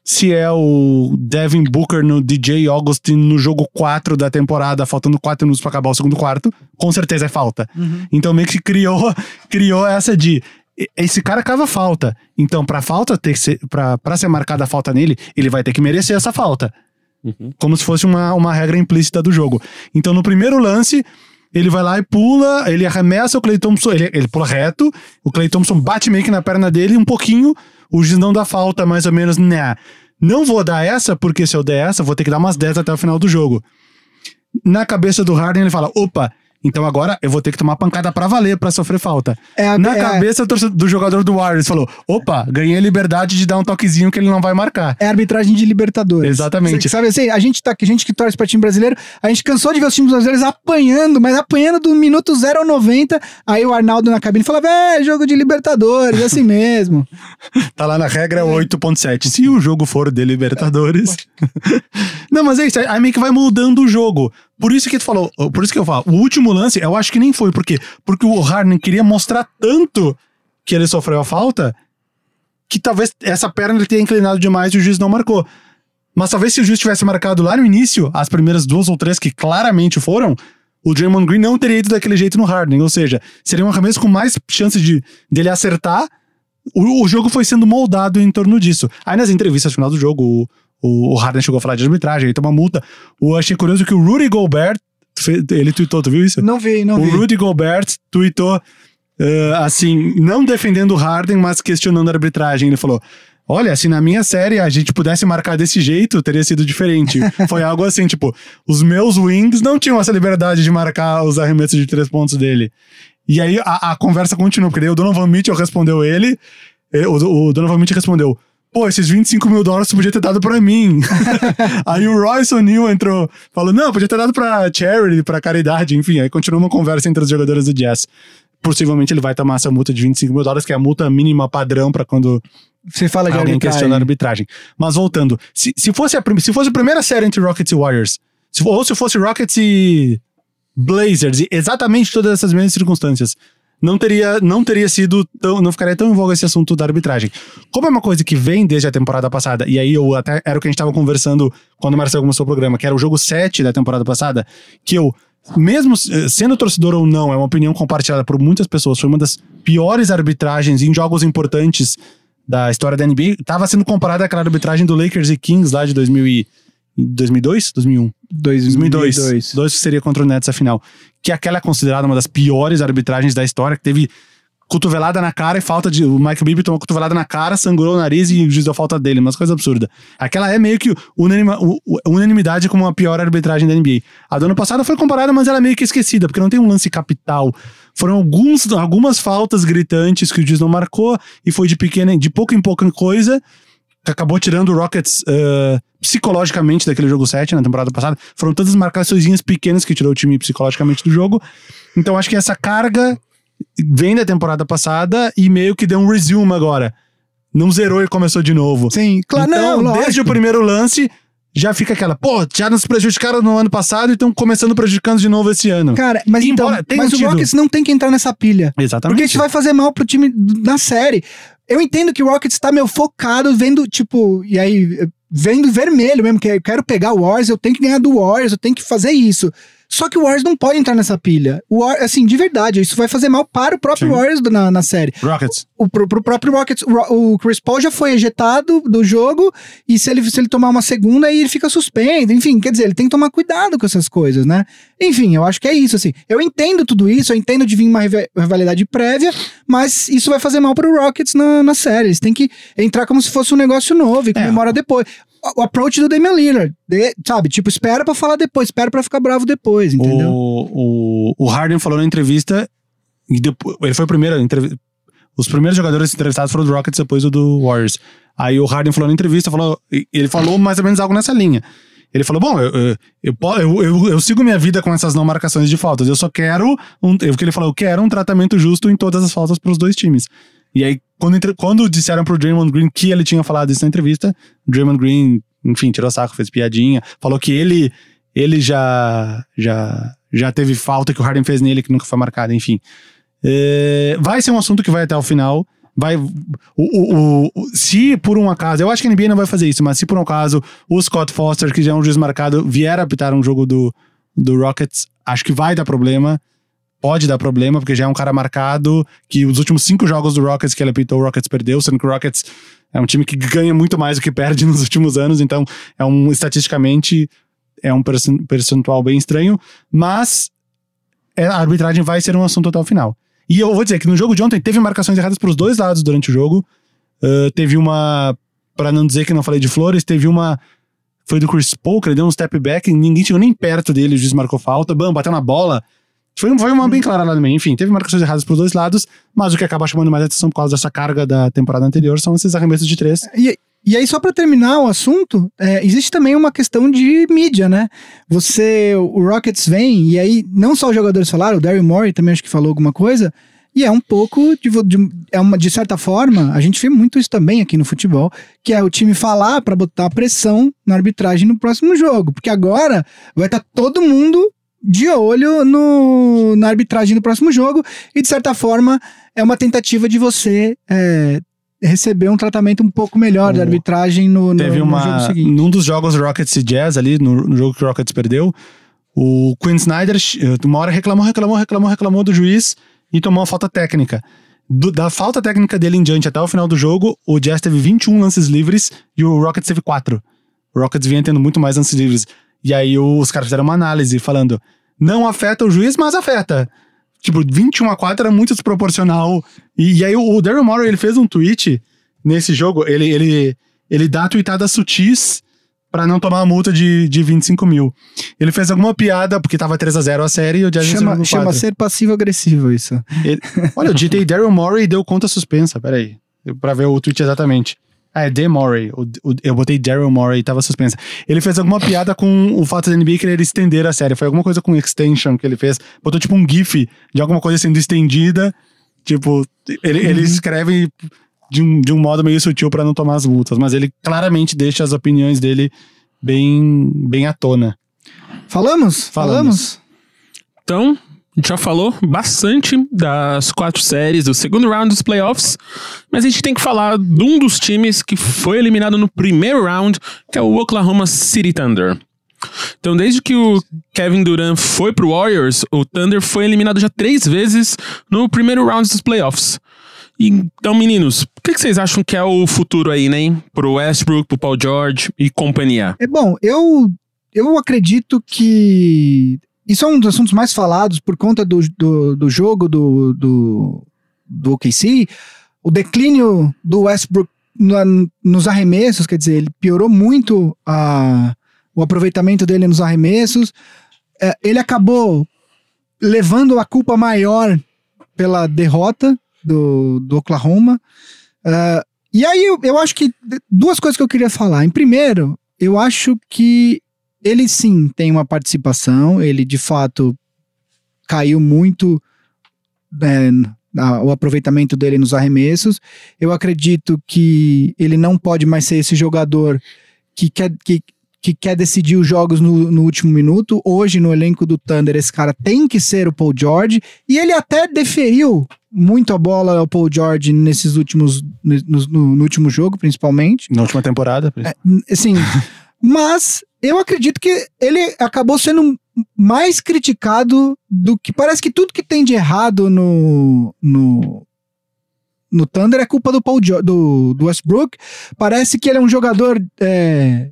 se é o Devin Booker no DJ Augustin no jogo 4 da temporada, faltando 4 minutos pra acabar o segundo quarto, com certeza é falta. Então meio que criou, criou essa de esse cara cava falta. Então pra falta ter que ser para para ser marcada a falta nele, ele vai ter que merecer essa falta. Como se fosse uma, uma regra implícita do jogo. Então no primeiro lance, ele vai lá e pula, ele arremessa o Clay Thompson, ele, ele pula reto, o Clay Thompson bate meio que na perna dele um pouquinho, o juiz não dá falta, mais ou menos, né? Não vou dar essa, porque se eu der essa, vou ter que dar umas 10 até o final do jogo. Na cabeça do Harden, ele fala: opa, então agora eu vou ter que tomar pancada pra valer pra sofrer falta. É a- Na é cabeça do jogador do Warriors, falou: opa, ganhei a liberdade de dar um toquezinho que ele não vai marcar. É arbitragem de Libertadores. Exatamente. Sabe assim, a gente, tá, a gente que torce pra time brasileiro, a gente cansou de ver os times brasileiros apanhando, mas apanhando do minuto 0 ao 90. Aí o Arnaldo na cabine fala: é jogo de Libertadores, é assim mesmo. Tá lá na regra 8.7. Se o jogo for de Libertadores. não, mas é isso. Aí meio que vai mudando o jogo. Por isso que tu falou, por isso que eu falo, o último lance, eu acho que nem foi. Por quê? Porque o Harden queria mostrar tanto que ele sofreu a falta que talvez essa perna ele tenha inclinado demais e o juiz não marcou. Mas talvez se o juiz tivesse marcado lá no início, as primeiras duas ou três que claramente foram, o Draymond Green não teria ido daquele jeito no Harden. Ou seja, seria um arremesso com mais chance de dele acertar o, o jogo foi sendo moldado em torno disso. Aí nas entrevistas no final do jogo, o, o, o Harden chegou a falar de arbitragem, ele tomou uma multa. Eu achei curioso que o Rudy Gobert, ele tweetou, tu viu isso? Não vi, não o vi. Rudy Gobert tweetou, eh, assim, não defendendo o Harden, mas questionando a arbitragem. Ele falou: Olha, se na minha série a gente pudesse marcar desse jeito, teria sido diferente. Foi algo assim, tipo, os meus wings não tinham essa liberdade de marcar os arremessos de três pontos dele. E aí a, a conversa continuou, porque daí o Donovan Mitchell respondeu ele, eh, o, o Donovan Mitchell respondeu, pô, esses 25 mil dólares podia ter dado pra mim. aí o Royce O'Neal entrou, falou, não, podia ter dado pra charity, pra caridade, enfim. Aí continuou uma conversa entre os jogadores do Jazz. Possivelmente ele vai tomar essa multa de 25 mil dólares, que é a multa mínima padrão pra quando Você fala de alguém arbitragem. questiona a arbitragem. Mas voltando, se, se, fosse a, se fosse a primeira série entre Rockets e Warriors, se, ou se fosse Rockets e Blazers, e exatamente todas essas mesmas circunstâncias, não teria, não teria sido tão, não ficaria tão em voga esse assunto da arbitragem. Como é uma coisa que vem desde a temporada passada, e aí eu até era o que a gente estava conversando quando o Marcelo começou o programa, que era o jogo 7 da temporada passada, que eu, mesmo eh, sendo torcedor ou não, é uma opinião compartilhada por muitas pessoas, foi uma das piores arbitragens em jogos importantes da história da NBA. Tava sendo comparada àquela arbitragem do Lakers e Kings lá de 2000 e 2002? 2001? 2002. 2002. Dois que seria contra o Nets a final. Que aquela é considerada uma das piores arbitragens da história, que teve cotovelada na cara e falta de. O Mike Bibby tomou cotovelada na cara, sangrou o nariz e o juiz deu falta dele, umas coisas absurdas. Aquela é meio que unanima, unanimidade como a pior arbitragem da NBA. A do ano passado foi comparada, mas ela é meio que esquecida, porque não tem um lance capital. Foram alguns, algumas faltas gritantes que o juiz não marcou e foi de pequena, de pouco em pouco coisa que acabou tirando o Rockets eh, psicologicamente daquele jogo 7 na temporada passada. Foram todas as marcações pequenas que tirou o time psicologicamente do jogo. Então acho que essa carga vem da temporada passada e meio que deu um resume agora. Não zerou e começou de novo. Sim, claro, então, não, desde o primeiro lance, já fica aquela, pô, já nos prejudicaram no ano passado e estão começando prejudicando de novo esse ano. Cara, mas Embora então, mas o Rockets não tem que entrar nessa pilha. Exatamente. Porque isso vai fazer mal pro time da série. Eu entendo que o Rockets tá meio focado, vendo, tipo, e aí, vendo vermelho mesmo, que eu quero pegar o Warriors, eu tenho que ganhar do Warriors, eu tenho que fazer isso. Só que o Warriors não pode entrar nessa pilha. O War- assim, de verdade, isso vai fazer mal para o próprio Sim. Warriors na, na série. Rockets. O, pro, pro próprio Rockets, o, o Chris Paul já foi ejetado do jogo, e se ele, se ele tomar uma segunda, aí ele fica suspenso. Enfim, quer dizer, ele tem que tomar cuidado com essas coisas, né? Enfim, eu acho que é isso, assim. Eu entendo tudo isso, eu entendo de vir uma riva- rivalidade prévia, mas isso vai fazer mal pro Rockets na, na série. Eles têm que entrar como se fosse um negócio novo e comemora depois. O, approach do Damian Lillard, de- sabe? Tipo, espera pra falar depois, espera pra ficar bravo depois, entendeu? O, o, o Harden falou na entrevista. Depois, ele foi o primeiro. Os primeiros jogadores entrevistados foram do Rockets depois o do Warriors. Aí o Harden falou na entrevista, falou, ele falou mais ou menos algo nessa linha. Ele falou: Bom, eu, eu, eu- eu sigo minha vida com essas não marcações de faltas. Eu só quero. Um, eu, que ele falou: Eu quero um tratamento justo em todas as faltas para os dois times. E aí, quando, quando disseram pro Draymond Green que ele tinha falado isso na entrevista, Draymond Green, enfim, tirou saco, fez piadinha, falou que ele, ele já, já, já teve falta que o Harden fez nele que nunca foi marcada, enfim. É, vai ser um assunto que vai até o final. Vai, o, o, o- se por um acaso, eu acho que a NBA não vai fazer isso, mas se por um acaso o Scott Foster, que já é um juiz marcado, vier apitar um jogo do, do Rockets, acho que vai dar problema. Pode dar problema, porque já é um cara marcado, que os últimos cinco jogos do Rockets que ele apitou, o Rockets perdeu, sendo que o Rockets é um time que ganha muito mais do que perde nos últimos anos, então é um, estatisticamente, é um percen- percentual bem estranho, mas é, a arbitragem vai ser um assunto até o final. E eu vou dizer que no jogo de ontem teve marcações erradas para os dois lados durante o jogo. Uh, teve uma, para não dizer que não falei de Flores, teve uma. Foi do Chris Paul, que ele deu um step back, ninguém chegou nem perto dele, o juiz marcou falta, bam, bateu na bola. Foi, foi uma bem clara lá no meio. Enfim, teve marcações erradas para os dois lados, mas o que acaba chamando mais atenção por causa dessa carga da temporada anterior são esses arremessos de três. E, e aí, só pra terminar o assunto, é, existe também uma questão de mídia, né? Você, o Rockets vem, e aí não só os jogadores falaram, o Daryl Morey também acho que falou alguma coisa, e é um pouco de, de- é uma, de certa forma, a gente vê muito isso também aqui no futebol, que é o time falar pra botar pressão na arbitragem no próximo jogo, porque agora vai estar todo mundo de olho no, na arbitragem no próximo jogo, e de certa forma é uma tentativa de você é, receber um tratamento um pouco melhor da O- arbitragem no, no, Teve no jogo uma. seguinte. Num dos jogos Rockets e Jazz ali, no, no jogo que o Rockets perdeu, o Quinn Snyder, eh, uma hora reclamou, reclamou, reclamou, reclamou do juiz e tomou uma falta técnica. Do- da falta técnica dele em diante até o final do jogo, o Jazz teve 21 lances livres e o Rockets teve 4. O Rockets vinha tendo muito mais lances livres. E aí os caras fizeram uma análise falando: não afeta o juiz, mas afeta. Tipo, 21 a 4 era muito desproporcional. E, e aí o, o Daryl Morey, ele fez um tweet nesse jogo, ele, ele, ele dá tweetadas sutis pra não tomar uma multa de, de 25 mil. Ele fez alguma piada, porque tava 3 a 0 a série e o Jazz Chama, chama ser passivo-agressivo isso. Ele- Olha, eu digitei Daryl Morey e deu conta suspensa, peraí. Pra ver o tweet exatamente. Ah, é D. Morey. O- o- eu botei Daryl Morey e tava suspensa. Ele fez alguma piada com o fato da NBA querer estender a série. Foi alguma coisa com extension que ele fez. Botou tipo um GIF de alguma coisa sendo estendida. Tipo, ele, ele escreve de um, de um modo meio sutil pra não tomar as multas, mas ele claramente deixa as opiniões dele bem, bem à tona. Falamos? Falamos. Então, a gente já falou bastante das quatro séries do segundo round dos playoffs, mas a gente tem que falar de um dos times que foi eliminado no primeiro round, que é o Oklahoma City Thunder. Então, desde que o Kevin Durant foi pro Warriors, o Thunder foi eliminado já três vezes no primeiro round dos playoffs. Então, meninos, o que, que vocês acham que é o futuro aí, né? Pro Westbrook, pro Paul George e companhia? É bom, eu, eu acredito que isso é um dos assuntos mais falados por conta do, do, do jogo do, do, do OKC. O declínio do Westbrook na- nos arremessos, quer dizer, ele piorou muito a, o aproveitamento dele nos arremessos. É, ele acabou levando a culpa maior pela derrota do, do Oklahoma. É, e aí eu, eu acho que duas coisas que eu queria falar. Em primeiro, eu acho que ele sim tem uma participação, ele de fato caiu muito é, o aproveitamento dele nos arremessos. Eu acredito que ele não pode mais ser esse jogador que quer, que, que quer decidir os jogos no, no último minuto. Hoje, no elenco do Thunder, esse cara tem que ser o Paul George. E ele até deferiu muito a bola ao Paul George nesses últimos. No, no- no último jogo, principalmente. Na última temporada. Assim, mas eu acredito que ele acabou sendo mais criticado do que. Parece que tudo que tem de errado no. no no Thunder é culpa do Paul Jo- do, do Westbrook. Parece que ele é um jogador é,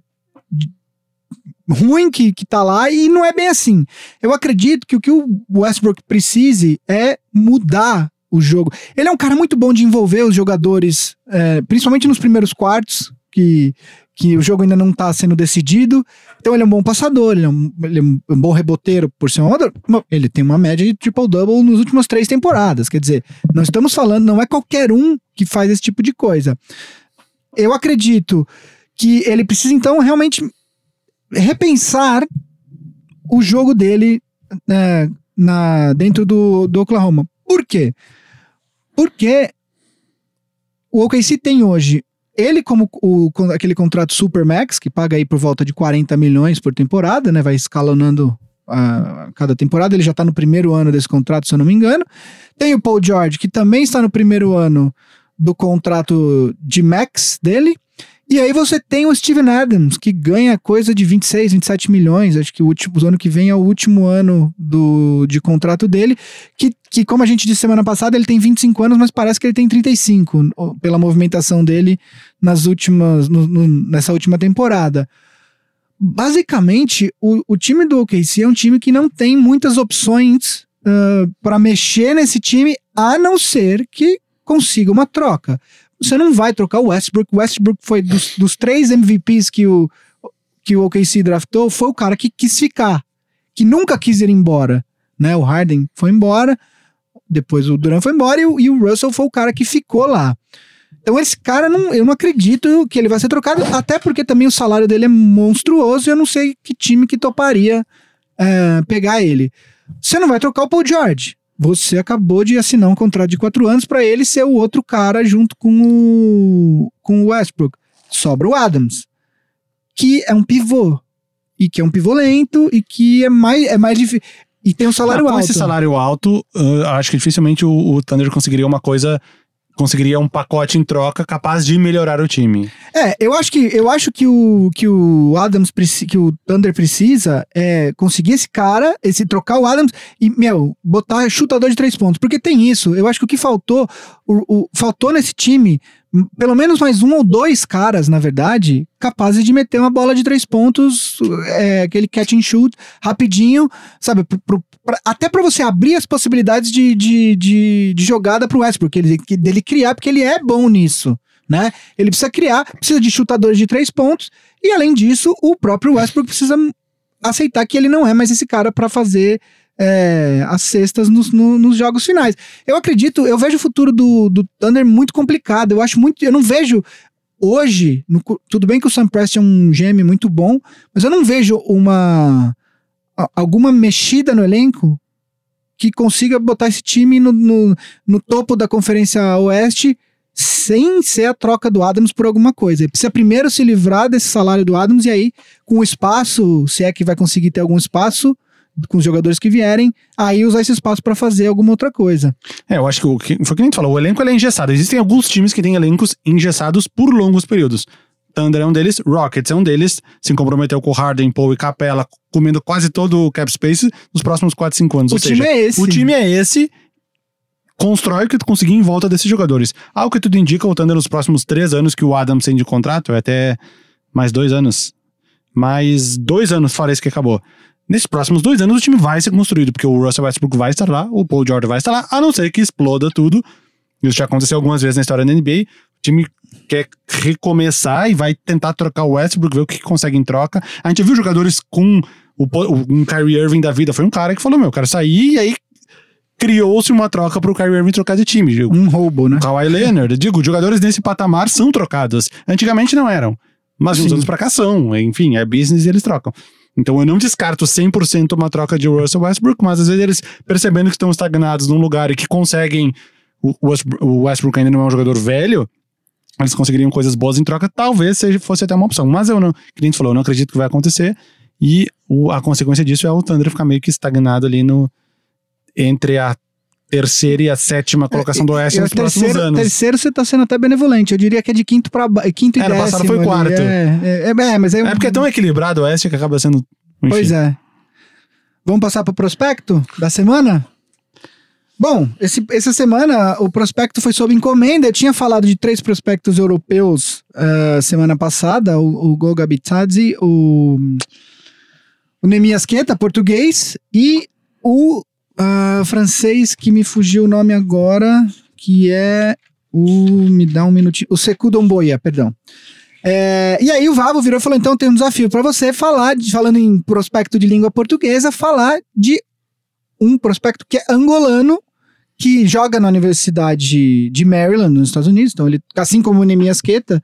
ruim que, que tá lá e não é bem assim. Eu acredito que o que o Westbrook precise é mudar o jogo. Ele é um cara muito bom de envolver os jogadores, é, principalmente nos primeiros quartos, que, que o jogo ainda não tá sendo decidido. Então ele é um bom passador, ele é um, ele é um bom reboteiro por ser um. Bom, Ele tem uma média de triple-double nas últimas três temporadas. Quer dizer, não estamos falando, não é qualquer um que faz esse tipo de coisa. Eu acredito que ele precisa, então, realmente repensar o jogo dele né, na, dentro do, do Oklahoma. Por quê? Porque o OKC tem hoje ele como o, aquele contrato Supermax, que paga aí por volta de 40 milhões por temporada, né? Vai escalonando a cada temporada. Ele já tá no primeiro ano desse contrato, se eu não me engano. Tem o Paul George, que também está no primeiro ano do contrato de max dele. E aí você tem o Steven Adams, que ganha coisa de 26, 27 milhões. Acho que o, último, o ano que vem é o último ano do, de contrato dele. Que, que, como a gente disse semana passada, ele tem 25 anos, mas parece que ele tem 35, ó, pela movimentação dele nas últimas, no- no- nessa última temporada. Basicamente, o, o time do OKC é um time que não tem muitas opções para mexer nesse time, a não ser que consiga uma troca. Você não vai trocar o Westbrook. O Westbrook foi dos, dos três MVPs que o, que o OKC draftou, foi o cara que quis ficar, que nunca quis ir embora. Né? O Harden foi embora, depois o Durant foi embora e o, e o Russell foi o cara que ficou lá. Então esse cara, não, eu não acredito que ele vai ser trocado, até porque também o salário dele é monstruoso e eu não sei que time que toparia é, pegar ele. Você não vai trocar o Paul George. Você acabou de assinar um contrato de quatro anos para ele ser o outro cara junto com o, com o Westbrook. Sobra o Adams, que é um pivô. E que é um pivô lento e que é mais, é mais difícil. E tem um salário Ah, com alto. esse salário alto, uh, acho que dificilmente o, o Thunder conseguiria uma coisa. Conseguiria um pacote em troca capaz de melhorar o time. É, eu acho que eu acho que o que o Adams que o Thunder precisa é conseguir esse cara, esse trocar o Adams e meu botar chutador de três pontos, porque tem isso. Eu acho que o que faltou, o, o- faltou nesse time pelo menos mais um ou dois caras, na verdade, capazes de meter uma bola de três pontos, é, aquele catch and shoot rapidinho, sabe? pro- pro- pra- até para você abrir as possibilidades de, de, de, de jogada pro Westbrook, ele, dele criar, porque ele é bom nisso. né? Ele precisa criar, precisa de chutadores de três pontos, e além disso, o próprio Westbrook precisa aceitar que ele não é mais esse cara para fazer é, as cestas nos, no, nos jogos finais. Eu acredito, eu vejo o futuro do, do Thunder muito complicado. Eu acho muito. Eu não vejo hoje. No, tudo bem que o Sam Preston é um gêmeo muito bom, mas eu não vejo uma. alguma mexida no elenco que consiga botar esse time no, no, no topo da Conferência Oeste sem ser a troca do Adams por alguma coisa. Ele precisa primeiro se livrar desse salário do Adams e aí, com o espaço, se é que vai conseguir ter algum espaço, com os jogadores que vierem, aí usar esse espaço para fazer alguma outra coisa. É, eu acho que o que, foi o que a gente falou, o elenco é engessado. Existem alguns times que têm elencos engessados por longos períodos. Thunder é um deles, Rockets é um deles, se comprometeu com Harden, Paul e Capella, comendo quase todo o cap space nos próximos 4, 5 anos. O Ou time seja, é esse. o time é esse, constrói o que tu conseguir em volta desses jogadores. Ao que tudo indica, o Thunder nos próximos 3 anos que o Adams tem de contrato, é até mais dois anos. Mais dois anos esse que acabou. Nesses próximos dois anos o time vai ser construído, porque o Russell Westbrook vai estar lá, o Paul George vai estar lá, a não ser que exploda tudo. Isso já aconteceu algumas vezes na história da NBA. O time quer recomeçar e vai tentar trocar o Westbrook, ver o que consegue em troca. A gente viu jogadores com o, um Kyrie Irving da vida, foi um cara que falou: Meu, eu quero sair, e aí criou-se uma troca para o Kyrie Irving trocar de time. Um roubo, né? Kawhi Leonard, digo, jogadores nesse patamar são trocados. Antigamente não eram, mas de uns Sim. anos pra cá são. Enfim, é business e eles trocam. Então eu não descarto 100% uma troca de Russell Westbrook, mas às vezes eles percebendo que estão estagnados num lugar e que conseguem. O Westbrook, o ainda não é um jogador velho, eles conseguiriam coisas boas em troca, talvez seja, fosse até uma opção. Mas eu não, a gente falou, eu não acredito que vai acontecer. E o- a consequência disso é o Thunder ficar meio que estagnado ali no entre a terceira e a sétima colocação do Oeste E nos o próximos terceiro, anos. terceiro você tá sendo até benevolente. Eu diria que é de quinto para quinto e É, no décimo. passado foi quarto. É, é, é, é, mas é, É porque é tão equilibrado o Oeste que acaba sendo. enfim. Pois é. Vamos passar pro prospecto da semana? Bom, esse, essa semana o prospecto foi sob encomenda. Eu tinha falado de três prospectos europeus ah, semana passada: o, o Goga Bitadze, o, o Nemias Queta, português, e o ah, francês que me fugiu o nome agora, que é o. Me dá um minutinho. O Sekou Domboia, perdão. É, e aí o Vavo virou e falou: então tem um desafio para você falar, de, falando em prospecto de língua portuguesa, falar de um prospecto que é angolano, que joga na Universidade de Maryland, nos Estados Unidos. Então, ele, assim como o Nemias Queta,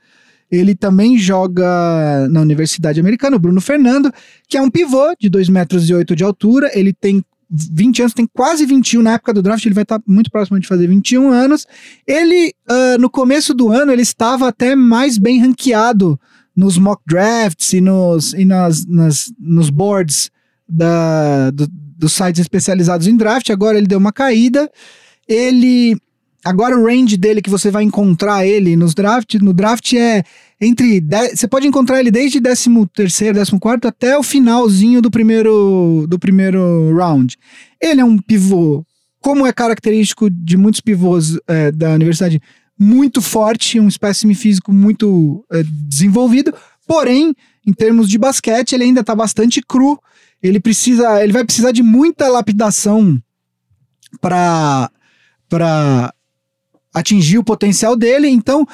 ele também joga na Universidade Americana, o Bruno Fernando, que é um pivô de 2 metros e 8 de altura. Ele tem 20 anos, tem quase 21 na época do draft, ele vai estar muito próximo de fazer 21 anos. Ele, ah, no começo do ano, ele estava até mais bem ranqueado nos mock drafts e nos, e nas, nas, nos boards da, do- dos sites especializados em draft. Agora ele deu uma caída. Ele. Agora o range dele que você vai encontrar ele nos draft, no draft é entre. Você pode encontrar ele desde 13 terceiro, 14 até o finalzinho do primeiro, do primeiro round. Ele é um pivô, como é característico de muitos pivôs é, da universidade, muito forte, um espécime físico muito é, desenvolvido. Porém, em termos de basquete, ele ainda está bastante cru. Ele precisa, ele vai precisar de muita lapidação para atingir o potencial dele. Então,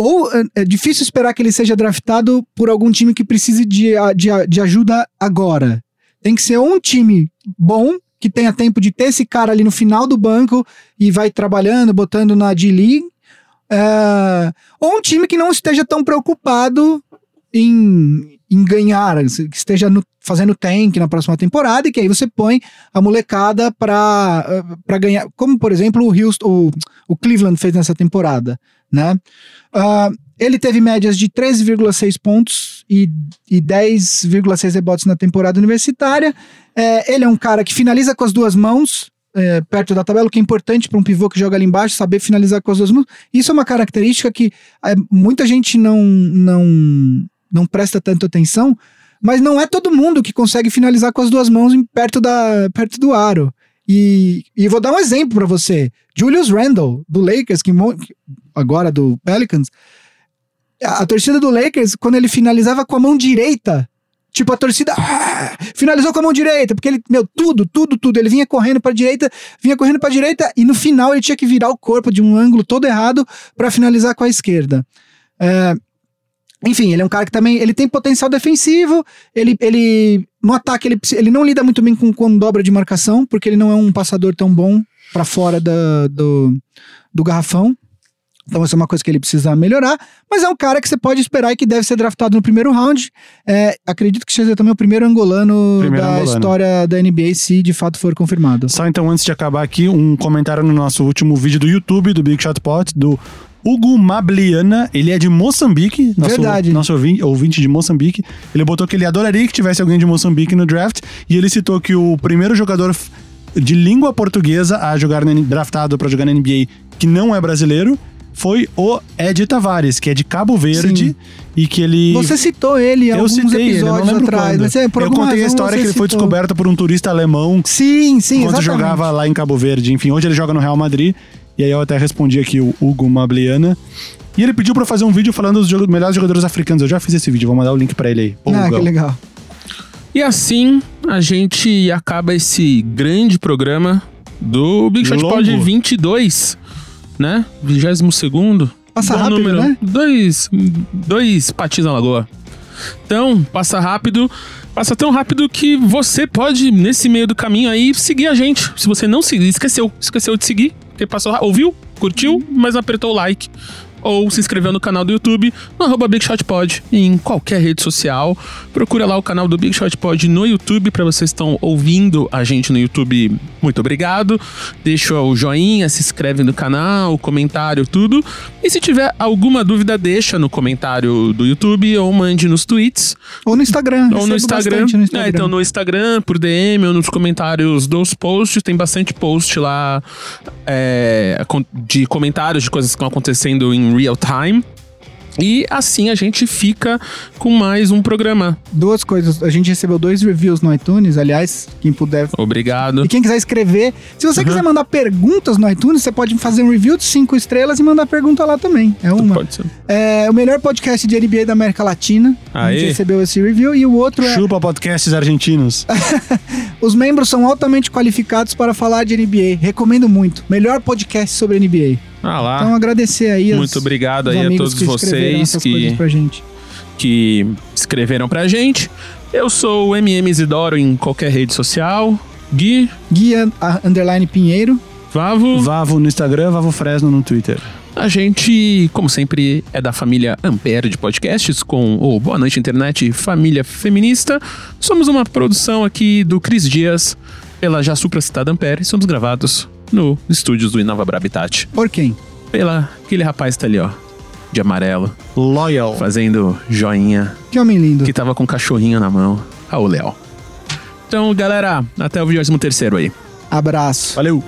ou é, é difícil esperar que ele seja draftado por algum time que precise de, de, de ajuda agora. Tem que ser um time bom que tenha tempo de ter esse cara ali no final do banco e vai trabalhando, botando na D-League, é, ou um time que não esteja tão preocupado em, em ganhar, que esteja no- fazendo tank na próxima temporada e que aí você põe a molecada para ganhar, como por exemplo o, Houston, o, o Cleveland fez nessa temporada, né? Ah, ele teve médias de 13,6 pontos e, e 10,6 rebotes na temporada universitária. É, ele é um cara que finaliza com as duas mãos, é, perto da tabela, o que é importante para um pivô que joga ali embaixo, saber finalizar com as duas mãos. Isso é uma característica que é, muita gente não, não, não presta tanto atenção, mas não é todo mundo que consegue finalizar com as duas mãos em- perto, da, perto do aro. E, e vou dar um exemplo para você. Julius Randle, do Lakers, que agora do Pelicans, a, torcida do Lakers, quando ele finalizava com a mão direita, Tipo, a torcida ah, finalizou com a mão direita, porque ele, meu, tudo, tudo, tudo. Ele vinha correndo pra direita, vinha correndo pra direita, e no final ele tinha que virar o corpo de um ângulo todo errado pra finalizar com a esquerda. É, enfim, ele é um cara que também ele tem potencial defensivo. Ele, ele no ataque ele, ele não lida muito bem com, com dobra de marcação, porque ele não é um passador tão bom pra fora da, do, do garrafão. Então, essa é uma coisa que ele precisa melhorar. Mas é um cara que você pode esperar e que deve ser draftado no primeiro round. É, acredito que seja também o primeiro angolano Primeiro da angolano. história da NBA, se de fato for confirmado. Só então, antes de acabar aqui, um comentário no nosso último vídeo do YouTube, do Big Shot Pot, do Hugo Mabliana. Ele é de Moçambique. Nosso, Verdade. Nosso ouvinte, ouvinte de Moçambique. Ele botou que ele adoraria que tivesse alguém de Moçambique no draft. E ele citou que o primeiro jogador de língua portuguesa a jogar draftado para jogar na NBA que não é brasileiro foi o Ed Tavares, que é de Cabo Verde. Sim. E que ele. Você citou ele em eu alguns citei ele, eu não episódios lembro atrás. quando. Mas é, por eu contei a história você que ele foi citou. descoberto por um turista alemão Sim, sim, exatamente. jogava lá em Cabo Verde. Enfim, hoje ele joga no Real Madrid. E aí eu até respondi aqui o Hugo Mabliana. E ele pediu pra eu fazer um vídeo falando dos melhores jogadores africanos. Eu já fiz esse vídeo, vou mandar o link pra ele aí. Pô, Ah, Hugão. que legal. E assim a gente acaba esse grande programa do Big Shot Longo. Pod 22, né? 22 segundo. Passa Bom rápido, número. né? Dois, dois patins na lagoa. Então, passa rápido. Passa tão rápido que você pode, nesse meio do caminho aí, seguir a gente. Se você não seguir, esqueceu. Esqueceu de seguir, porque passou, ouviu, curtiu, mas apertou o like. Ou se inscreveu no canal do YouTube, no arroba Big Shot Pod, em qualquer rede social. Procura lá o canal do Big Shot Pod no YouTube, para vocês que estão ouvindo a gente no YouTube. Muito obrigado. Deixa o joinha, se inscreve no canal, comentário, tudo. E se tiver alguma dúvida, deixa no comentário do YouTube ou mande nos tweets Ou no Instagram. ou no Instagram. no Instagram. É, então no Instagram, por DM ou nos comentários dos posts, tem bastante post lá é, de comentários de coisas que estão acontecendo em real time. E assim a gente fica com mais um programa. Duas coisas. A gente recebeu dois reviews no iTunes, aliás, quem puder. Obrigado. E quem quiser escrever. Se você Uhum. quiser mandar perguntas no iTunes, você pode fazer um review de cinco estrelas e mandar pergunta lá também. É uma. Pode ser. É o melhor podcast de NBA da América Latina. A gente Aê. recebeu esse review. E o outro é. Chupa podcasts argentinos. Os membros são altamente qualificados para falar de NBA. Recomendo muito. Melhor podcast sobre NBA. Ah lá. Então agradecer aí. Muito obrigado os aí a todos que escreveram vocês que, coisas pra gente. que escreveram pra gente. Eu sou o MM Isidoro em qualquer rede social. Gui, Guia a- Underline Pinheiro. Vavo. Vavo no Instagram, Vavo Fresno no Twitter. A gente, como sempre, é da família Ampere de podcasts com o Boa Noite Internet Família Feminista. Somos uma produção aqui do Cris Dias pela já supracitada Ampere. Somos gravados no estúdios do Inova Habitat. Por quem? Pela aquele rapaz que tá ali, ó, de amarelo, Loyal. fazendo joinha, Que homem lindo. que tava com um cachorrinho na mão. Ah, o Léo. Então, galera, até o 23 aí. Abraço. Valeu.